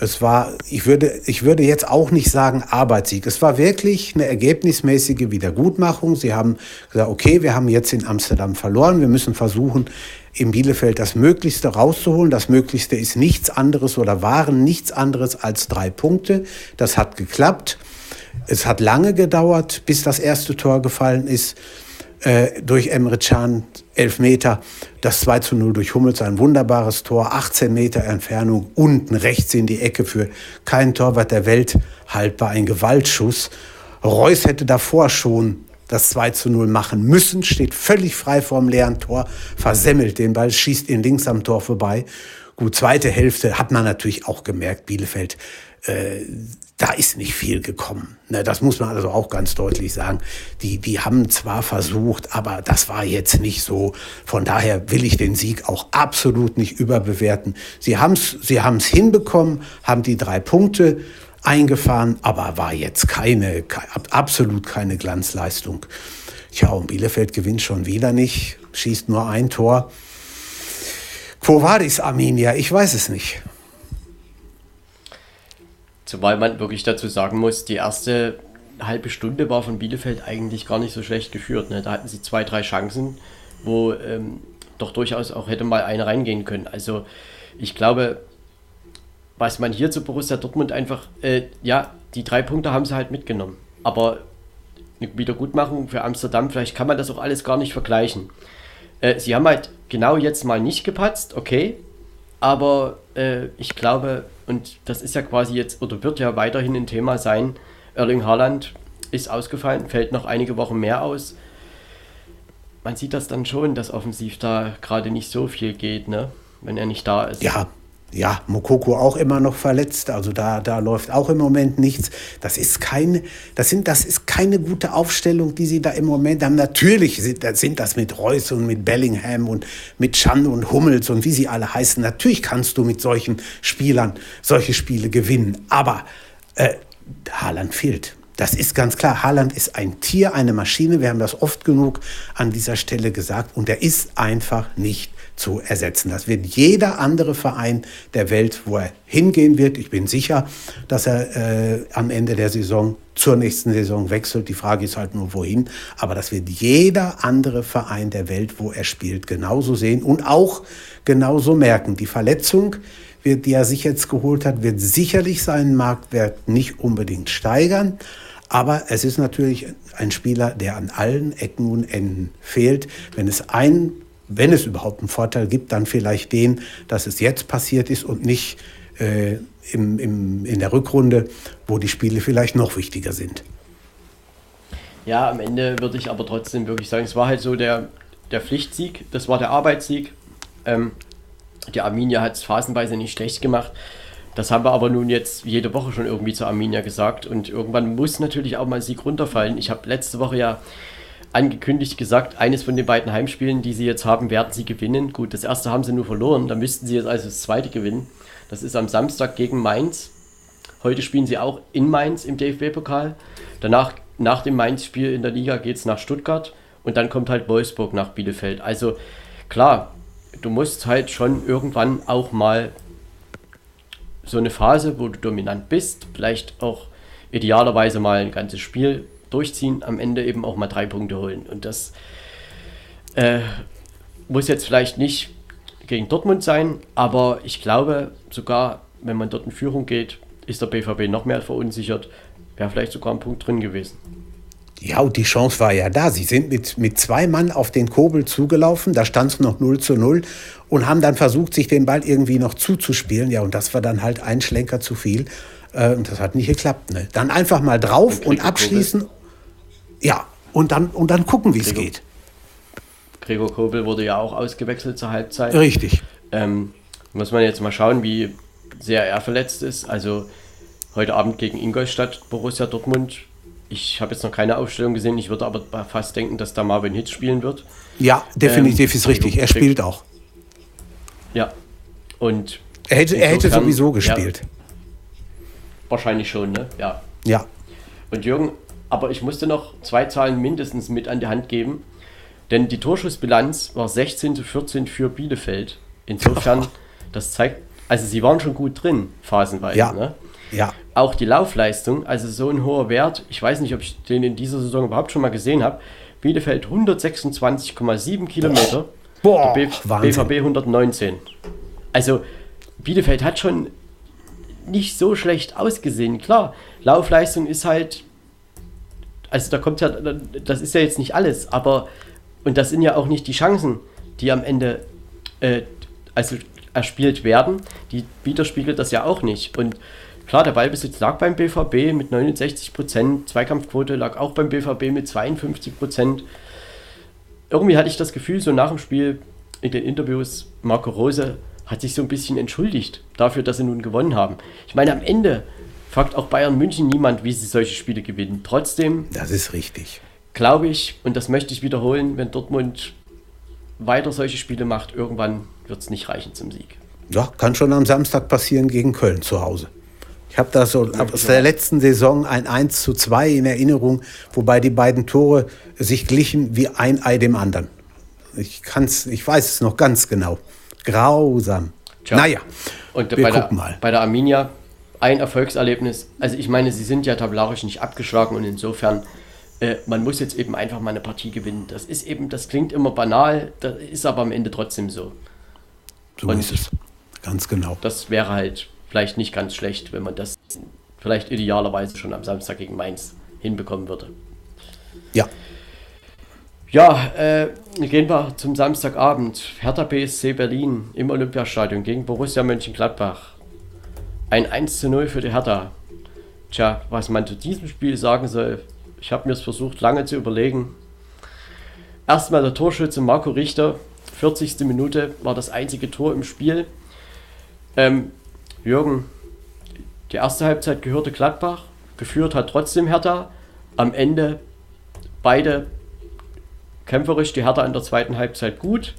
Es war, ich würde, ich würde jetzt auch nicht sagen Arbeitssieg. Es war wirklich eine ergebnismäßige Wiedergutmachung. Sie haben gesagt, okay, wir haben jetzt in Amsterdam verloren. Wir müssen versuchen, in Bielefeld das Möglichste rauszuholen. Das Möglichste ist nichts anderes oder waren nichts anderes als drei Punkte. Das hat geklappt. Es hat lange gedauert, bis das erste Tor gefallen ist äh, durch Emre Can, 11 Meter, das 2 zu 0 durch Hummels, ein wunderbares Tor, 18 Meter Entfernung, unten rechts in die Ecke für keinen Torwart der Welt haltbar, ein Gewaltschuss. Reus hätte davor schon das 2 zu 0 machen müssen, steht völlig frei vorm leeren Tor, versemmelt den Ball, schießt ihn links am Tor vorbei. Gut, zweite Hälfte hat man natürlich auch gemerkt, Bielefeld äh, da ist nicht viel gekommen. Ne, das muss man also auch ganz deutlich sagen. Die, die haben zwar versucht, aber das war jetzt nicht so. Von daher will ich den Sieg auch absolut nicht überbewerten. Sie haben es sie haben's hinbekommen, haben die drei Punkte eingefahren, aber war jetzt keine, absolut keine Glanzleistung. Tja, und Bielefeld gewinnt schon wieder nicht, schießt nur ein Tor. Quo vadis, Arminia? Ich weiß es nicht. Zumal man wirklich dazu sagen muss, die erste halbe Stunde war von Bielefeld eigentlich gar nicht so schlecht geführt. Ne? Da hatten sie zwei, drei Chancen, wo ähm, doch durchaus auch hätte mal eine reingehen können. Also ich glaube, was man hier zu Borussia Dortmund einfach, äh, ja, die drei Punkte haben sie halt mitgenommen. Aber eine Wiedergutmachung für Amsterdam, vielleicht kann man das auch alles gar nicht vergleichen. Äh, sie haben halt genau jetzt mal nicht gepatzt, okay, aber äh, ich glaube, und das ist ja quasi jetzt, oder wird ja weiterhin ein Thema sein, Erling Haaland ist ausgefallen, fällt noch einige Wochen mehr aus. Man sieht das dann schon, dass offensiv da gerade nicht so viel geht, ne? wenn er nicht da ist. Ja, ja, Mokoko auch immer noch verletzt, also da, da läuft auch im Moment nichts. Das ist keine, das sind, das ist keine gute Aufstellung, die sie da im Moment haben. Natürlich sind, sind das mit Reus und mit Bellingham und mit Chan und Hummels und wie sie alle heißen. Natürlich kannst du mit solchen Spielern solche Spiele gewinnen, aber äh, Haaland fehlt. Das ist ganz klar. Haaland ist ein Tier, eine Maschine. Wir haben das oft genug an dieser Stelle gesagt. Und er ist einfach nicht zu ersetzen. Das wird jeder andere Verein der Welt, wo er hingehen wird. Ich bin sicher, dass er äh, am Ende der Saison zur nächsten Saison wechselt. Die Frage ist halt nur, wohin. Aber das wird jeder andere Verein der Welt, wo er spielt, genauso sehen und auch genauso merken. Die Verletzung, die er sich jetzt geholt hat, wird sicherlich seinen Marktwert nicht unbedingt steigern. Aber es ist natürlich ein Spieler, der an allen Ecken und Enden fehlt. Wenn es ein wenn es überhaupt einen Vorteil gibt, dann vielleicht den, dass es jetzt passiert ist und nicht äh, im, im, in der Rückrunde, wo die Spiele vielleicht noch wichtiger sind. Ja, am Ende würde ich aber trotzdem wirklich sagen, es war halt so der, der Pflichtsieg, das war der Arbeitssieg. Ähm, die Arminia hat es phasenweise nicht schlecht gemacht. Das haben wir aber nun jetzt jede Woche schon irgendwie zu Arminia gesagt. Und irgendwann muss natürlich auch mal ein Sieg runterfallen. Ich habe letzte Woche ja angekündigt gesagt, eines von den beiden Heimspielen, die sie jetzt haben, werden sie gewinnen. Gut, das erste haben sie nur verloren, da müssten sie jetzt also das zweite gewinnen. Das ist am Samstag gegen Mainz. Heute spielen sie auch in Mainz im DFB-Pokal. Danach, nach dem Mainz-Spiel in der Liga, geht es nach Stuttgart und dann kommt halt Wolfsburg nach Bielefeld. Also klar, du musst halt schon irgendwann auch mal so eine Phase, wo du dominant bist, vielleicht auch idealerweise mal ein ganzes Spiel durchziehen, am Ende eben auch mal drei Punkte holen. Und das äh, muss jetzt vielleicht nicht gegen Dortmund sein, aber ich glaube sogar, wenn man dort in Führung geht, ist der BVB noch mehr verunsichert. Wäre vielleicht sogar ein Punkt drin gewesen. Ja, und die Chance war ja da. Sie sind mit, mit zwei Mann auf den Kobel zugelaufen, da stand es noch 0 zu 0 und haben dann versucht, sich den Ball irgendwie noch zuzuspielen. Ja, und das war dann halt ein Schlenker zu viel. Äh, und das hat nicht geklappt. Ne? Dann einfach mal drauf und, und abschließen. Kobel. Ja, und dann, und dann gucken, wie es geht. Gregor Kobel wurde ja auch ausgewechselt zur Halbzeit. Richtig. Ähm, muss man jetzt mal schauen, wie sehr er verletzt ist. Also heute Abend gegen Ingolstadt, Borussia Dortmund. Ich habe jetzt noch keine Aufstellung gesehen. Ich würde aber fast denken, dass da Marvin Hitz spielen wird. Ja, definitiv ähm, ist richtig. Er spielt auch. Ja. Und er hätte, er hätte sowieso gespielt. Ja, wahrscheinlich schon, ne? Ja. Ja. Und Jürgen, aber ich musste noch zwei Zahlen mindestens mit an die Hand geben. Denn die Torschussbilanz war 16 zu 14 für Bielefeld. Insofern, [LAUGHS] das zeigt, also sie waren schon gut drin, phasenweise. Ja. Ne? ja. Auch die Laufleistung, also so ein hoher Wert, ich weiß nicht, ob ich den in dieser Saison überhaupt schon mal gesehen habe. Bielefeld 126,7 Kilometer, Boah, der BVB 119. Also Bielefeld hat schon nicht so schlecht ausgesehen. Klar, Laufleistung ist halt also da kommt ja, das ist ja jetzt nicht alles, aber, und das sind ja auch nicht die Chancen, die am Ende äh, also erspielt werden, die widerspiegelt das ja auch nicht. Und klar, der Ballbesitz lag beim BVB mit 69 Prozent, Zweikampfquote lag auch beim BVB mit 52 Prozent. Irgendwie hatte ich das Gefühl, so nach dem Spiel in den Interviews, Marco Rose hat sich so ein bisschen entschuldigt dafür, dass sie nun gewonnen haben. Ich meine, am Ende fragt auch Bayern München niemand, wie sie solche Spiele gewinnen. Trotzdem. Das ist richtig. Glaube ich, und das möchte ich wiederholen, wenn Dortmund weiter solche Spiele macht, irgendwann wird es nicht reichen zum Sieg. Ja, kann schon am Samstag passieren gegen Köln zu Hause. Ich habe da so aus der letzten Saison ein 1 zu 2 in Erinnerung, wobei die beiden Tore sich glichen wie ein Ei dem anderen. Ich kann's, ich weiß es noch ganz genau. Grausam. Tja. Naja, und wir bei, gucken der, mal. bei der Arminia ein Erfolgserlebnis. Also ich meine, sie sind ja tabellarisch nicht abgeschlagen und insofern, äh, man muss jetzt eben einfach mal eine Partie gewinnen. Das ist eben, das klingt immer banal, das ist aber am Ende trotzdem so. So und ist es. Ganz genau. Das wäre halt vielleicht nicht ganz schlecht, wenn man das vielleicht idealerweise schon am Samstag gegen Mainz hinbekommen würde. Ja. Ja, äh, gehen wir zum Samstagabend. Hertha BSC Berlin im Olympiastadion gegen Borussia Mönchengladbach. Ein 1 zu 0 für die Hertha. Tja, was man zu diesem Spiel sagen soll, ich habe mir es versucht lange zu überlegen. Erstmal der Torschütze Marco Richter, 40. Minute war das einzige Tor im Spiel. Ähm, Jürgen, die erste Halbzeit gehörte Gladbach, geführt hat trotzdem Hertha. Am Ende beide kämpferisch, die Hertha in der zweiten Halbzeit gut.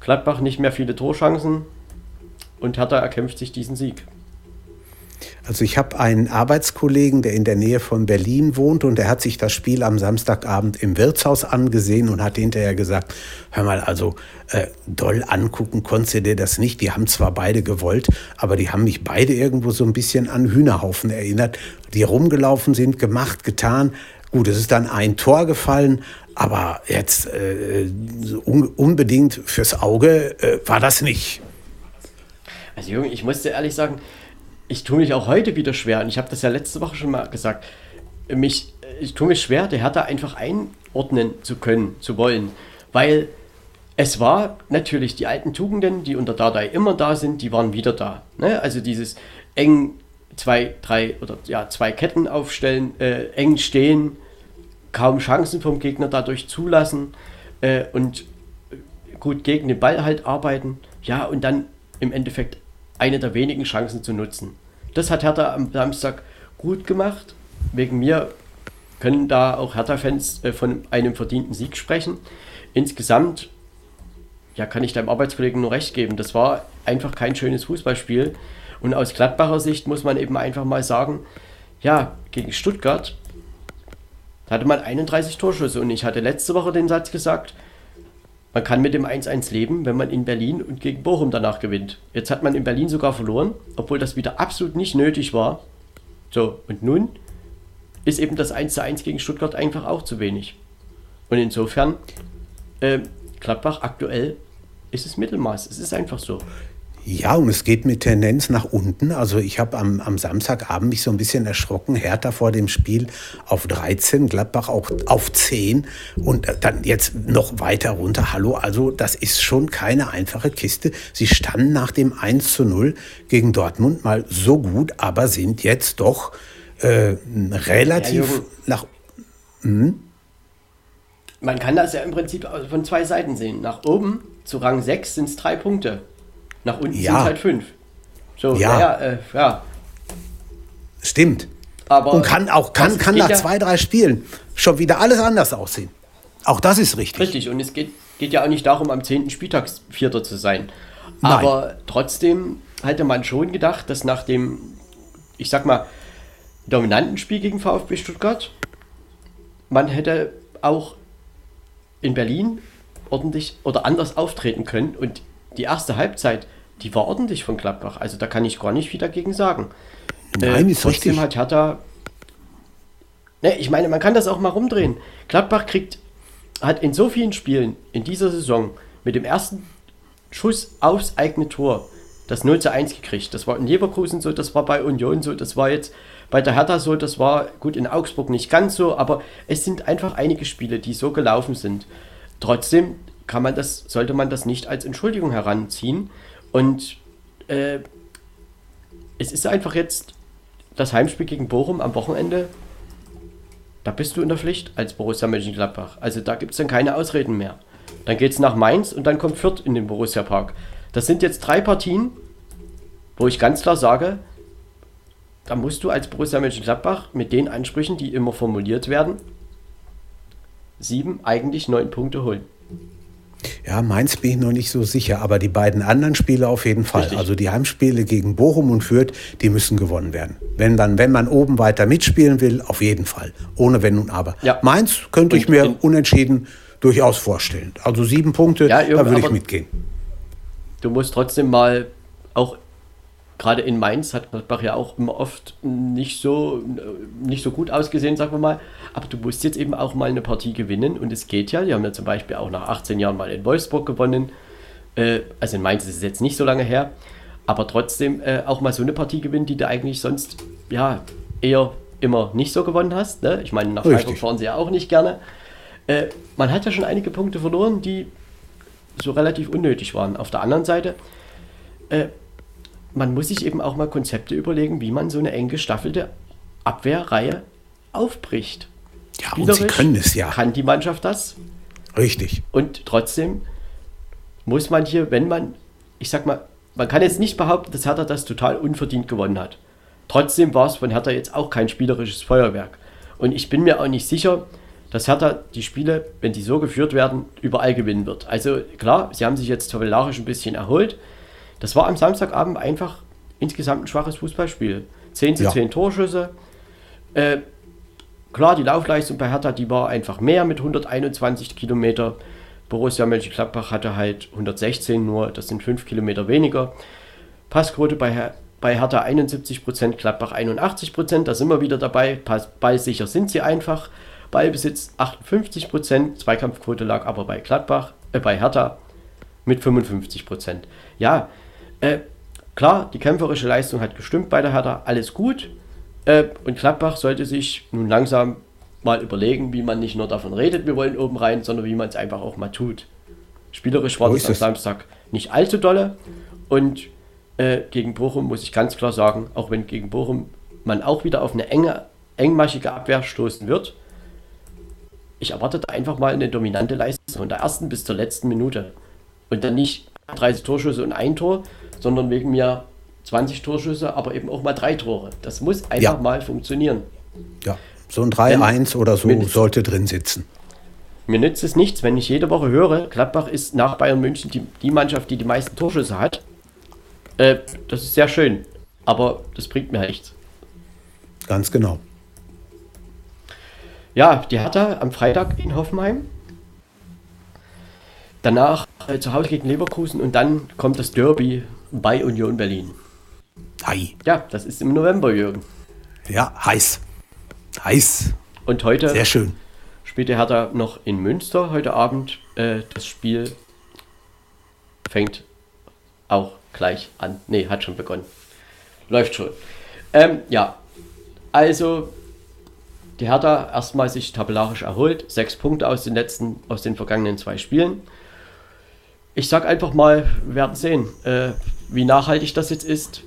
Gladbach nicht mehr viele Torchancen und Hertha erkämpft sich diesen Sieg. Also ich habe einen Arbeitskollegen, der in der Nähe von Berlin wohnt und der hat sich das Spiel am Samstagabend im Wirtshaus angesehen und hat hinterher gesagt, hör mal, also äh, doll angucken konntest du dir das nicht. Die haben zwar beide gewollt, aber die haben mich beide irgendwo so ein bisschen an Hühnerhaufen erinnert, die rumgelaufen sind, gemacht, getan. Gut, es ist dann ein Tor gefallen, aber jetzt äh, un unbedingt fürs Auge äh, war das nicht. Also Junge, ich musste ehrlich sagen, ich tue mich auch heute wieder schwer, und ich habe das ja letzte Woche schon mal gesagt, mich, ich tue mich schwer, der Hertha einfach einordnen zu können, zu wollen, weil es war natürlich die alten Tugenden, die unter Dardai immer da sind, die waren wieder da. Ne? Also dieses eng zwei, drei oder ja, zwei Ketten aufstellen, äh, eng stehen, kaum Chancen vom Gegner dadurch zulassen äh, und gut gegen den Ball halt arbeiten. Ja, und dann im Endeffekt eine der wenigen Chancen zu nutzen. Das hat Hertha am Samstag gut gemacht. Wegen mir können da auch Hertha-Fans äh, von einem verdienten Sieg sprechen. Insgesamt ja, kann ich deinem Arbeitskollegen nur recht geben. Das war einfach kein schönes Fußballspiel. Und aus Gladbacher Sicht muss man eben einfach mal sagen, ja, gegen Stuttgart hatte man 31 Torschüsse. Und ich hatte letzte Woche den Satz gesagt, man kann mit dem 1-1 leben, wenn man in Berlin und gegen Bochum danach gewinnt. Jetzt hat man in Berlin sogar verloren, obwohl das wieder absolut nicht nötig war. So, und nun ist eben das 1-1 gegen Stuttgart einfach auch zu wenig. Und insofern, äh, Gladbach aktuell ist es Mittelmaß. Es ist einfach so. Ja, und es geht mit Tendenz nach unten. Also ich habe am, am Samstagabend mich so ein bisschen erschrocken. Hertha vor dem Spiel auf 13, Gladbach auch auf 10 und dann jetzt noch weiter runter. Hallo, also das ist schon keine einfache Kiste. Sie standen nach dem 1 zu 0 gegen Dortmund mal so gut, aber sind jetzt doch äh, relativ ja, nach... Hm? Man kann das ja im Prinzip von zwei Seiten sehen. Nach oben zu Rang 6 sind es drei Punkte. Nach unten ja. sind halt fünf. So, ja. Naja, äh, ja. Stimmt. Aber Und kann auch kann, kann nach ja zwei, drei Spielen schon wieder alles anders aussehen. Auch das ist richtig. Richtig. Und es geht, geht ja auch nicht darum, am 10. Spieltag Vierter zu sein. Nein. Aber trotzdem hätte man schon gedacht, dass nach dem, ich sag mal, dominanten Spiel gegen VfB Stuttgart, man hätte auch in Berlin ordentlich oder anders auftreten können. Und die erste Halbzeit, die war ordentlich von Gladbach. Also da kann ich gar nicht viel dagegen sagen. Nein, äh, ist trotzdem richtig. hat Hertha. Ne, ich meine, man kann das auch mal rumdrehen. Gladbach kriegt, hat in so vielen Spielen in dieser Saison mit dem ersten Schuss aufs eigene Tor das 0 zu 1 gekriegt. Das war in Leverkusen so, das war bei Union so, das war jetzt bei der Hertha so, das war gut in Augsburg nicht ganz so, aber es sind einfach einige Spiele, die so gelaufen sind. Trotzdem kann man das, sollte man das nicht als Entschuldigung heranziehen. Und äh, es ist einfach jetzt das Heimspiel gegen Bochum am Wochenende. Da bist du in der Pflicht als Borussia Mönchengladbach. Also da gibt es dann keine Ausreden mehr. Dann geht es nach Mainz und dann kommt Fürth in den Borussia Park. Das sind jetzt drei Partien, wo ich ganz klar sage, da musst du als Borussia Mönchengladbach mit den Ansprüchen, die immer formuliert werden, sieben, eigentlich neun Punkte holen. Ja, Mainz bin ich noch nicht so sicher, aber die beiden anderen Spiele auf jeden Fall. Richtig. Also die Heimspiele gegen Bochum und Fürth, die müssen gewonnen werden. Wenn man, wenn man oben weiter mitspielen will, auf jeden Fall. Ohne Wenn und Aber. Ja. Mainz könnte ich Und mir in- unentschieden durchaus vorstellen. Also sieben Punkte, Ja, da würde ich mitgehen. Du musst trotzdem mal auch gerade in Mainz hat Gladbach ja auch immer oft nicht so, nicht so gut ausgesehen, sagen wir mal. Aber du musst jetzt eben auch mal eine Partie gewinnen und es geht ja. Die haben ja zum Beispiel auch nach 18 Jahren mal in Wolfsburg gewonnen. Äh, also in Mainz ist es jetzt nicht so lange her. Aber trotzdem äh, auch mal so eine Partie gewinnen, die du eigentlich sonst ja eher immer nicht so gewonnen hast. Ne? Ich meine, nach Richtig. Freiburg fahren sie ja auch nicht gerne. Äh, man hat ja schon einige Punkte verloren, die so relativ unnötig waren. Auf der anderen Seite, äh, man muss sich eben auch mal Konzepte überlegen, wie man so eine eng gestaffelte Abwehrreihe aufbricht. Ja, und sie können es ja. Kann die Mannschaft das? Richtig. Und trotzdem muss man hier, wenn man, ich sag mal, man kann jetzt nicht behaupten, dass Hertha das total unverdient gewonnen hat. Trotzdem war es von Hertha jetzt auch kein spielerisches Feuerwerk. Und ich bin mir auch nicht sicher, dass Hertha die Spiele, wenn sie so geführt werden, überall gewinnen wird. Also klar, sie haben sich jetzt tabellarisch ein bisschen erholt. Das war am Samstagabend einfach insgesamt ein schwaches Fußballspiel. 10 zu Ja. 10 Torschüsse. Äh, klar, die Laufleistung bei Hertha, die war einfach mehr mit 121 Kilometer. Borussia Mönchengladbach hatte halt 116 nur, das sind 5 Kilometer weniger. Passquote bei, Her bei Hertha 71%, Gladbach 81%, da sind wir wieder dabei. Pass ballsicher sind sie einfach. Ballbesitz 58%, Zweikampfquote lag aber bei Gladbach, äh, bei Hertha mit 55%. Ja, äh, klar, die kämpferische Leistung hat gestimmt bei der Hertha, alles gut. Äh, und Gladbach sollte sich nun langsam mal überlegen, wie man nicht nur davon redet, wir wollen oben rein, sondern wie man es einfach auch mal tut. Spielerisch war das ist am es. Samstag nicht allzu dolle. Und äh, gegen Bochum muss ich ganz klar sagen, auch wenn gegen Bochum man auch wieder auf eine enge, engmaschige Abwehr stoßen wird, ich erwarte da einfach mal eine dominante Leistung von der ersten bis zur letzten Minute. Und dann nicht 30 Torschüsse und ein Tor, sondern wegen mir 20 Torschüsse, aber eben auch mal drei Tore. Das muss einfach Ja. mal funktionieren. Ja, so ein 3-1 oder so sollte drin sitzen. Mir nützt es nichts, wenn ich jede Woche höre, Gladbach ist nach Bayern München die, die Mannschaft, die die meisten Torschüsse hat. Äh, das ist sehr schön, aber das bringt mir nichts. Ganz genau. Ja, die Hertha am Freitag in Hoffenheim. Danach äh, zu Hause gegen Leverkusen und dann kommt das Derby bei Union Berlin. Hi. Ja, das ist im November, Jürgen. Ja, heiß. Heiß. Und heute Sehr schön. spielt die Hertha noch in Münster heute Abend. Äh, das Spiel fängt auch gleich an. Nee, hat schon begonnen. Läuft schon. Ähm, ja, also die Hertha erstmal sich tabellarisch erholt. Sechs Punkte aus den letzten, aus den vergangenen zwei Spielen. Ich sag einfach mal, wir werden sehen, äh, wie nachhaltig das jetzt ist.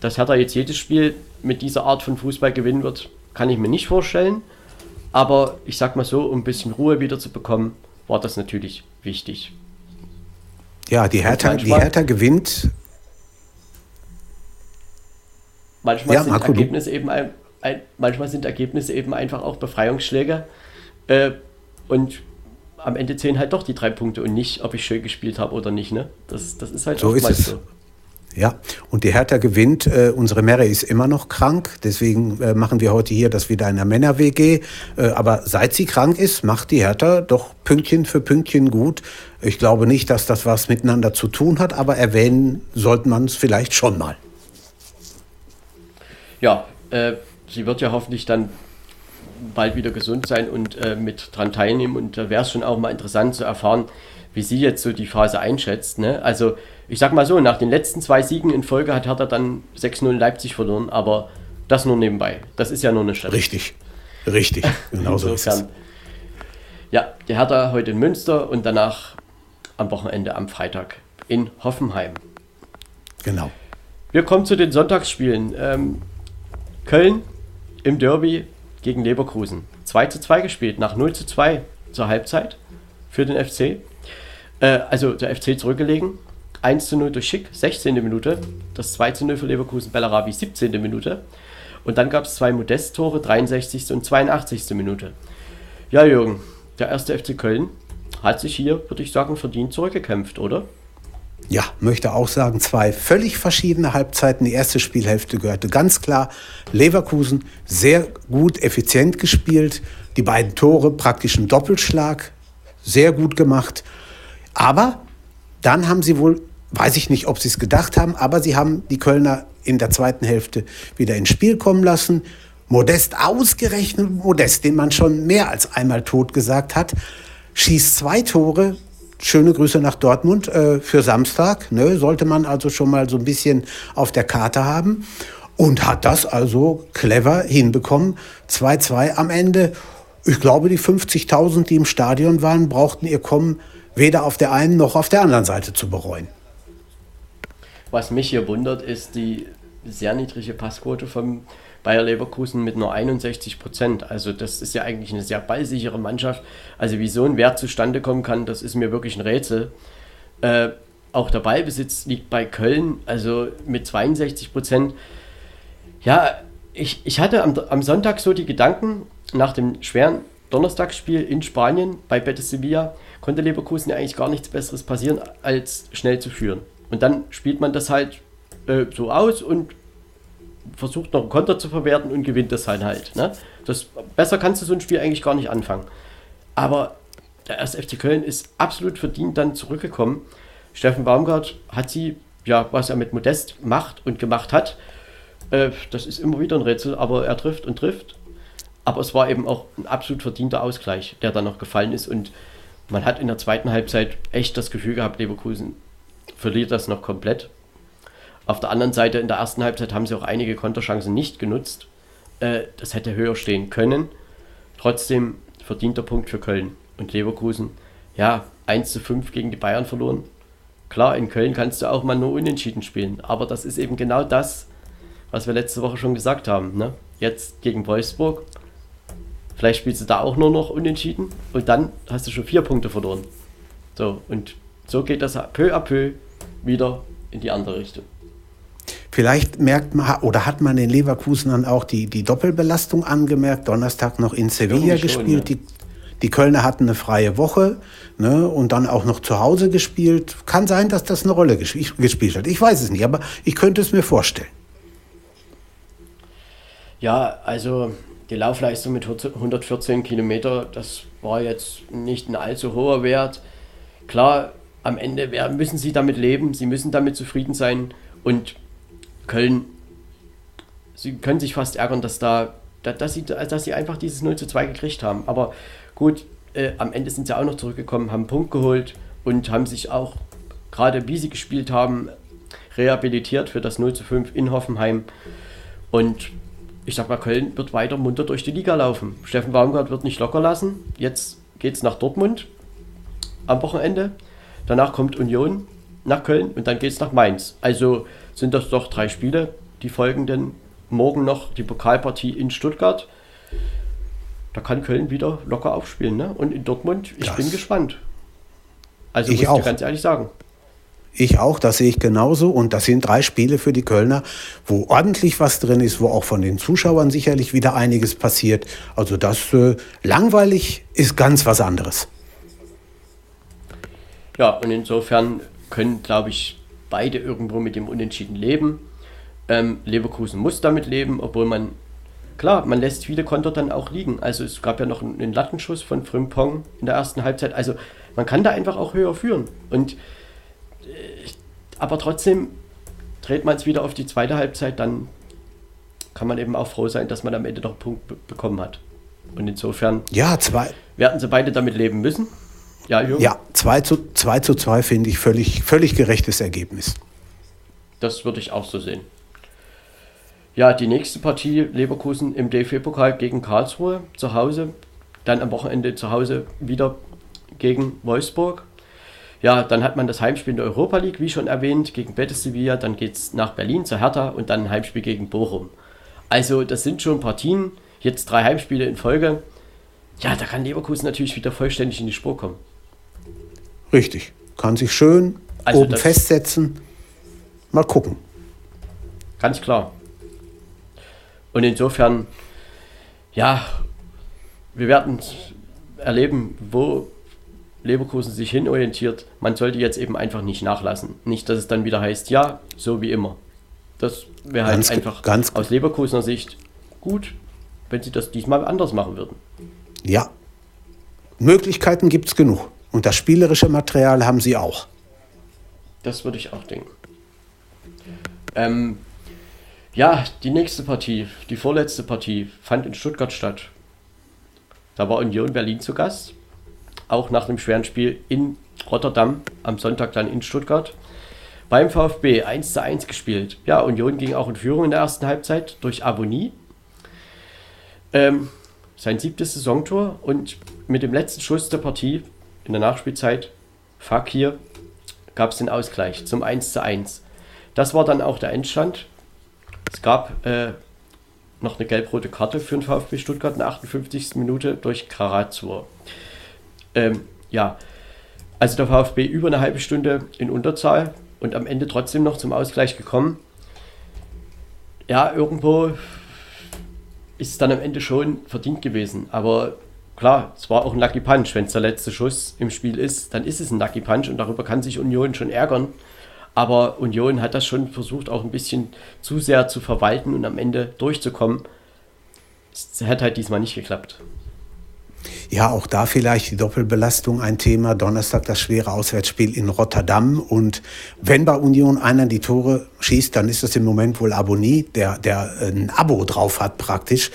Dass Hertha jetzt jedes Spiel mit dieser Art von Fußball gewinnen wird, kann ich mir nicht vorstellen. Aber ich sag mal so, um ein bisschen Ruhe wieder zu bekommen, war das natürlich wichtig. Ja, die Hertha, die Hertha gewinnt. Manchmal Ja, sind Marco, Ergebnisse eben ein, ein, manchmal sind Ergebnisse eben einfach auch Befreiungsschläge. Äh, und am Ende zählen halt doch die drei Punkte und nicht, ob ich schön gespielt habe oder nicht. Ne? Das, das ist halt So ist es. so. Ja, und die Hertha gewinnt. Äh, unsere Mary ist immer noch krank. Deswegen äh, machen wir heute hier das wieder in der Männer-WG. Äh, aber seit sie krank ist, macht die Hertha doch Pünktchen für Pünktchen gut. Ich glaube nicht, dass das was miteinander zu tun hat, aber erwähnen sollte man es vielleicht schon mal. Ja, äh, sie wird ja hoffentlich dann bald wieder gesund sein und äh, mit dran teilnehmen. Und da wäre es schon auch mal interessant zu erfahren, wie sie jetzt so die Phase einschätzt. Ne? Also, ich sag mal so, nach den letzten zwei Siegen in Folge hat Hertha dann 6-0 in Leipzig verloren, aber das nur nebenbei. Das ist ja nur eine Statistik. Richtig, richtig. Genau so ist es. Ja, die Hertha heute in Münster und danach am Wochenende am Freitag in Hoffenheim. Genau. Wir kommen zu den Sonntagsspielen. Ähm, Köln im Derby gegen Leverkusen. 2 zu 2 gespielt, nach 0 zu 2 zur Halbzeit für den FC. Äh, also der FC zurückgelegen. 1 zu 0 durch Schick, 16. Minute. Das 2 zu 0 für Leverkusen, Bellarabi, 17. Minute. Und dann gab es zwei Modest-Tore, 63. und 82. Minute. Ja, Jürgen, der erste FC Köln hat sich hier, würde ich sagen, verdient zurückgekämpft, oder? Ja, möchte auch sagen, zwei völlig verschiedene Halbzeiten. Die erste Spielhälfte gehörte ganz klar Leverkusen, sehr gut, effizient gespielt. Die beiden Tore praktisch ein Doppelschlag, sehr gut gemacht. Aber dann haben sie wohl, weiß ich nicht, ob sie es gedacht haben, aber sie haben die Kölner in der zweiten Hälfte wieder ins Spiel kommen lassen. Modest ausgerechnet, Modest, den man schon mehr als einmal tot gesagt hat, schießt zwei Tore. Schöne Grüße nach Dortmund äh, für Samstag. Ne, sollte man also schon mal so ein bisschen auf der Karte haben. Und hat das also clever hinbekommen. 2-2 am Ende. Ich glaube, die 50.000, die im Stadion waren, brauchten ihr Kommen weder auf der einen noch auf der anderen Seite zu bereuen. Was mich hier wundert, ist die sehr niedrige Passquote vom Bayer Leverkusen mit nur 61 Prozent. Also das ist ja eigentlich eine sehr ballsichere Mannschaft. Also wie so ein Wert zustande kommen kann, das ist mir wirklich ein Rätsel. Äh, auch der Ballbesitz liegt bei Köln, also mit 62 Prozent. Ja, ich, ich hatte am, am Sonntag so die Gedanken, nach dem schweren Donnerstagsspiel in Spanien bei Betis Sevilla, konnte Leverkusen ja eigentlich gar nichts Besseres passieren, als schnell zu führen. Und dann spielt man das halt äh, so aus und versucht noch einen Konter zu verwerten und gewinnt das halt halt. Ne? Das, besser kannst du so ein Spiel eigentlich gar nicht anfangen. Aber der 1. FC Köln ist absolut verdient dann zurückgekommen. Steffen Baumgart hat sie, ja, was er mit Modest macht und gemacht hat, äh, das ist immer wieder ein Rätsel, aber er trifft und trifft. Aber es war eben auch ein absolut verdienter Ausgleich, der dann noch gefallen ist. Und man hat in der zweiten Halbzeit echt das Gefühl gehabt, Leverkusen verliert das noch komplett. Auf der anderen Seite, in der ersten Halbzeit haben sie auch einige Konterchancen nicht genutzt. Äh, das hätte höher stehen können. Trotzdem verdienter Punkt für Köln und Leverkusen. Ja, 1 zu 5 gegen die Bayern verloren. Klar, in Köln kannst du auch mal nur unentschieden spielen, aber das ist eben genau das, was wir letzte Woche schon gesagt haben. Ne? Jetzt gegen Wolfsburg. Vielleicht spielst du da auch nur noch unentschieden und dann hast du schon vier Punkte verloren. So, und so geht das peu à peu wieder in die andere Richtung. Vielleicht merkt man oder hat man den Leverkusen dann auch die, die Doppelbelastung angemerkt. Donnerstag noch in Sevilla gespielt. Schon, ja. die, die Kölner hatten eine freie Woche ne, und dann auch noch zu Hause gespielt. Kann sein, dass das eine Rolle gespielt hat. Ich weiß es nicht, aber ich könnte es mir vorstellen. Ja, also die Laufleistung mit 114 Kilometer, das war jetzt nicht ein allzu hoher Wert. Klar, am Ende müssen sie damit leben, sie müssen damit zufrieden sein und Köln, sie können sich fast ärgern, dass da, dass sie, dass sie einfach dieses 0 zu 2 gekriegt haben. Aber gut, äh, am Ende sind sie auch noch zurückgekommen, haben einen Punkt geholt und haben sich auch, gerade wie sie gespielt haben, rehabilitiert für das 0 zu 5 in Hoffenheim. Und ich sag mal, Köln wird weiter munter durch die Liga laufen. Steffen Baumgart wird nicht locker lassen. Jetzt geht es nach Dortmund am Wochenende. Danach kommt Union nach Köln und dann geht es nach Mainz. Also sind das doch drei Spiele. Die folgenden morgen noch die Pokalpartie in Stuttgart. Da kann Köln wieder locker aufspielen. Ne? Und in Dortmund, ich das bin gespannt. Also ich muss auch. ich ganz ehrlich sagen. Ich auch, das sehe ich genauso. Und das sind drei Spiele für die Kölner, wo ordentlich was drin ist, wo auch von den Zuschauern sicherlich wieder einiges passiert. Also das äh, langweilig ist ganz was anderes. Ja, und insofern können, glaube ich, beide irgendwo mit dem Unentschieden leben. Ähm, Leverkusen muss damit leben, obwohl man, klar, man lässt viele Konter dann auch liegen. Also es gab ja noch einen, einen Lattenschuss von Frimpong in der ersten Halbzeit. Also man kann da einfach auch höher führen. Und aber trotzdem dreht man es wieder auf die zweite Halbzeit, dann kann man eben auch froh sein, dass man am Ende noch einen Punkt bekommen hat. Und insofern ja, zwei. werden sie beide damit leben müssen. Ja, Jürgen? Ja, 2 zu 2, zu 2 finde ich völlig, völlig gerechtes Ergebnis. Das würde ich auch so sehen. Ja, die nächste Partie Leverkusen im DFB-Pokal gegen Karlsruhe zu Hause. Dann am Wochenende zu Hause wieder gegen Wolfsburg. Ja, dann hat man das Heimspiel in der Europa League, wie schon erwähnt, gegen Betis Sevilla. Dann geht es nach Berlin zur Hertha und dann ein Heimspiel gegen Bochum. Also, das sind schon Partien. Jetzt drei Heimspiele in Folge. Ja, da kann Leverkusen natürlich wieder vollständig in die Spur kommen. Richtig. Kann sich schön also oben festsetzen. Mal gucken. Ganz klar. Und insofern, ja, wir werden erleben, wo Leverkusen sich hinorientiert, man sollte jetzt eben einfach nicht nachlassen. Nicht, dass es dann wieder heißt, ja, so wie immer. Das wäre halt einfach ganz aus Leverkusener Sicht gut, wenn sie das diesmal anders machen würden. Ja, Möglichkeiten gibt es genug. Und das spielerische Material haben sie auch. Das würde ich auch denken. Ähm, ja, die nächste Partie, die vorletzte Partie, fand in Stuttgart statt. Da war Union Berlin zu Gast. Auch nach dem schweren Spiel in Rotterdam, am Sonntag dann in Stuttgart. Beim VfB 1 zu 1 gespielt. Ja, Union ging auch in Führung in der ersten Halbzeit durch Abonnie. Ähm, sein siebtes Saisontor und mit dem letzten Schuss der Partie in der Nachspielzeit, Fakir, gab es den Ausgleich zum 1 zu 1. Das war dann auch der Endstand. Es gab äh, noch eine gelb-rote Karte für den VfB Stuttgart in der 58. Minute durch Karazur. Ähm, ja, also der VfB über eine halbe Stunde in Unterzahl und am Ende trotzdem noch zum Ausgleich gekommen. Ja, irgendwo ist es dann am Ende schon verdient gewesen. Aber klar, es war auch ein Lucky Punch. Wenn es der letzte Schuss im Spiel ist, dann ist es ein Lucky Punch und darüber kann sich Union schon ärgern. Aber Union hat das schon versucht, auch ein bisschen zu sehr zu verwalten und am Ende durchzukommen. Es hat halt diesmal nicht geklappt. Ja, auch da vielleicht die Doppelbelastung ein Thema. Donnerstag das schwere Auswärtsspiel in Rotterdam. Und wenn bei Union einer die Tore schießt, dann ist das im Moment wohl Abonnie, der, der ein Abo drauf hat praktisch.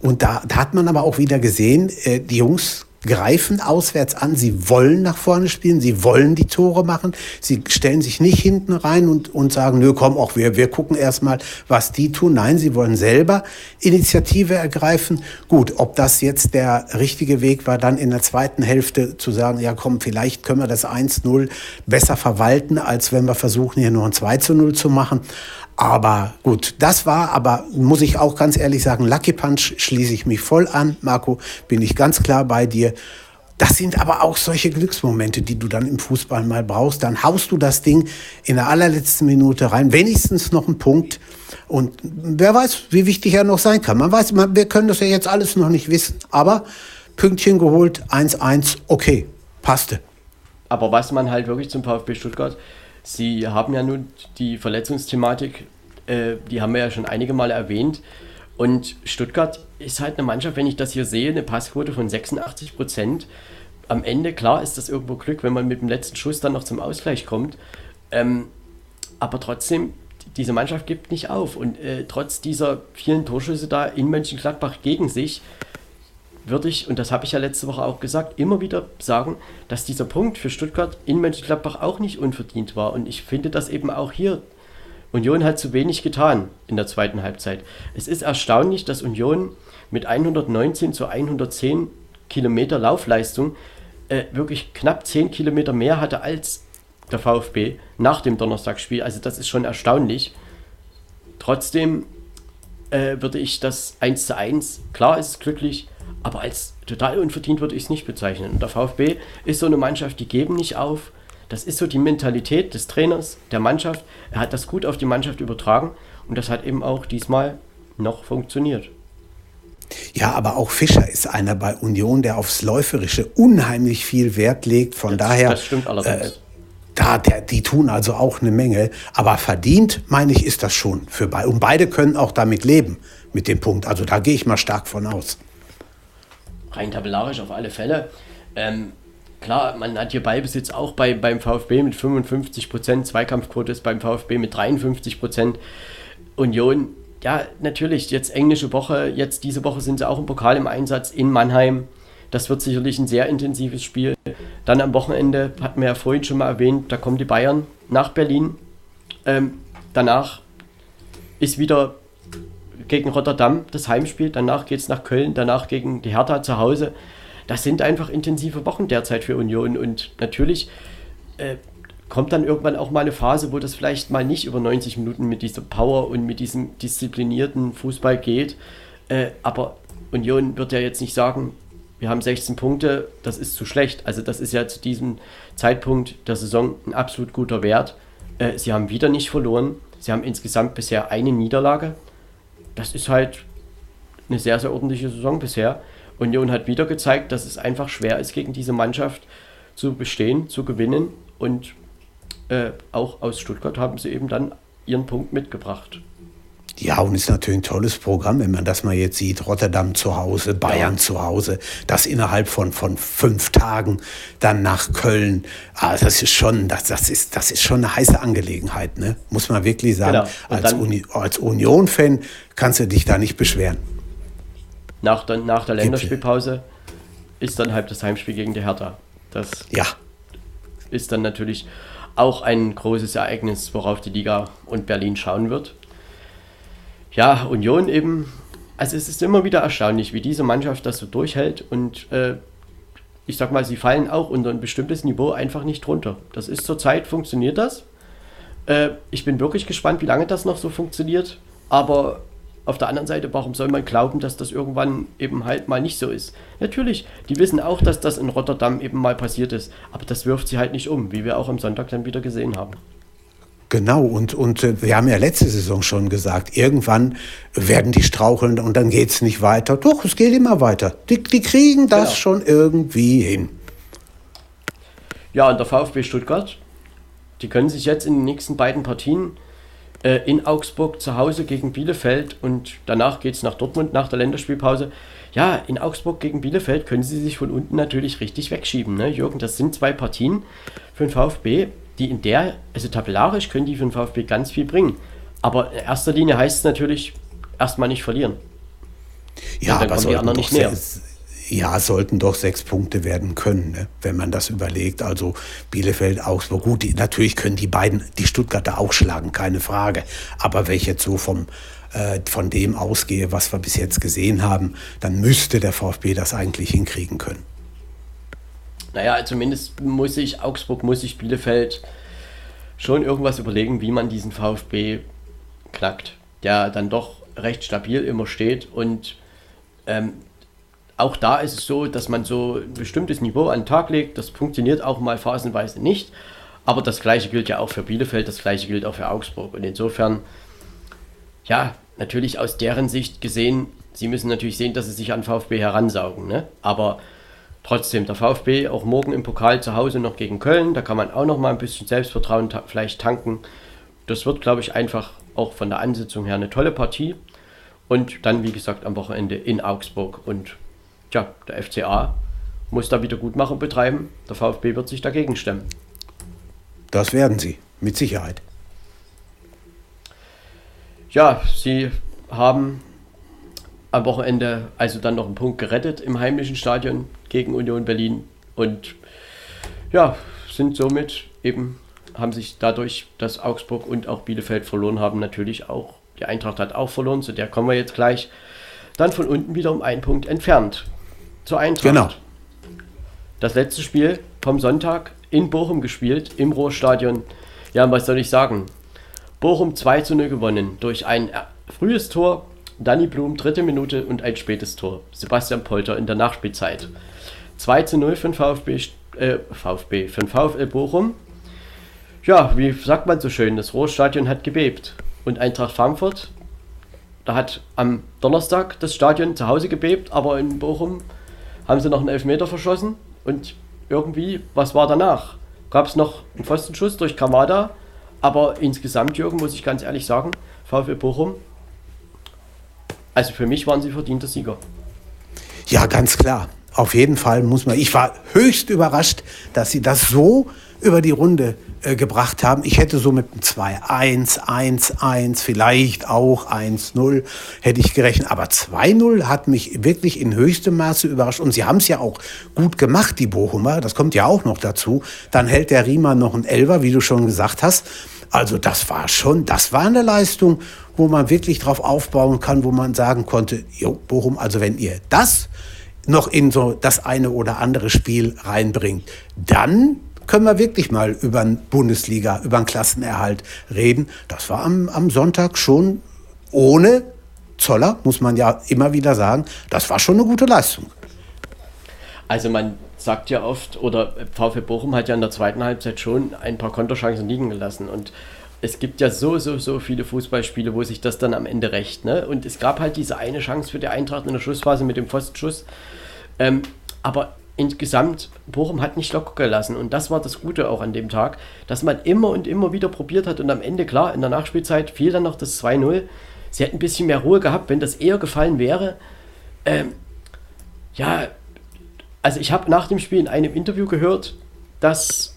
Und da, da hat man aber auch wieder gesehen, äh, die Jungs greifen auswärts an, sie wollen nach vorne spielen, sie wollen die Tore machen, sie stellen sich nicht hinten rein und, und sagen, nö, komm, auch wir, wir gucken erstmal, was die tun. Nein, sie wollen selber Initiative ergreifen. Gut, ob das jetzt der richtige Weg war, dann in der zweiten Hälfte zu sagen, ja komm, vielleicht können wir das 1-0 besser verwalten, als wenn wir versuchen, hier noch ein 2-0 zu machen. Aber gut, das war aber, muss ich auch ganz ehrlich sagen, Lucky Punch schließe ich mich voll an. Marco, bin ich ganz klar bei dir. Das sind aber auch solche Glücksmomente, die du dann im Fußball mal brauchst. Dann haust du das Ding in der allerletzten Minute rein, wenigstens noch einen Punkt. Und wer weiß, wie wichtig er noch sein kann. Man weiß, man, wir können das ja jetzt alles noch nicht wissen. Aber Pünktchen geholt, 1-1, okay, passte. Aber was man halt wirklich zum VfB Stuttgart Sie haben ja nun die Verletzungsthematik, äh, die haben wir ja schon einige Male erwähnt. Und Stuttgart ist halt eine Mannschaft, wenn ich das hier sehe, eine Passquote von 86 Prozent. Am Ende, klar, ist das irgendwo Glück, wenn man mit dem letzten Schuss dann noch zum Ausgleich kommt. Ähm, aber trotzdem, diese Mannschaft gibt nicht auf. Und äh, trotz dieser vielen Torschüsse da in Mönchengladbach gegen sich, würde ich, und das habe ich ja letzte Woche auch gesagt, immer wieder sagen, dass dieser Punkt für Stuttgart in Mönchengladbach auch nicht unverdient war. Und ich finde das eben auch hier. Union hat zu wenig getan in der zweiten Halbzeit. Es ist erstaunlich, dass Union mit 119 zu 110 Kilometer Laufleistung äh, wirklich knapp 10 Kilometer mehr hatte als der VfB nach dem Donnerstagsspiel. Also das ist schon erstaunlich. Trotzdem äh, würde ich das 1 zu 1, klar ist es glücklich, aber als total unverdient würde ich es nicht bezeichnen. Und der VfB ist so eine Mannschaft, die geben nicht auf. Das ist so die Mentalität des Trainers, der Mannschaft. Er hat das gut auf die Mannschaft übertragen und das hat eben auch diesmal noch funktioniert. Ja, aber auch Fischer ist einer bei Union, der aufs Läuferische unheimlich viel Wert legt. Von das, daher. Das stimmt allerdings. Äh, da, der, die tun also auch eine Menge. Aber verdient, meine ich, ist das schon für beide. Und beide können auch damit leben, mit dem Punkt. Also da gehe ich mal stark von aus rein tabellarisch auf alle Fälle. Ähm, klar, man hat hier Ballbesitz auch bei, beim VfB mit 55 Prozent, Zweikampfquote ist beim VfB mit 53 Prozent. Union, ja, natürlich, jetzt englische Woche, jetzt diese Woche sind sie auch im Pokal im Einsatz in Mannheim. Das wird sicherlich ein sehr intensives Spiel. Dann am Wochenende, hatten wir ja vorhin schon mal erwähnt, da kommen die Bayern nach Berlin. Ähm, danach ist wieder gegen Rotterdam das Heimspiel, danach geht es nach Köln, danach gegen die Hertha zu Hause. Das sind einfach intensive Wochen derzeit für Union und natürlich äh, kommt dann irgendwann auch mal eine Phase, wo das vielleicht mal nicht über 90 Minuten mit dieser Power und mit diesem disziplinierten Fußball geht. Äh, aber Union wird ja jetzt nicht sagen, wir haben 16 Punkte, das ist zu schlecht. Also das ist ja zu diesem Zeitpunkt der Saison ein absolut guter Wert. Äh, sie haben wieder nicht verloren. Sie haben insgesamt bisher eine Niederlage das ist halt eine sehr, sehr ordentliche Saison bisher. Union hat wieder gezeigt, dass es einfach schwer ist, gegen diese Mannschaft zu bestehen, zu gewinnen. Und äh, auch aus Stuttgart haben sie eben dann ihren Punkt mitgebracht. Ja, und ist natürlich ein tolles Programm, wenn man das mal jetzt sieht. Rotterdam zu Hause, Bayern ja. zu Hause, das innerhalb von, von fünf Tagen dann nach Köln. Ah, das ist schon, das, das ist, das ist schon eine heiße Angelegenheit, ne? Muss man wirklich sagen. Genau. Als, Uni, als Union-Fan kannst du dich da nicht beschweren. Nach, der, nach der Länderspielpause ist dann halt das Heimspiel gegen die Hertha. Das ja. ist dann natürlich auch ein großes Ereignis, worauf die Liga und Berlin schauen wird ja, Union eben, also es ist immer wieder erstaunlich, wie diese Mannschaft das so durchhält und äh, ich sag mal, sie fallen auch unter ein bestimmtes Niveau einfach nicht runter. Das ist zurzeit, funktioniert das. Äh, ich bin wirklich gespannt, wie lange das noch so funktioniert, aber auf der anderen Seite, warum soll man glauben, dass das irgendwann eben halt mal nicht so ist? Natürlich, die wissen auch, dass das in Rotterdam eben mal passiert ist, aber das wirft sie halt nicht um, wie wir auch am Sonntag dann wieder gesehen haben. Genau, und, und äh, wir haben ja letzte Saison schon gesagt, irgendwann werden die straucheln und dann geht es nicht weiter. Doch, es geht immer weiter. Die, die kriegen das genau. schon irgendwie hin. Ja, und der VfB Stuttgart, die können sich jetzt in den nächsten beiden Partien äh, in Augsburg zu Hause gegen Bielefeld und danach geht es nach Dortmund nach der Länderspielpause. Ja, in Augsburg gegen Bielefeld können sie sich von unten natürlich richtig wegschieben. Ne? Jürgen, das sind zwei Partien für den VfB die in der, also tabellarisch können die für den VfB ganz viel bringen. Aber in erster Linie heißt es natürlich, erstmal nicht verlieren. Ja, aber kommen die anderen nicht mehr. Ja, sollten doch sechs Punkte werden können, ne? wenn man das überlegt. Also Bielefeld, Augsburg, gut, die, natürlich können die beiden, die Stuttgarter auch schlagen, keine Frage. Aber wenn ich jetzt so vom, äh, von dem ausgehe, was wir bis jetzt gesehen haben, dann müsste der VfB das eigentlich hinkriegen können. Naja, zumindest muss ich, Augsburg muss ich Bielefeld schon irgendwas überlegen, wie man diesen VfB knackt, der dann doch recht stabil immer steht und ähm, auch da ist es so, dass man so ein bestimmtes Niveau an den Tag legt. Das funktioniert auch mal phasenweise nicht. Aber das gleiche gilt ja auch für Bielefeld, das gleiche gilt auch für Augsburg. Und insofern, ja, natürlich aus deren Sicht gesehen, sie müssen natürlich sehen, dass sie sich an VfB heransaugen. Ne? Aber Trotzdem, der VfB auch morgen im Pokal zu Hause noch gegen Köln. Da kann man auch noch mal ein bisschen Selbstvertrauen ta vielleicht tanken. Das wird, glaube ich, einfach auch von der Ansetzung her eine tolle Partie. Und dann, wie gesagt, am Wochenende in Augsburg. Und ja, der FCA muss da wieder Gutmachung betreiben. Der VfB wird sich dagegen stemmen. Das werden sie, mit Sicherheit. Ja, sie haben am Wochenende also dann noch einen Punkt gerettet im heimischen Stadion gegen Union Berlin und ja, sind somit eben, haben sich dadurch, dass Augsburg und auch Bielefeld verloren haben, natürlich auch, die Eintracht hat auch verloren, zu der kommen wir jetzt gleich, dann von unten wieder um einen Punkt entfernt. Zur Eintracht. Genau. Das letzte Spiel vom Sonntag in Bochum gespielt, im Ruhrstadion. Ja, was soll ich sagen? Bochum 2 zu 0 gewonnen durch ein frühes Tor Danny Blum, dritte Minute und ein spätes Tor. Sebastian Polter in der Nachspielzeit. 2 zu 0 für den VfB, äh, VfB, den VfL Bochum. Ja, wie sagt man so schön, das Ruhrstadion hat gebebt. Und Eintracht Frankfurt, da hat am Donnerstag das Stadion zu Hause gebebt, aber in Bochum haben sie noch einen Elfmeter verschossen. Und irgendwie, was war danach? Gab es noch einen Pfostenschuss durch Kamada, aber insgesamt, Jürgen, muss ich ganz ehrlich sagen, VfL Bochum also für mich waren sie verdienter Sieger. Ja, ganz klar. Auf jeden Fall muss man. Ich war höchst überrascht, dass sie das so über die Runde äh, gebracht haben. Ich hätte so mit einem 2-1, 1-1, vielleicht auch 1-0 hätte ich gerechnet. Aber 2-0 hat mich wirklich in höchstem Maße überrascht. Und sie haben es ja auch gut gemacht, die Bochumer. Das kommt ja auch noch dazu. Dann hält der Riemann noch ein Elver, wie du schon gesagt hast. Also das war schon, das war eine Leistung wo man wirklich drauf aufbauen kann, wo man sagen konnte, jo, Bochum, also wenn ihr das noch in so das eine oder andere Spiel reinbringt, dann können wir wirklich mal über Bundesliga, über einen Klassenerhalt reden. Das war am, am Sonntag schon ohne Zoller, muss man ja immer wieder sagen, das war schon eine gute Leistung. Also man sagt ja oft, oder VfB Bochum hat ja in der zweiten Halbzeit schon ein paar Konterchancen liegen gelassen und es gibt ja so, so, so viele Fußballspiele, wo sich das dann am Ende rächt. Ne? Und es gab halt diese eine Chance für die Eintracht in der Schlussphase mit dem Pfostenschuss. Ähm, aber insgesamt, Bochum hat nicht locker gelassen. Und das war das Gute auch an dem Tag, dass man immer und immer wieder probiert hat. Und am Ende, klar, in der Nachspielzeit fiel dann noch das 2-0. Sie hätten ein bisschen mehr Ruhe gehabt, wenn das eher gefallen wäre. Ähm, ja, also ich habe nach dem Spiel in einem Interview gehört, dass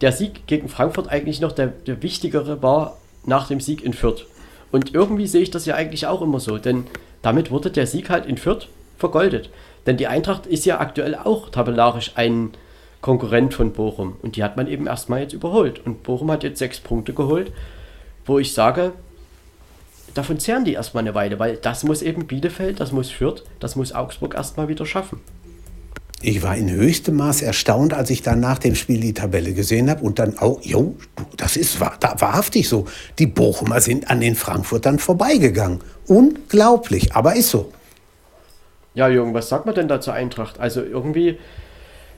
der Sieg gegen Frankfurt eigentlich noch der, der wichtigere war nach dem Sieg in Fürth. Und irgendwie sehe ich das ja eigentlich auch immer so, denn damit wurde der Sieg halt in Fürth vergoldet. Denn die Eintracht ist ja aktuell auch tabellarisch ein Konkurrent von Bochum. Und die hat man eben erstmal jetzt überholt. Und Bochum hat jetzt sechs Punkte geholt, wo ich sage, davon zehren die erstmal eine Weile, weil das muss eben Bielefeld, das muss Fürth, das muss Augsburg erstmal wieder schaffen. Ich war in höchstem Maß erstaunt, als ich dann nach dem Spiel die Tabelle gesehen habe und dann, oh, jo, das ist wahr, da, wahrhaftig so. Die Bochumer sind an den Frankfurtern vorbeigegangen. Unglaublich, aber ist so. Ja, Jürgen, was sagt man denn da zur Eintracht? Also irgendwie,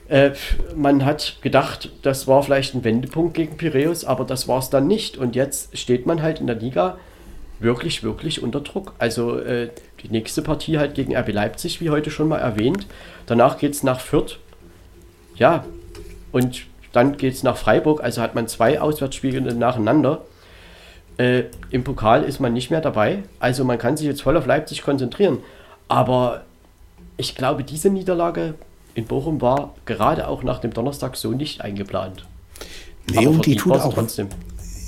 äh, man hat gedacht, das war vielleicht ein Wendepunkt gegen Piräus, aber das war es dann nicht. Und jetzt steht man halt in der Liga wirklich, wirklich unter Druck. Also äh, die nächste Partie halt gegen RB Leipzig, wie heute schon mal erwähnt. Danach geht es nach Fürth. Ja, und dann geht es nach Freiburg. Also hat man zwei Auswärtsspiele nacheinander. Äh, Im Pokal ist man nicht mehr dabei. Also man kann sich jetzt voll auf Leipzig konzentrieren. Aber ich glaube, diese Niederlage in Bochum war gerade auch nach dem Donnerstag so nicht eingeplant. Nee, und die tut auch trotzdem.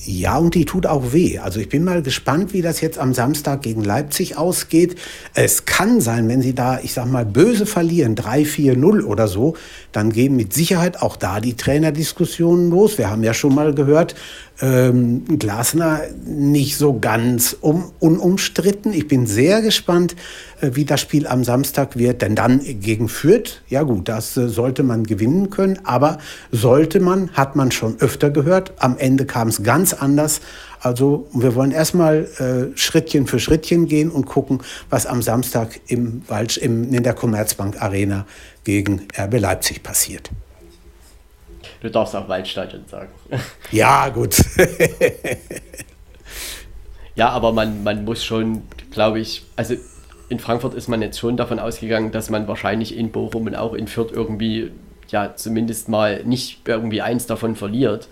Ja, und die tut auch weh. Also ich bin mal gespannt, wie das jetzt am Samstag gegen Leipzig ausgeht. Es kann sein, wenn sie da, ich sag mal, böse verlieren, 3-4-0 oder so, dann gehen mit Sicherheit auch da die Trainerdiskussionen los. Wir haben ja schon mal gehört, ähm, Glasner nicht so ganz um, unumstritten. Ich bin sehr gespannt, äh, wie das Spiel am Samstag wird. Denn dann gegen Fürth, ja gut, das äh, sollte man gewinnen können. Aber sollte man, hat man schon öfter gehört. Am Ende kam es ganz anders. Also wir wollen erstmal äh, Schrittchen für Schrittchen gehen und gucken, was am Samstag im, im, in der Commerzbank Arena gegen RB Leipzig passiert. Du darfst auch Waldstadion sagen. [LAUGHS] Ja, gut. [LAUGHS] ja, aber man, man muss schon, glaube ich, also in Frankfurt ist man jetzt schon davon ausgegangen, dass man wahrscheinlich in Bochum und auch in Fürth irgendwie, ja, zumindest mal nicht irgendwie eins davon verliert.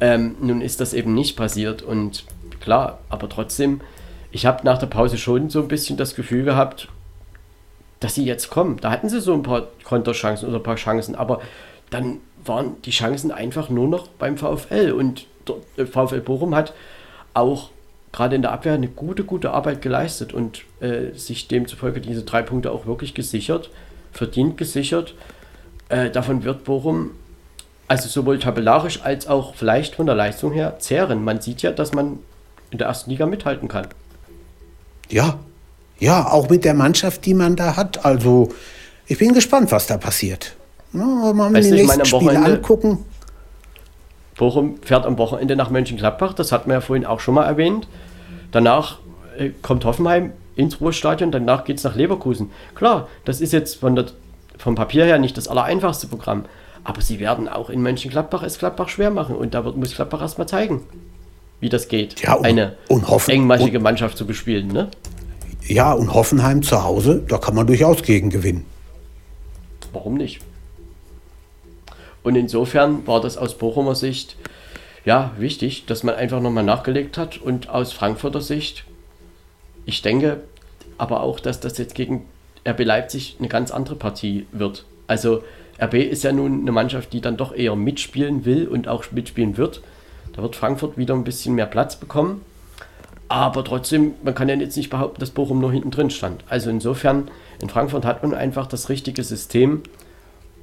Ähm, nun ist das eben nicht passiert und klar, aber trotzdem, ich habe nach der Pause schon so ein bisschen das Gefühl gehabt, dass sie jetzt kommen. Da hatten sie so ein paar Konterchancen oder ein paar Chancen, aber dann waren die Chancen einfach nur noch beim VfL. Und der VfL Bochum hat auch gerade in der Abwehr eine gute, gute Arbeit geleistet und äh, sich demzufolge diese drei Punkte auch wirklich gesichert, verdient gesichert. Äh, davon wird Bochum also sowohl tabellarisch als auch vielleicht von der Leistung her zehren. Man sieht ja, dass man in der ersten Liga mithalten kann. Ja, ja, auch mit der Mannschaft, die man da hat. Also ich bin gespannt, was da passiert. Ja, mal weißt die nächsten meine, Spiele angucken. Bochum fährt am Wochenende nach Mönchengladbach, das hat man ja vorhin auch schon mal erwähnt. Danach äh, kommt Hoffenheim ins Ruhestadion, danach geht es nach Leverkusen. Klar, das ist jetzt von der, vom Papier her nicht das allereinfachste Programm, aber sie werden auch in Mönchengladbach es Gladbach schwer machen und da wird, muss Gladbach erstmal zeigen, wie das geht, ja, und, eine und hoffen, engmaschige und, Mannschaft zu bespielen. Ne? Ja, und Hoffenheim zu Hause, da kann man durchaus gegen gewinnen. Warum nicht? Und insofern war das aus Bochumer Sicht ja wichtig, dass man einfach nochmal nachgelegt hat und aus Frankfurter Sicht, ich denke aber auch, dass das jetzt gegen RB Leipzig eine ganz andere Partie wird. Also RB ist ja nun eine Mannschaft, die dann doch eher mitspielen will und auch mitspielen wird. Da wird Frankfurt wieder ein bisschen mehr Platz bekommen. Aber trotzdem, man kann ja jetzt nicht behaupten, dass Bochum nur hinten drin stand. Also insofern, in Frankfurt hat man einfach das richtige System.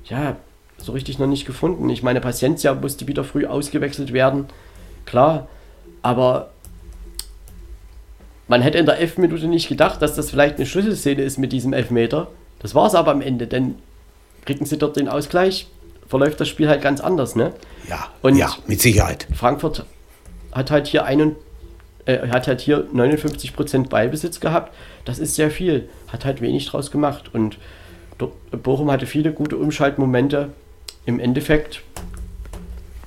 Ja, so richtig noch nicht gefunden. Ich meine, Paciencia musste wieder früh ausgewechselt werden, klar, aber man hätte in der Elfminute nicht gedacht, dass das vielleicht eine Schlüsselszene ist mit diesem Elfmeter. Das war es aber am Ende, denn kriegen sie dort den Ausgleich, verläuft das Spiel halt ganz anders, ne? Ja, Und ja, mit Sicherheit. Frankfurt hat halt hier einen, äh, hat halt hier 59% Ballbesitz gehabt. Das ist sehr viel. Hat halt wenig draus gemacht. Und Bochum hatte viele gute Umschaltmomente im Endeffekt,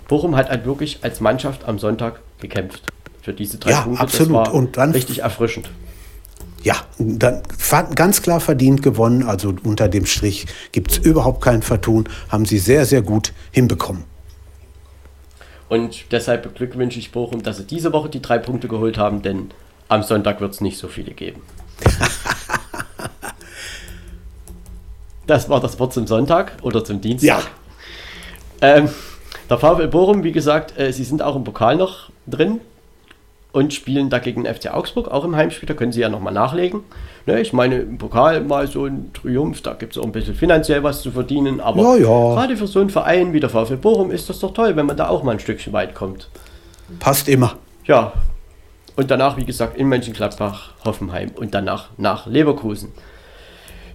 Bochum hat halt wirklich als Mannschaft am Sonntag gekämpft. Für diese drei ja, Punkte. Absolut. Und dann, richtig erfrischend. ja, dann ganz klar verdient gewonnen. Also unter dem Strich gibt es überhaupt kein Vertun. Haben sie sehr, sehr gut hinbekommen. Und deshalb beglückwünsche ich Bochum, dass sie diese Woche die drei Punkte geholt haben, denn am Sonntag wird es nicht so viele geben. [LAUGHS] das war das Wort zum Sonntag oder zum Dienstag. Ja. Ähm, der VfL Bochum, wie gesagt, äh, sie sind auch im Pokal noch drin und spielen dagegen FC Augsburg, auch im Heimspiel. Da können Sie ja nochmal nachlegen. Ne, ich meine, im Pokal mal so ein Triumph, da gibt es auch ein bisschen finanziell was zu verdienen. Aber ja, ja. gerade für so einen Verein wie der VfL Bochum ist das doch toll, wenn man da auch mal ein Stückchen weit kommt. Passt immer. Ja. Und danach, wie gesagt, in Mönchengladbach, Hoffenheim und danach nach Leverkusen.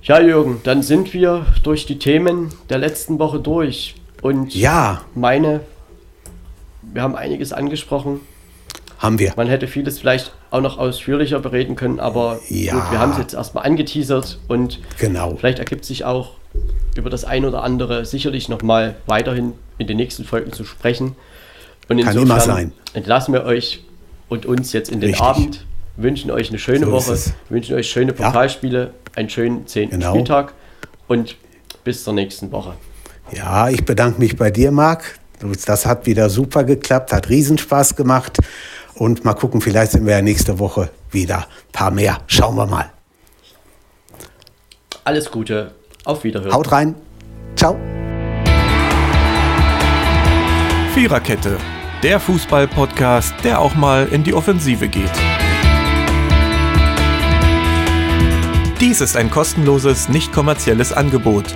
Ja, Jürgen, dann sind wir durch die Themen der letzten Woche durch. Und ja. meine, wir haben einiges angesprochen. Haben wir. Man hätte vieles vielleicht auch noch ausführlicher bereden können, aber ja. gut, wir haben es jetzt erstmal angeteasert und genau. vielleicht ergibt sich auch über das ein oder andere sicherlich nochmal weiterhin in den nächsten Folgen zu sprechen. Und Kann immer sein. entlassen wir euch und uns jetzt in den Richtig. Abend, wünschen euch eine schöne so Woche, wünschen euch schöne Pokalspiele, ja. einen schönen zehnten genau. Spieltag und bis zur nächsten Woche. Ja, ich bedanke mich bei dir, Marc. Das hat wieder super geklappt, hat Riesenspaß gemacht. Und mal gucken, vielleicht sind wir ja nächste Woche wieder ein paar mehr. Schauen wir mal. Alles Gute. Auf Wiederhören. Haut rein. Ciao. Viererkette. Der Fußball-Podcast, der auch mal in die Offensive geht. Dies ist ein kostenloses, nicht kommerzielles Angebot.